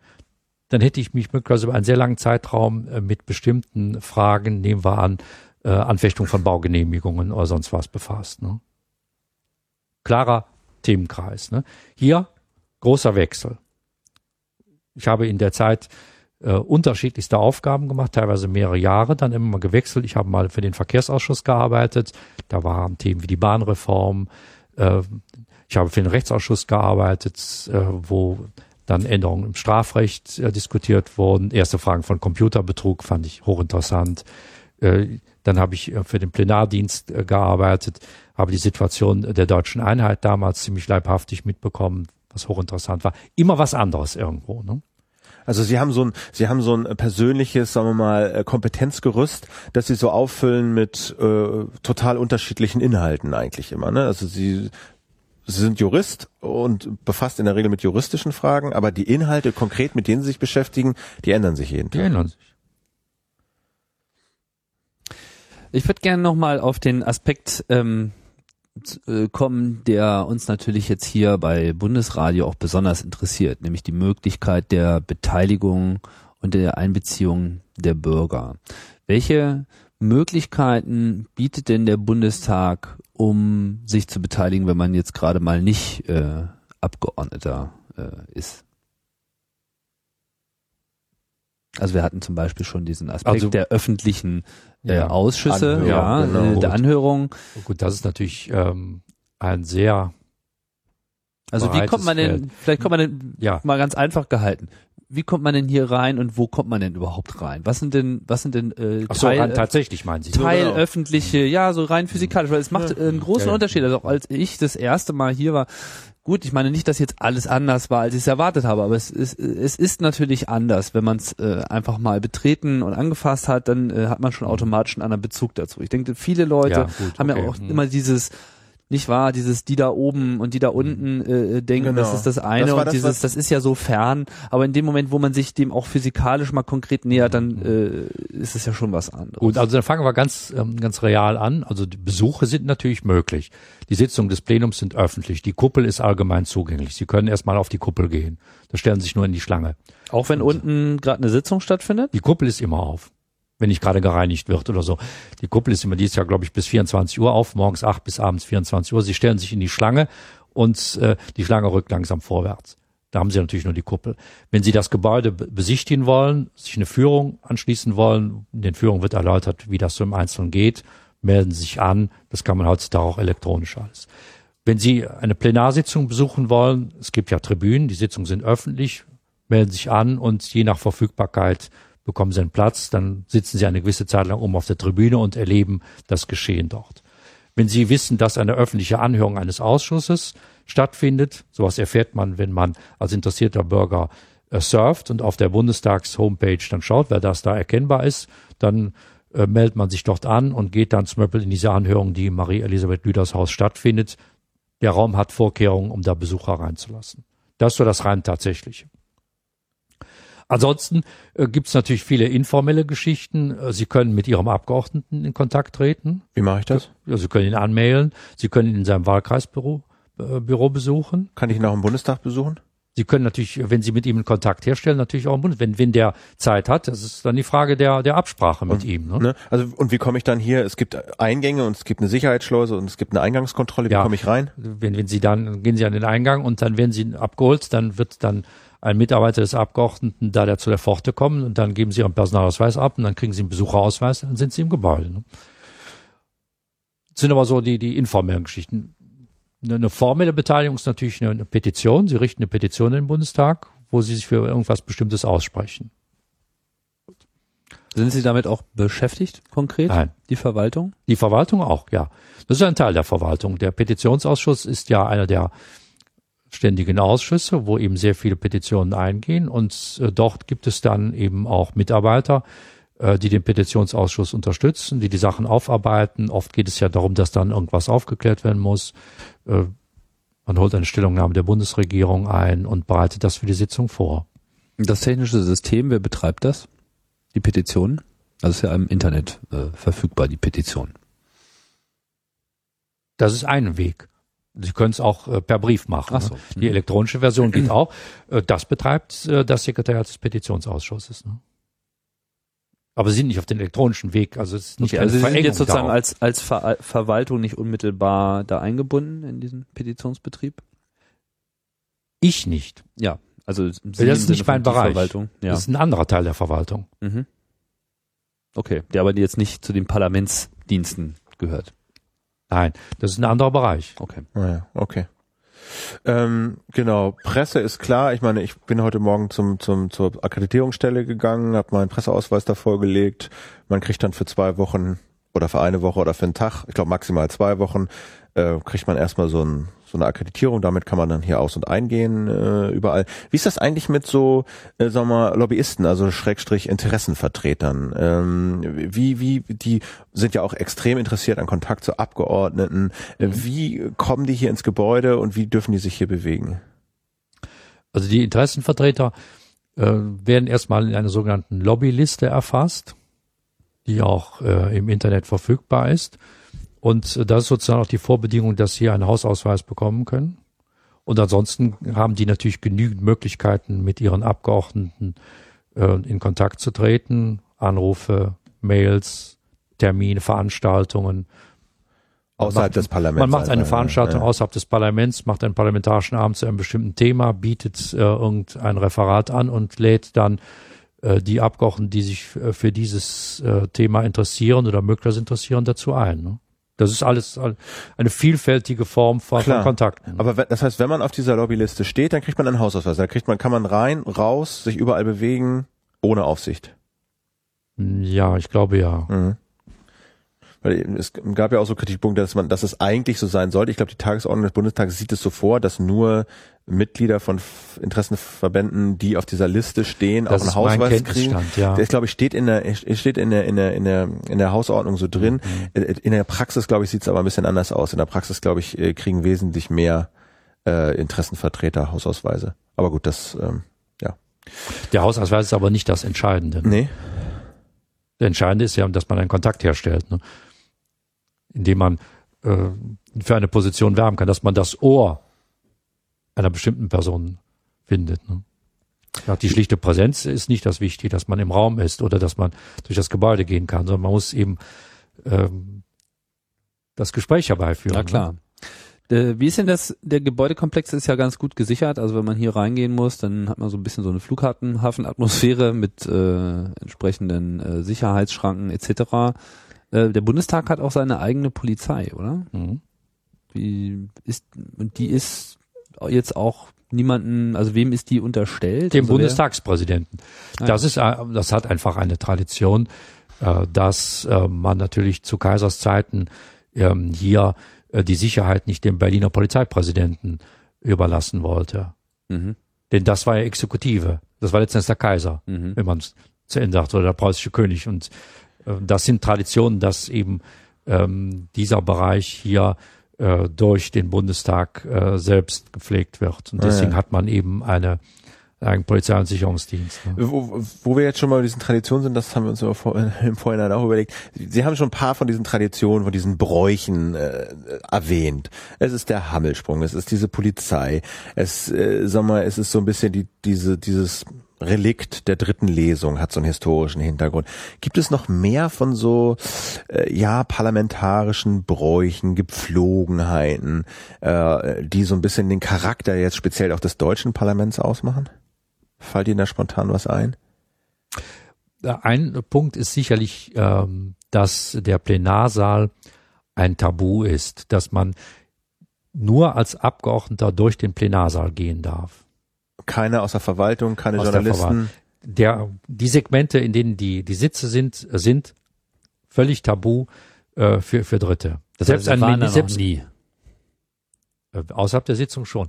dann hätte ich mich möglicherweise über einen sehr langen Zeitraum äh, mit bestimmten Fragen, nehmen wir an, äh, Anfechtung von Baugenehmigungen oder sonst was befasst. Ne? Klarer Themenkreis. Ne? Hier großer Wechsel. Ich habe in der Zeit äh, unterschiedlichste Aufgaben gemacht, teilweise mehrere Jahre, dann immer mal gewechselt. Ich habe mal für den Verkehrsausschuss gearbeitet. Da waren Themen wie die Bahnreform. Äh, ich habe für den Rechtsausschuss gearbeitet, äh, wo dann Änderungen im Strafrecht äh, diskutiert wurden. Erste Fragen von Computerbetrug fand ich hochinteressant. Äh, dann habe ich äh, für den Plenardienst äh, gearbeitet, habe die Situation der deutschen Einheit damals ziemlich leibhaftig mitbekommen, was hochinteressant war. Immer was anderes irgendwo. Ne? Also Sie haben so ein, Sie haben so ein persönliches, sagen wir mal, äh, Kompetenzgerüst, das Sie so auffüllen mit äh, total unterschiedlichen Inhalten eigentlich immer. Ne? Also Sie, Sie sind Jurist und befasst in der Regel mit juristischen Fragen, aber die Inhalte konkret, mit denen Sie sich beschäftigen, die ändern sich jeden Die Tag. ändern sich. Ich würde gerne nochmal auf den Aspekt ähm, äh, kommen, der uns natürlich jetzt hier bei Bundesradio auch besonders interessiert, nämlich die Möglichkeit der Beteiligung und der Einbeziehung der Bürger. Welche Möglichkeiten bietet denn der Bundestag, um sich zu beteiligen, wenn man jetzt gerade mal nicht äh, Abgeordneter äh, ist? Also wir hatten zum Beispiel schon diesen Aspekt Also- der öffentlichen äh, Ja. Ausschüsse, Anhörung, ja, genau. äh, der Anhörung. Gut, das ist natürlich ähm, ein sehr, Also wie kommt man denn, Feld. vielleicht kommt man denn ja, mal ganz einfach gehalten. Wie kommt man denn hier rein und wo kommt man denn überhaupt rein? Was sind denn, was sind denn äh, ach so, Teil, tatsächlich meinen Sie. teilöffentliche, ja, so rein physikalisch, weil es macht äh, einen großen Ja. Unterschied. Also als ich das erste Mal hier war, Gut, ich meine nicht, dass jetzt alles anders war, als ich es erwartet habe, aber es ist, es ist natürlich anders. Wenn man es äh, einfach mal betreten und angefasst hat, dann äh, hat man schon automatisch einen anderen Bezug dazu. Ich denke, viele Leute Ja, gut, haben okay. ja auch Hm. immer dieses nicht wahr, dieses die da oben und die da unten äh, denken, Genau. das ist das eine Das und das, dieses, das ist ja so fern, aber in dem Moment, wo man sich dem auch physikalisch mal konkret nähert, dann äh, ist es ja schon was anderes. Gut, also dann fangen wir ganz, ähm, ganz real an. Also die Besuche sind natürlich möglich. Die Sitzungen des Plenums sind öffentlich. Die Kuppel ist allgemein zugänglich. Sie können erstmal auf die Kuppel gehen. Da stellen Sie sich nur in die Schlange. auch wenn unten gerade eine Sitzung stattfindet? Die Kuppel ist immer auf, wenn nicht gerade gereinigt wird oder so. Die Kuppel ist immer, die ist ja, glaube ich, bis 24 Uhr auf, morgens 8 bis abends 24 Uhr. Sie stellen sich in die Schlange und äh, die Schlange rückt langsam vorwärts. Da haben Sie natürlich nur die Kuppel. Wenn Sie das Gebäude be- besichtigen wollen, sich eine Führung anschließen wollen, in den Führungen wird erläutert, wie das so im Einzelnen geht, melden Sie sich an. Das kann man heutzutage auch elektronisch alles. Wenn Sie eine Plenarsitzung besuchen wollen, es gibt ja Tribünen, die Sitzungen sind öffentlich, melden sich an und je nach Verfügbarkeit bekommen Sie einen Platz, dann sitzen Sie eine gewisse Zeit lang oben auf der Tribüne und erleben das Geschehen dort. Wenn Sie wissen, dass eine öffentliche Anhörung eines Ausschusses stattfindet, sowas erfährt man, wenn man als interessierter Bürger äh, surft und auf der Bundestags-Homepage dann schaut, wer das da erkennbar ist, dann äh, meldet man sich dort an und geht dann zum Beispiel in diese Anhörung, die im Marie-Elisabeth Lüders Haus stattfindet. Der Raum hat Vorkehrungen, um da Besucher reinzulassen. Das ist so das rein tatsächliche. Ansonsten äh, gibt es natürlich viele informelle Geschichten. Äh, Sie können mit Ihrem Abgeordneten in Kontakt treten. Wie mache ich das? Ja, Sie können ihn anmailen. Sie können ihn in seinem Wahlkreisbüro äh, Büro besuchen. Kann ich ihn auch im Bundestag besuchen? Sie können natürlich, wenn Sie mit ihm einen Kontakt herstellen, natürlich auch im Bund, wenn, wenn der Zeit hat, das ist dann die Frage der, der Absprache mit ihm. Ne? Ne? Also und wie komme ich dann hier? Es gibt Eingänge und es gibt eine Sicherheitsschleuse und es gibt eine Eingangskontrolle. Wie Ja. komme ich rein? Wenn, wenn Sie dann, gehen Sie an den Eingang und dann werden Sie abgeholt, dann wird dann ein Mitarbeiter des Abgeordneten da, der zu der Pforte kommen und dann geben Sie Ihren Personalausweis ab und dann kriegen Sie einen Besucherausweis, dann sind Sie im Gebäude. Ne? Das sind aber so die, die informellen Geschichten. Eine, eine formelle Beteiligung ist natürlich eine, eine Petition. Sie richten eine Petition in den Bundestag, wo Sie sich für irgendwas Bestimmtes aussprechen. Sind Sie damit auch beschäftigt, konkret? Nein. Die Verwaltung? Die Verwaltung auch, ja. Das ist ein Teil der Verwaltung. Der Petitionsausschuss ist ja einer der ständigen Ausschüsse, wo eben sehr viele Petitionen eingehen und äh, dort gibt es dann eben auch Mitarbeiter, äh, die den Petitionsausschuss unterstützen, die die Sachen aufarbeiten. Oft geht es ja darum, dass dann irgendwas aufgeklärt werden muss. Äh, man holt eine Stellungnahme der Bundesregierung ein und bereitet das für die Sitzung vor. Das technische System, wer betreibt das? Die Petitionen? Also ist ja im Internet äh, verfügbar, die Petition. Das ist ein Weg. Sie können es auch äh, per Brief machen. Ach so. Ne? Die elektronische Version geht auch. Äh, das betreibt äh, das Sekretariat des Petitionsausschusses. Ne? Aber sie sind nicht auf den elektronischen Weg. Also es ist nicht Okay, also Sie sind jetzt sozusagen darauf. als, als Ver Verwaltung nicht unmittelbar da eingebunden in diesen Petitionsbetrieb? ich nicht. Ja, also Sie Das ist nicht mein Bereich. Verwaltung. Ja. Das ist ein anderer Teil der Verwaltung. Mhm. Okay, der aber jetzt nicht zu den Parlamentsdiensten gehört. Nein, das ist ein anderer Bereich. Okay. Naja, okay. Ähm, genau, Presse ist klar. Ich meine, ich bin heute Morgen zum, zum, zur Akkreditierungsstelle gegangen, habe meinen Presseausweis da vorgelegt. Man kriegt dann für zwei Wochen oder für eine Woche oder für einen Tag, ich glaube maximal zwei Wochen, äh, kriegt man erstmal so, ein, so eine Akkreditierung. Damit kann man dann hier aus- und eingehen äh, überall. Wie ist das eigentlich mit so, äh, sagen wir mal, Lobbyisten, also Schrägstrich Interessenvertretern? Ähm, wie, wie, die sind ja auch extrem interessiert an Kontakt zu Abgeordneten. Äh, Wie kommen die hier ins Gebäude und wie dürfen die sich hier bewegen? Also die Interessenvertreter äh, werden erstmal in einer sogenannten Lobbyliste erfasst, die auch äh, im Internet verfügbar ist. Und äh, das ist sozusagen auch die Vorbedingung, dass sie einen Hausausweis bekommen können. Und ansonsten haben die natürlich genügend Möglichkeiten, mit ihren Abgeordneten äh, in Kontakt zu treten. Anrufe, Mails, Termine, Veranstaltungen. Außerhalb macht- des Parlaments. Man macht eine also, Veranstaltung ja. außerhalb des Parlaments, macht einen parlamentarischen Abend zu einem bestimmten Thema, bietet äh, irgendein Referat an und lädt dann die Abgeordneten, die sich äh, für dieses äh, Thema interessieren oder möglicherweise interessieren, dazu ein. Ne? Das ist alles all- eine vielfältige Form von, Klar. Kontakten. Aber das heißt, wenn man auf dieser Lobbyliste steht, dann kriegt man einen Hausausweis. Da kriegt man, kann man rein, raus, sich überall bewegen, ohne Aufsicht. Ja, ich glaube ja. Mhm. Weil es gab ja auch so Kritikpunkte, dass man, dass es eigentlich so sein sollte. Ich glaube, die Tagesordnung des Bundestages sieht es so vor, dass nur Mitglieder von Interessenverbänden, die auf dieser Liste stehen, das auch einen Hausweis kriegen. Ja. Das glaube ich steht in der steht in der in der in der in der Hausordnung so drin. Mhm. In der Praxis glaube ich sieht es aber ein bisschen anders aus. In der Praxis glaube ich äh, kriegen wesentlich mehr äh, Interessenvertreter Hausausweise. Aber gut, das ähm, ja. Der Hausausweis ist aber nicht das Entscheidende. Nee. Der Entscheidende ist ja, dass man einen Kontakt herstellt, ne? Indem man äh, für eine Position werben kann, dass man das Ohr einer bestimmten Person findet. Ne? Ja, die schlichte Präsenz ist nicht das Wichtige, dass man im Raum ist oder dass man durch das Gebäude gehen kann, sondern man muss eben ähm, das Gespräch herbeiführen. Ja klar. Ne? Wie ist denn das? Der Gebäudekomplex ist ja ganz gut gesichert. Also wenn man hier reingehen muss, dann hat man so ein bisschen so eine Flughafenatmosphäre mit äh, entsprechenden äh, Sicherheitsschranken etc. Äh, der Bundestag hat auch seine eigene Polizei, oder? Mhm. Wie ist und die ist jetzt auch niemanden, also wem ist die unterstellt? Dem also Bundestagspräsidenten. Ah, das ist, äh, das hat einfach eine Tradition, äh, dass man natürlich zu Kaisers Zeiten ähm, hier die Sicherheit nicht dem Berliner Polizeipräsidenten überlassen wollte. Mhm. Denn das war ja Exekutive. Das war letztendlich der Kaiser, mhm. wenn man es zu Ende sagt, oder der preußische König. Und das sind Traditionen, dass eben ähm, dieser Bereich hier äh, durch den Bundestag äh, selbst gepflegt wird. Und deswegen ah, ja. hat man eben eine einen Polizei- und Sicherungsdienst. Ne? Wo, wo wir jetzt schon mal bei diesen Traditionen sind, das haben wir uns im Vorhinein auch überlegt. Sie haben schon ein paar von diesen Traditionen, von diesen Bräuchen äh, erwähnt. Es ist der Hammelsprung, es ist diese Polizei, es, äh, sag mal, es ist so ein bisschen die, diese, dieses Relikt der dritten Lesung hat so einen historischen Hintergrund. Gibt es noch mehr von so äh, ja parlamentarischen Bräuchen, Gepflogenheiten, äh, die so ein bisschen den Charakter jetzt speziell auch des deutschen Parlaments ausmachen? Fällt Ihnen da spontan was ein? Ein Punkt ist sicherlich, ähm, dass der Plenarsaal ein Tabu ist, dass man nur als Abgeordneter durch den Plenarsaal gehen darf. Keine aus der Verwaltung, keine aus Journalisten. Der, der, die Segmente, in denen die, die Sitze sind, sind völlig tabu äh, für, für Dritte. Das selbst heißt, ein selbst, nie. Äh, außerhalb der Sitzung schon.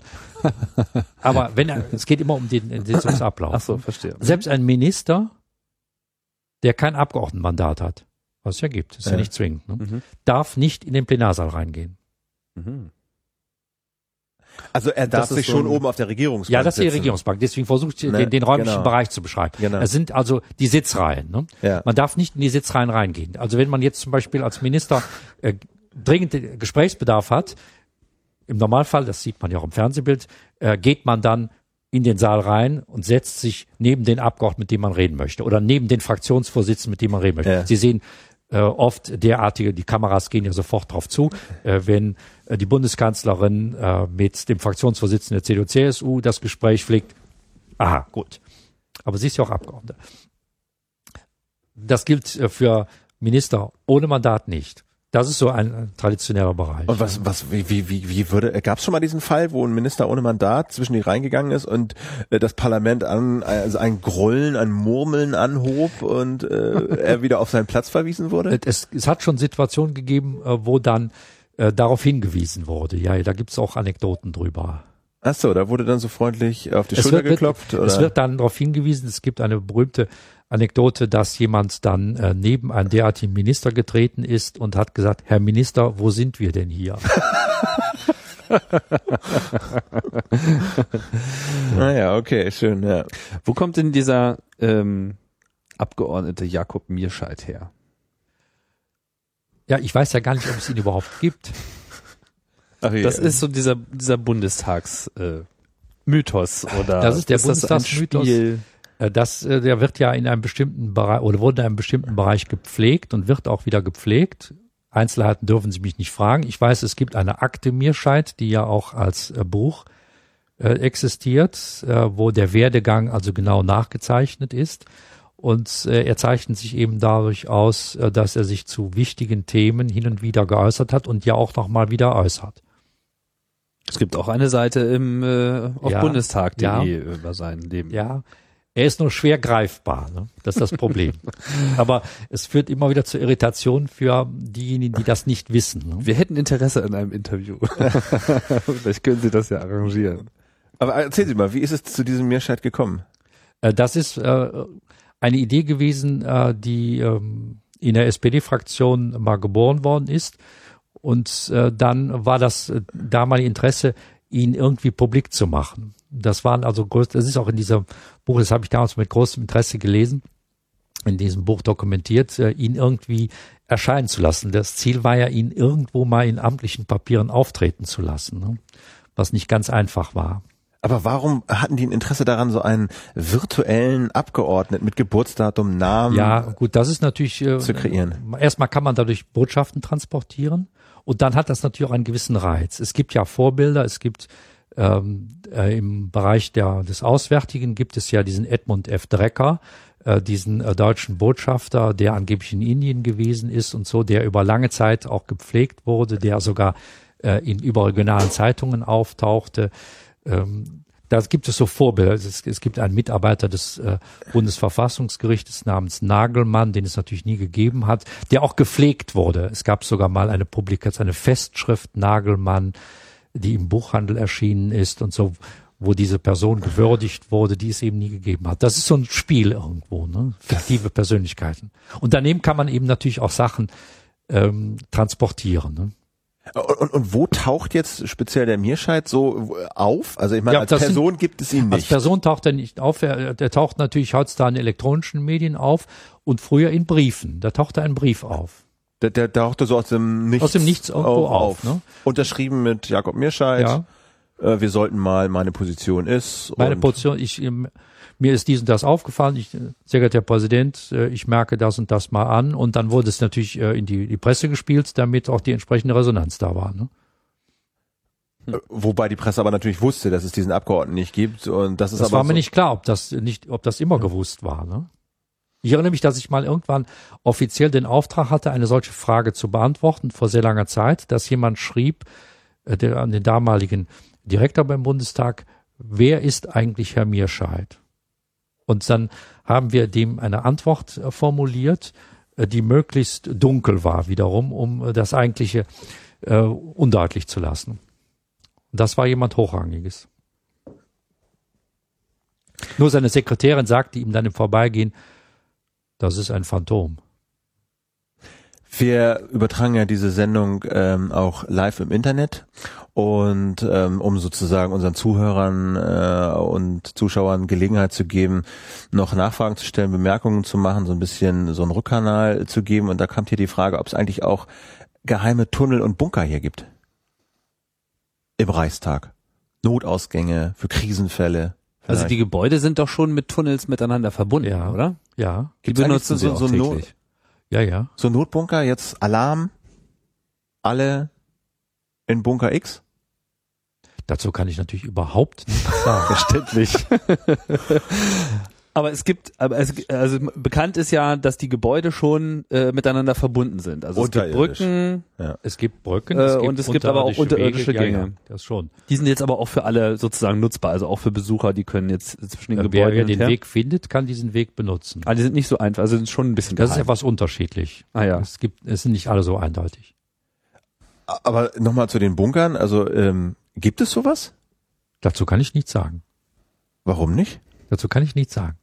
Aber wenn er, es geht immer um den, den Sitzungsablauf. Ach so, verstehe. Selbst ein Minister, der kein Abgeordnetenmandat hat, was es ja gibt, ist ja, ja nicht zwingend, ne? mhm. darf nicht in den Plenarsaal reingehen. Mhm. Also er darf sich so schon oben auf der Regierungsbank Ja, das ist die Regierungsbank. Deswegen versucht ne? den, den räumlichen genau. Bereich zu beschreiben. Genau. Es sind also die Sitzreihen. Ne? Ja. Man darf nicht in die Sitzreihen reingehen. Also wenn man jetzt zum Beispiel als Minister äh, dringend Gesprächsbedarf hat, im Normalfall, das sieht man ja auch im Fernsehbild, äh, geht man dann in den Saal rein und setzt sich neben den Abgeordneten, mit dem man reden möchte, oder neben den Fraktionsvorsitzenden, mit dem man reden möchte. Ja. Sie sehen äh, oft derartige, die Kameras gehen ja sofort drauf zu, äh, wenn äh, die Bundeskanzlerin äh, mit dem Fraktionsvorsitzenden der CDU-CSU das Gespräch pflegt. Aha, gut. Aber sie ist ja auch Abgeordnete. Das gilt äh, für Minister ohne Mandat nicht. Das ist so ein, traditioneller Bereich. Und was, was, wie, wie, wie, wie würde, gab es schon mal diesen Fall, wo ein Minister ohne Mandat zwischen die reingegangen ist und äh, das Parlament an, also ein Grollen, ein Murmeln anhob und äh, er wieder auf seinen Platz verwiesen wurde? Es, es hat schon Situationen gegeben, äh, wo dann äh, darauf hingewiesen wurde. Ja, da gibt's auch Anekdoten drüber. Ach so, da wurde dann so freundlich auf die es Schulter wird, geklopft? Oder? Es wird dann darauf hingewiesen, es gibt eine berühmte Anekdote, dass jemand dann äh, neben einen derartigen Minister getreten ist und hat gesagt, Herr Minister, wo sind wir denn hier? naja, okay, schön, ja. Wo kommt denn dieser ähm, Abgeordnete Jakob Mierscheid her? Ja, ich weiß ja gar nicht, ob es ihn überhaupt gibt. Ach, ja. Das ist so dieser, dieser Bundestags, äh, Mythos oder das ist der ist Bundestagsmythos. Äh, das, äh, der wird ja in einem bestimmten Bereich oder wurde in einem bestimmten Bereich gepflegt und wird auch wieder gepflegt. Einzelheiten dürfen Sie mich nicht fragen. Ich weiß, es gibt eine Akte Mirscheid, die ja auch als äh, Buch äh, existiert, äh, wo der Werdegang also genau nachgezeichnet ist. Und äh, er zeichnet sich eben dadurch aus, äh, dass er sich zu wichtigen Themen hin und wieder geäußert hat und ja auch nochmal wieder äußert. Es gibt auch eine Seite im äh, auf ja, bundestag.de ja, über sein Leben. Ja, Er ist nur schwer greifbar. Ne? Das ist das Problem. Aber es führt immer wieder zu Irritation für diejenigen, die das nicht wissen. Ne? Wir hätten Interesse an einem Interview. Vielleicht können Sie das ja arrangieren. Aber erzählen Sie mal, wie ist es zu diesem Meerscheid gekommen? Äh, das ist äh, eine Idee gewesen, äh, die ähm, in der SPD-Fraktion mal geboren worden ist. Und äh, dann war das äh, damalige Interesse, ihn irgendwie publik zu machen. Das waren also groß, das ist auch in diesem Buch, das habe ich damals mit großem Interesse gelesen, in diesem Buch dokumentiert, äh, ihn irgendwie erscheinen zu lassen. Das Ziel war ja, ihn irgendwo mal in amtlichen Papieren auftreten zu lassen, ne? was nicht ganz einfach war. Aber warum hatten die ein Interesse daran, so einen virtuellen Abgeordneten mit Geburtsdatum, Namen Ja, gut, das ist natürlich äh, zu kreieren? Erstmal kann man dadurch Botschaften transportieren und dann hat das natürlich auch einen gewissen Reiz. Es gibt ja Vorbilder, es gibt ähm, äh, im Bereich der, des Auswärtigen gibt es ja diesen Edmund F. Drecker, äh, diesen äh, deutschen Botschafter, der angeblich in Indien gewesen ist und so, der über lange Zeit auch gepflegt wurde, der sogar äh, in überregionalen Zeitungen auftauchte. Ähm, da gibt es so Vorbilder. Es, es gibt einen Mitarbeiter des äh, Bundesverfassungsgerichtes namens Nagelmann, den es natürlich nie gegeben hat, der auch gepflegt wurde. Es gab sogar mal eine Publikation, eine Festschrift Nagelmann, die im Buchhandel erschienen ist und so, wo diese Person gewürdigt wurde, die es eben nie gegeben hat. Das ist so ein Spiel irgendwo, ne? fiktive Persönlichkeiten. Und daneben kann man eben natürlich auch Sachen ähm, transportieren. Ne? Und, und, und wo taucht jetzt speziell der Mierscheid so auf? Also ich meine, Ja, als das sind- Person gibt es ihn Als nicht. Person taucht er nicht auf. Er, der taucht natürlich heutzutage in elektronischen Medien auf und früher in Briefen. Da taucht er ein Brief auf. Der, der tauchte so aus dem Nichts, Aus dem Nichts irgendwo auf, ne? Unterschrieben mit Jakob Mierscheid. Ja. Äh, wir sollten mal, meine Position ist. Meine Position, ich, mir ist dies und das aufgefallen. Ich, sehr geehrter Herr Präsident, äh, ich merke das und das mal an. Und dann wurde es natürlich äh, in die, die Presse gespielt, damit auch die entsprechende Resonanz da war. Ne? Äh, Wobei die Presse aber natürlich wusste, dass es diesen Abgeordneten nicht gibt. Und das ist Das aber war mir so, nicht klar, ob das nicht, ob das immer gewusst war. Ne? Ich erinnere mich, dass ich mal irgendwann offiziell den Auftrag hatte, eine solche Frage zu beantworten vor sehr langer Zeit, dass jemand schrieb, äh, der, an den damaligen Direktor beim Bundestag, wer ist eigentlich Herr Mierscheid? Und dann haben wir dem eine Antwort äh, formuliert, äh, die möglichst dunkel war wiederum, um äh, das eigentliche äh, undeutlich zu lassen. Das war jemand Hochrangiges. Nur seine Sekretärin sagte ihm dann im Vorbeigehen, das ist ein Phantom. Wir übertragen ja diese Sendung ähm, auch live im Internet und ähm, um sozusagen unseren Zuhörern äh, und Zuschauern Gelegenheit zu geben, noch Nachfragen zu stellen, Bemerkungen zu machen, so ein bisschen so einen Rückkanal zu geben. Und da kam hier die Frage, ob es eigentlich auch geheime Tunnel und Bunker hier gibt. Im Reichstag. Notausgänge für Krisenfälle. Also vielleicht. die Gebäude sind doch schon mit Tunnels miteinander verbunden, Ja. oder? Ja, Die Gibt's eigentlich benutzen so- so Not- ja, ja. so Notbunker, jetzt Alarm, alle in Bunker X? Dazu kann ich natürlich überhaupt nichts sagen. Verständlich. Aber es gibt, aber es, also bekannt ist ja, dass die Gebäude schon äh, miteinander verbunden sind. Also es gibt. Brücken, Es gibt Brücken, Äh, und es gibt aber auch unterirdische Wege. Ja, Gänge. ja, das schon. die sind jetzt aber auch für alle sozusagen nutzbar, also auch für Besucher, die können jetzt zwischen den Wer, Gebäuden wer und den her. Weg findet, kann diesen Weg benutzen. Ah, die sind nicht so einfach, also sind schon ein bisschen Das ist geheim. etwas unterschiedlich. Ah ja. Es gibt, es sind nicht alle so eindeutig. Aber nochmal zu den Bunkern, also ähm, gibt es sowas? Dazu kann ich nichts sagen. Warum nicht? Dazu kann ich nichts sagen.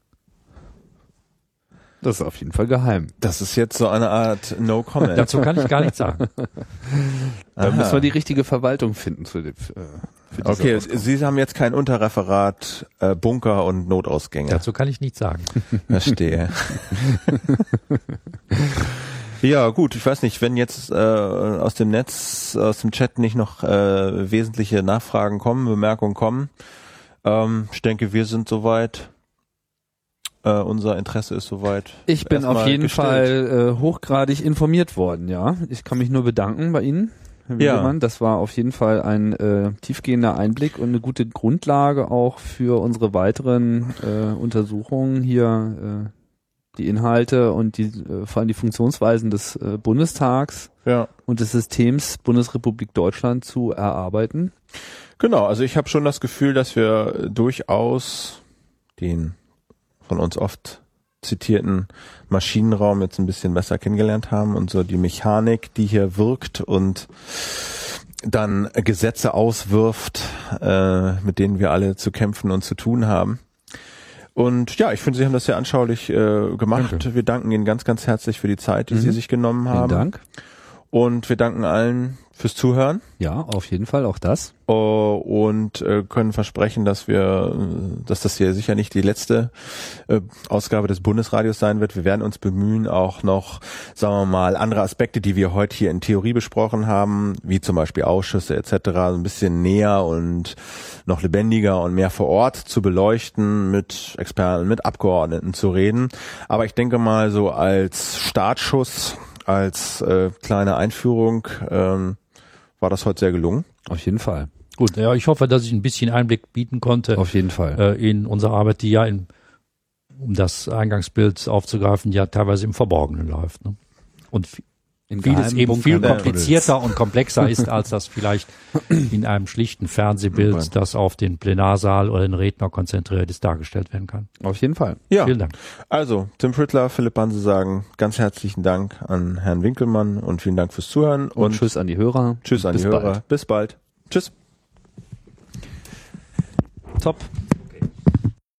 Das ist auf jeden Fall geheim. Das ist jetzt so eine Art No Comment. Dazu kann ich gar nichts sagen. Da Aha. müssen wir die richtige Verwaltung finden für, die, äh, für diese Okay, Ausgabe. Sie haben jetzt kein Unterreferat äh, Bunker und Notausgänge. Dazu kann ich nichts sagen. Verstehe. ja, gut, ich weiß nicht, wenn jetzt äh, aus dem Netz, aus dem Chat nicht noch äh, wesentliche Nachfragen kommen, Bemerkungen kommen. Ähm, ich denke, wir sind soweit. Äh, unser Interesse ist soweit. Ich bin auf jeden gestellt. Fall äh, hochgradig informiert worden, ja. Ich kann mich nur bedanken bei Ihnen, Herr Ja. Wiedemann. Das war auf jeden Fall ein äh, tiefgehender Einblick und eine gute Grundlage auch für unsere weiteren äh, Untersuchungen hier, äh, die Inhalte und die äh, vor allem die Funktionsweisen des äh, Bundestags Ja. und des Systems Bundesrepublik Deutschland zu erarbeiten. Genau, also ich habe schon das Gefühl, dass wir durchaus den von uns oft zitierten Maschinenraum jetzt ein bisschen besser kennengelernt haben und so die Mechanik, die hier wirkt und dann Gesetze auswirft, äh, mit denen wir alle zu kämpfen und zu tun haben. Und ja, ich finde, Sie haben das sehr anschaulich äh, gemacht. Danke. Wir danken Ihnen ganz, ganz herzlich für die Zeit, die mhm. Sie sich genommen haben. Vielen Dank. Und wir danken allen fürs Zuhören. Ja, auf jeden Fall auch das. Uh, und äh, können versprechen, dass wir, dass das hier sicher nicht die letzte äh, Ausgabe des Bundesradios sein wird. Wir werden uns bemühen, auch noch, sagen wir mal, andere Aspekte, die wir heute hier in Theorie besprochen haben, wie zum Beispiel Ausschüsse etc., ein bisschen näher und noch lebendiger und mehr vor Ort zu beleuchten, mit Experten, mit Abgeordneten zu reden. Aber ich denke mal, so als Startschuss als äh, kleine Einführung ähm, war das heute sehr gelungen. Auf jeden Fall. Gut, ja, ich hoffe, dass ich ein bisschen Einblick bieten konnte. Auf jeden Fall. Äh, in unsere Arbeit, die ja in, um das Eingangsbild aufzugreifen, ja teilweise im Verborgenen läuft. Ne? Und in vieles eben viel komplizierter und komplexer ist, als das vielleicht in einem schlichten Fernsehbild, das auf den Plenarsaal oder den Redner konzentriert ist, dargestellt werden kann. Auf jeden Fall. Ja. Vielen Dank. Also, Tim Prittler, Philipp Banse sagen ganz herzlichen Dank an Herrn Winkelmann und vielen Dank fürs Zuhören. Und, und tschüss an die Hörer. Tschüss an die Hörer. Bald. Bis bald. Tschüss. Top.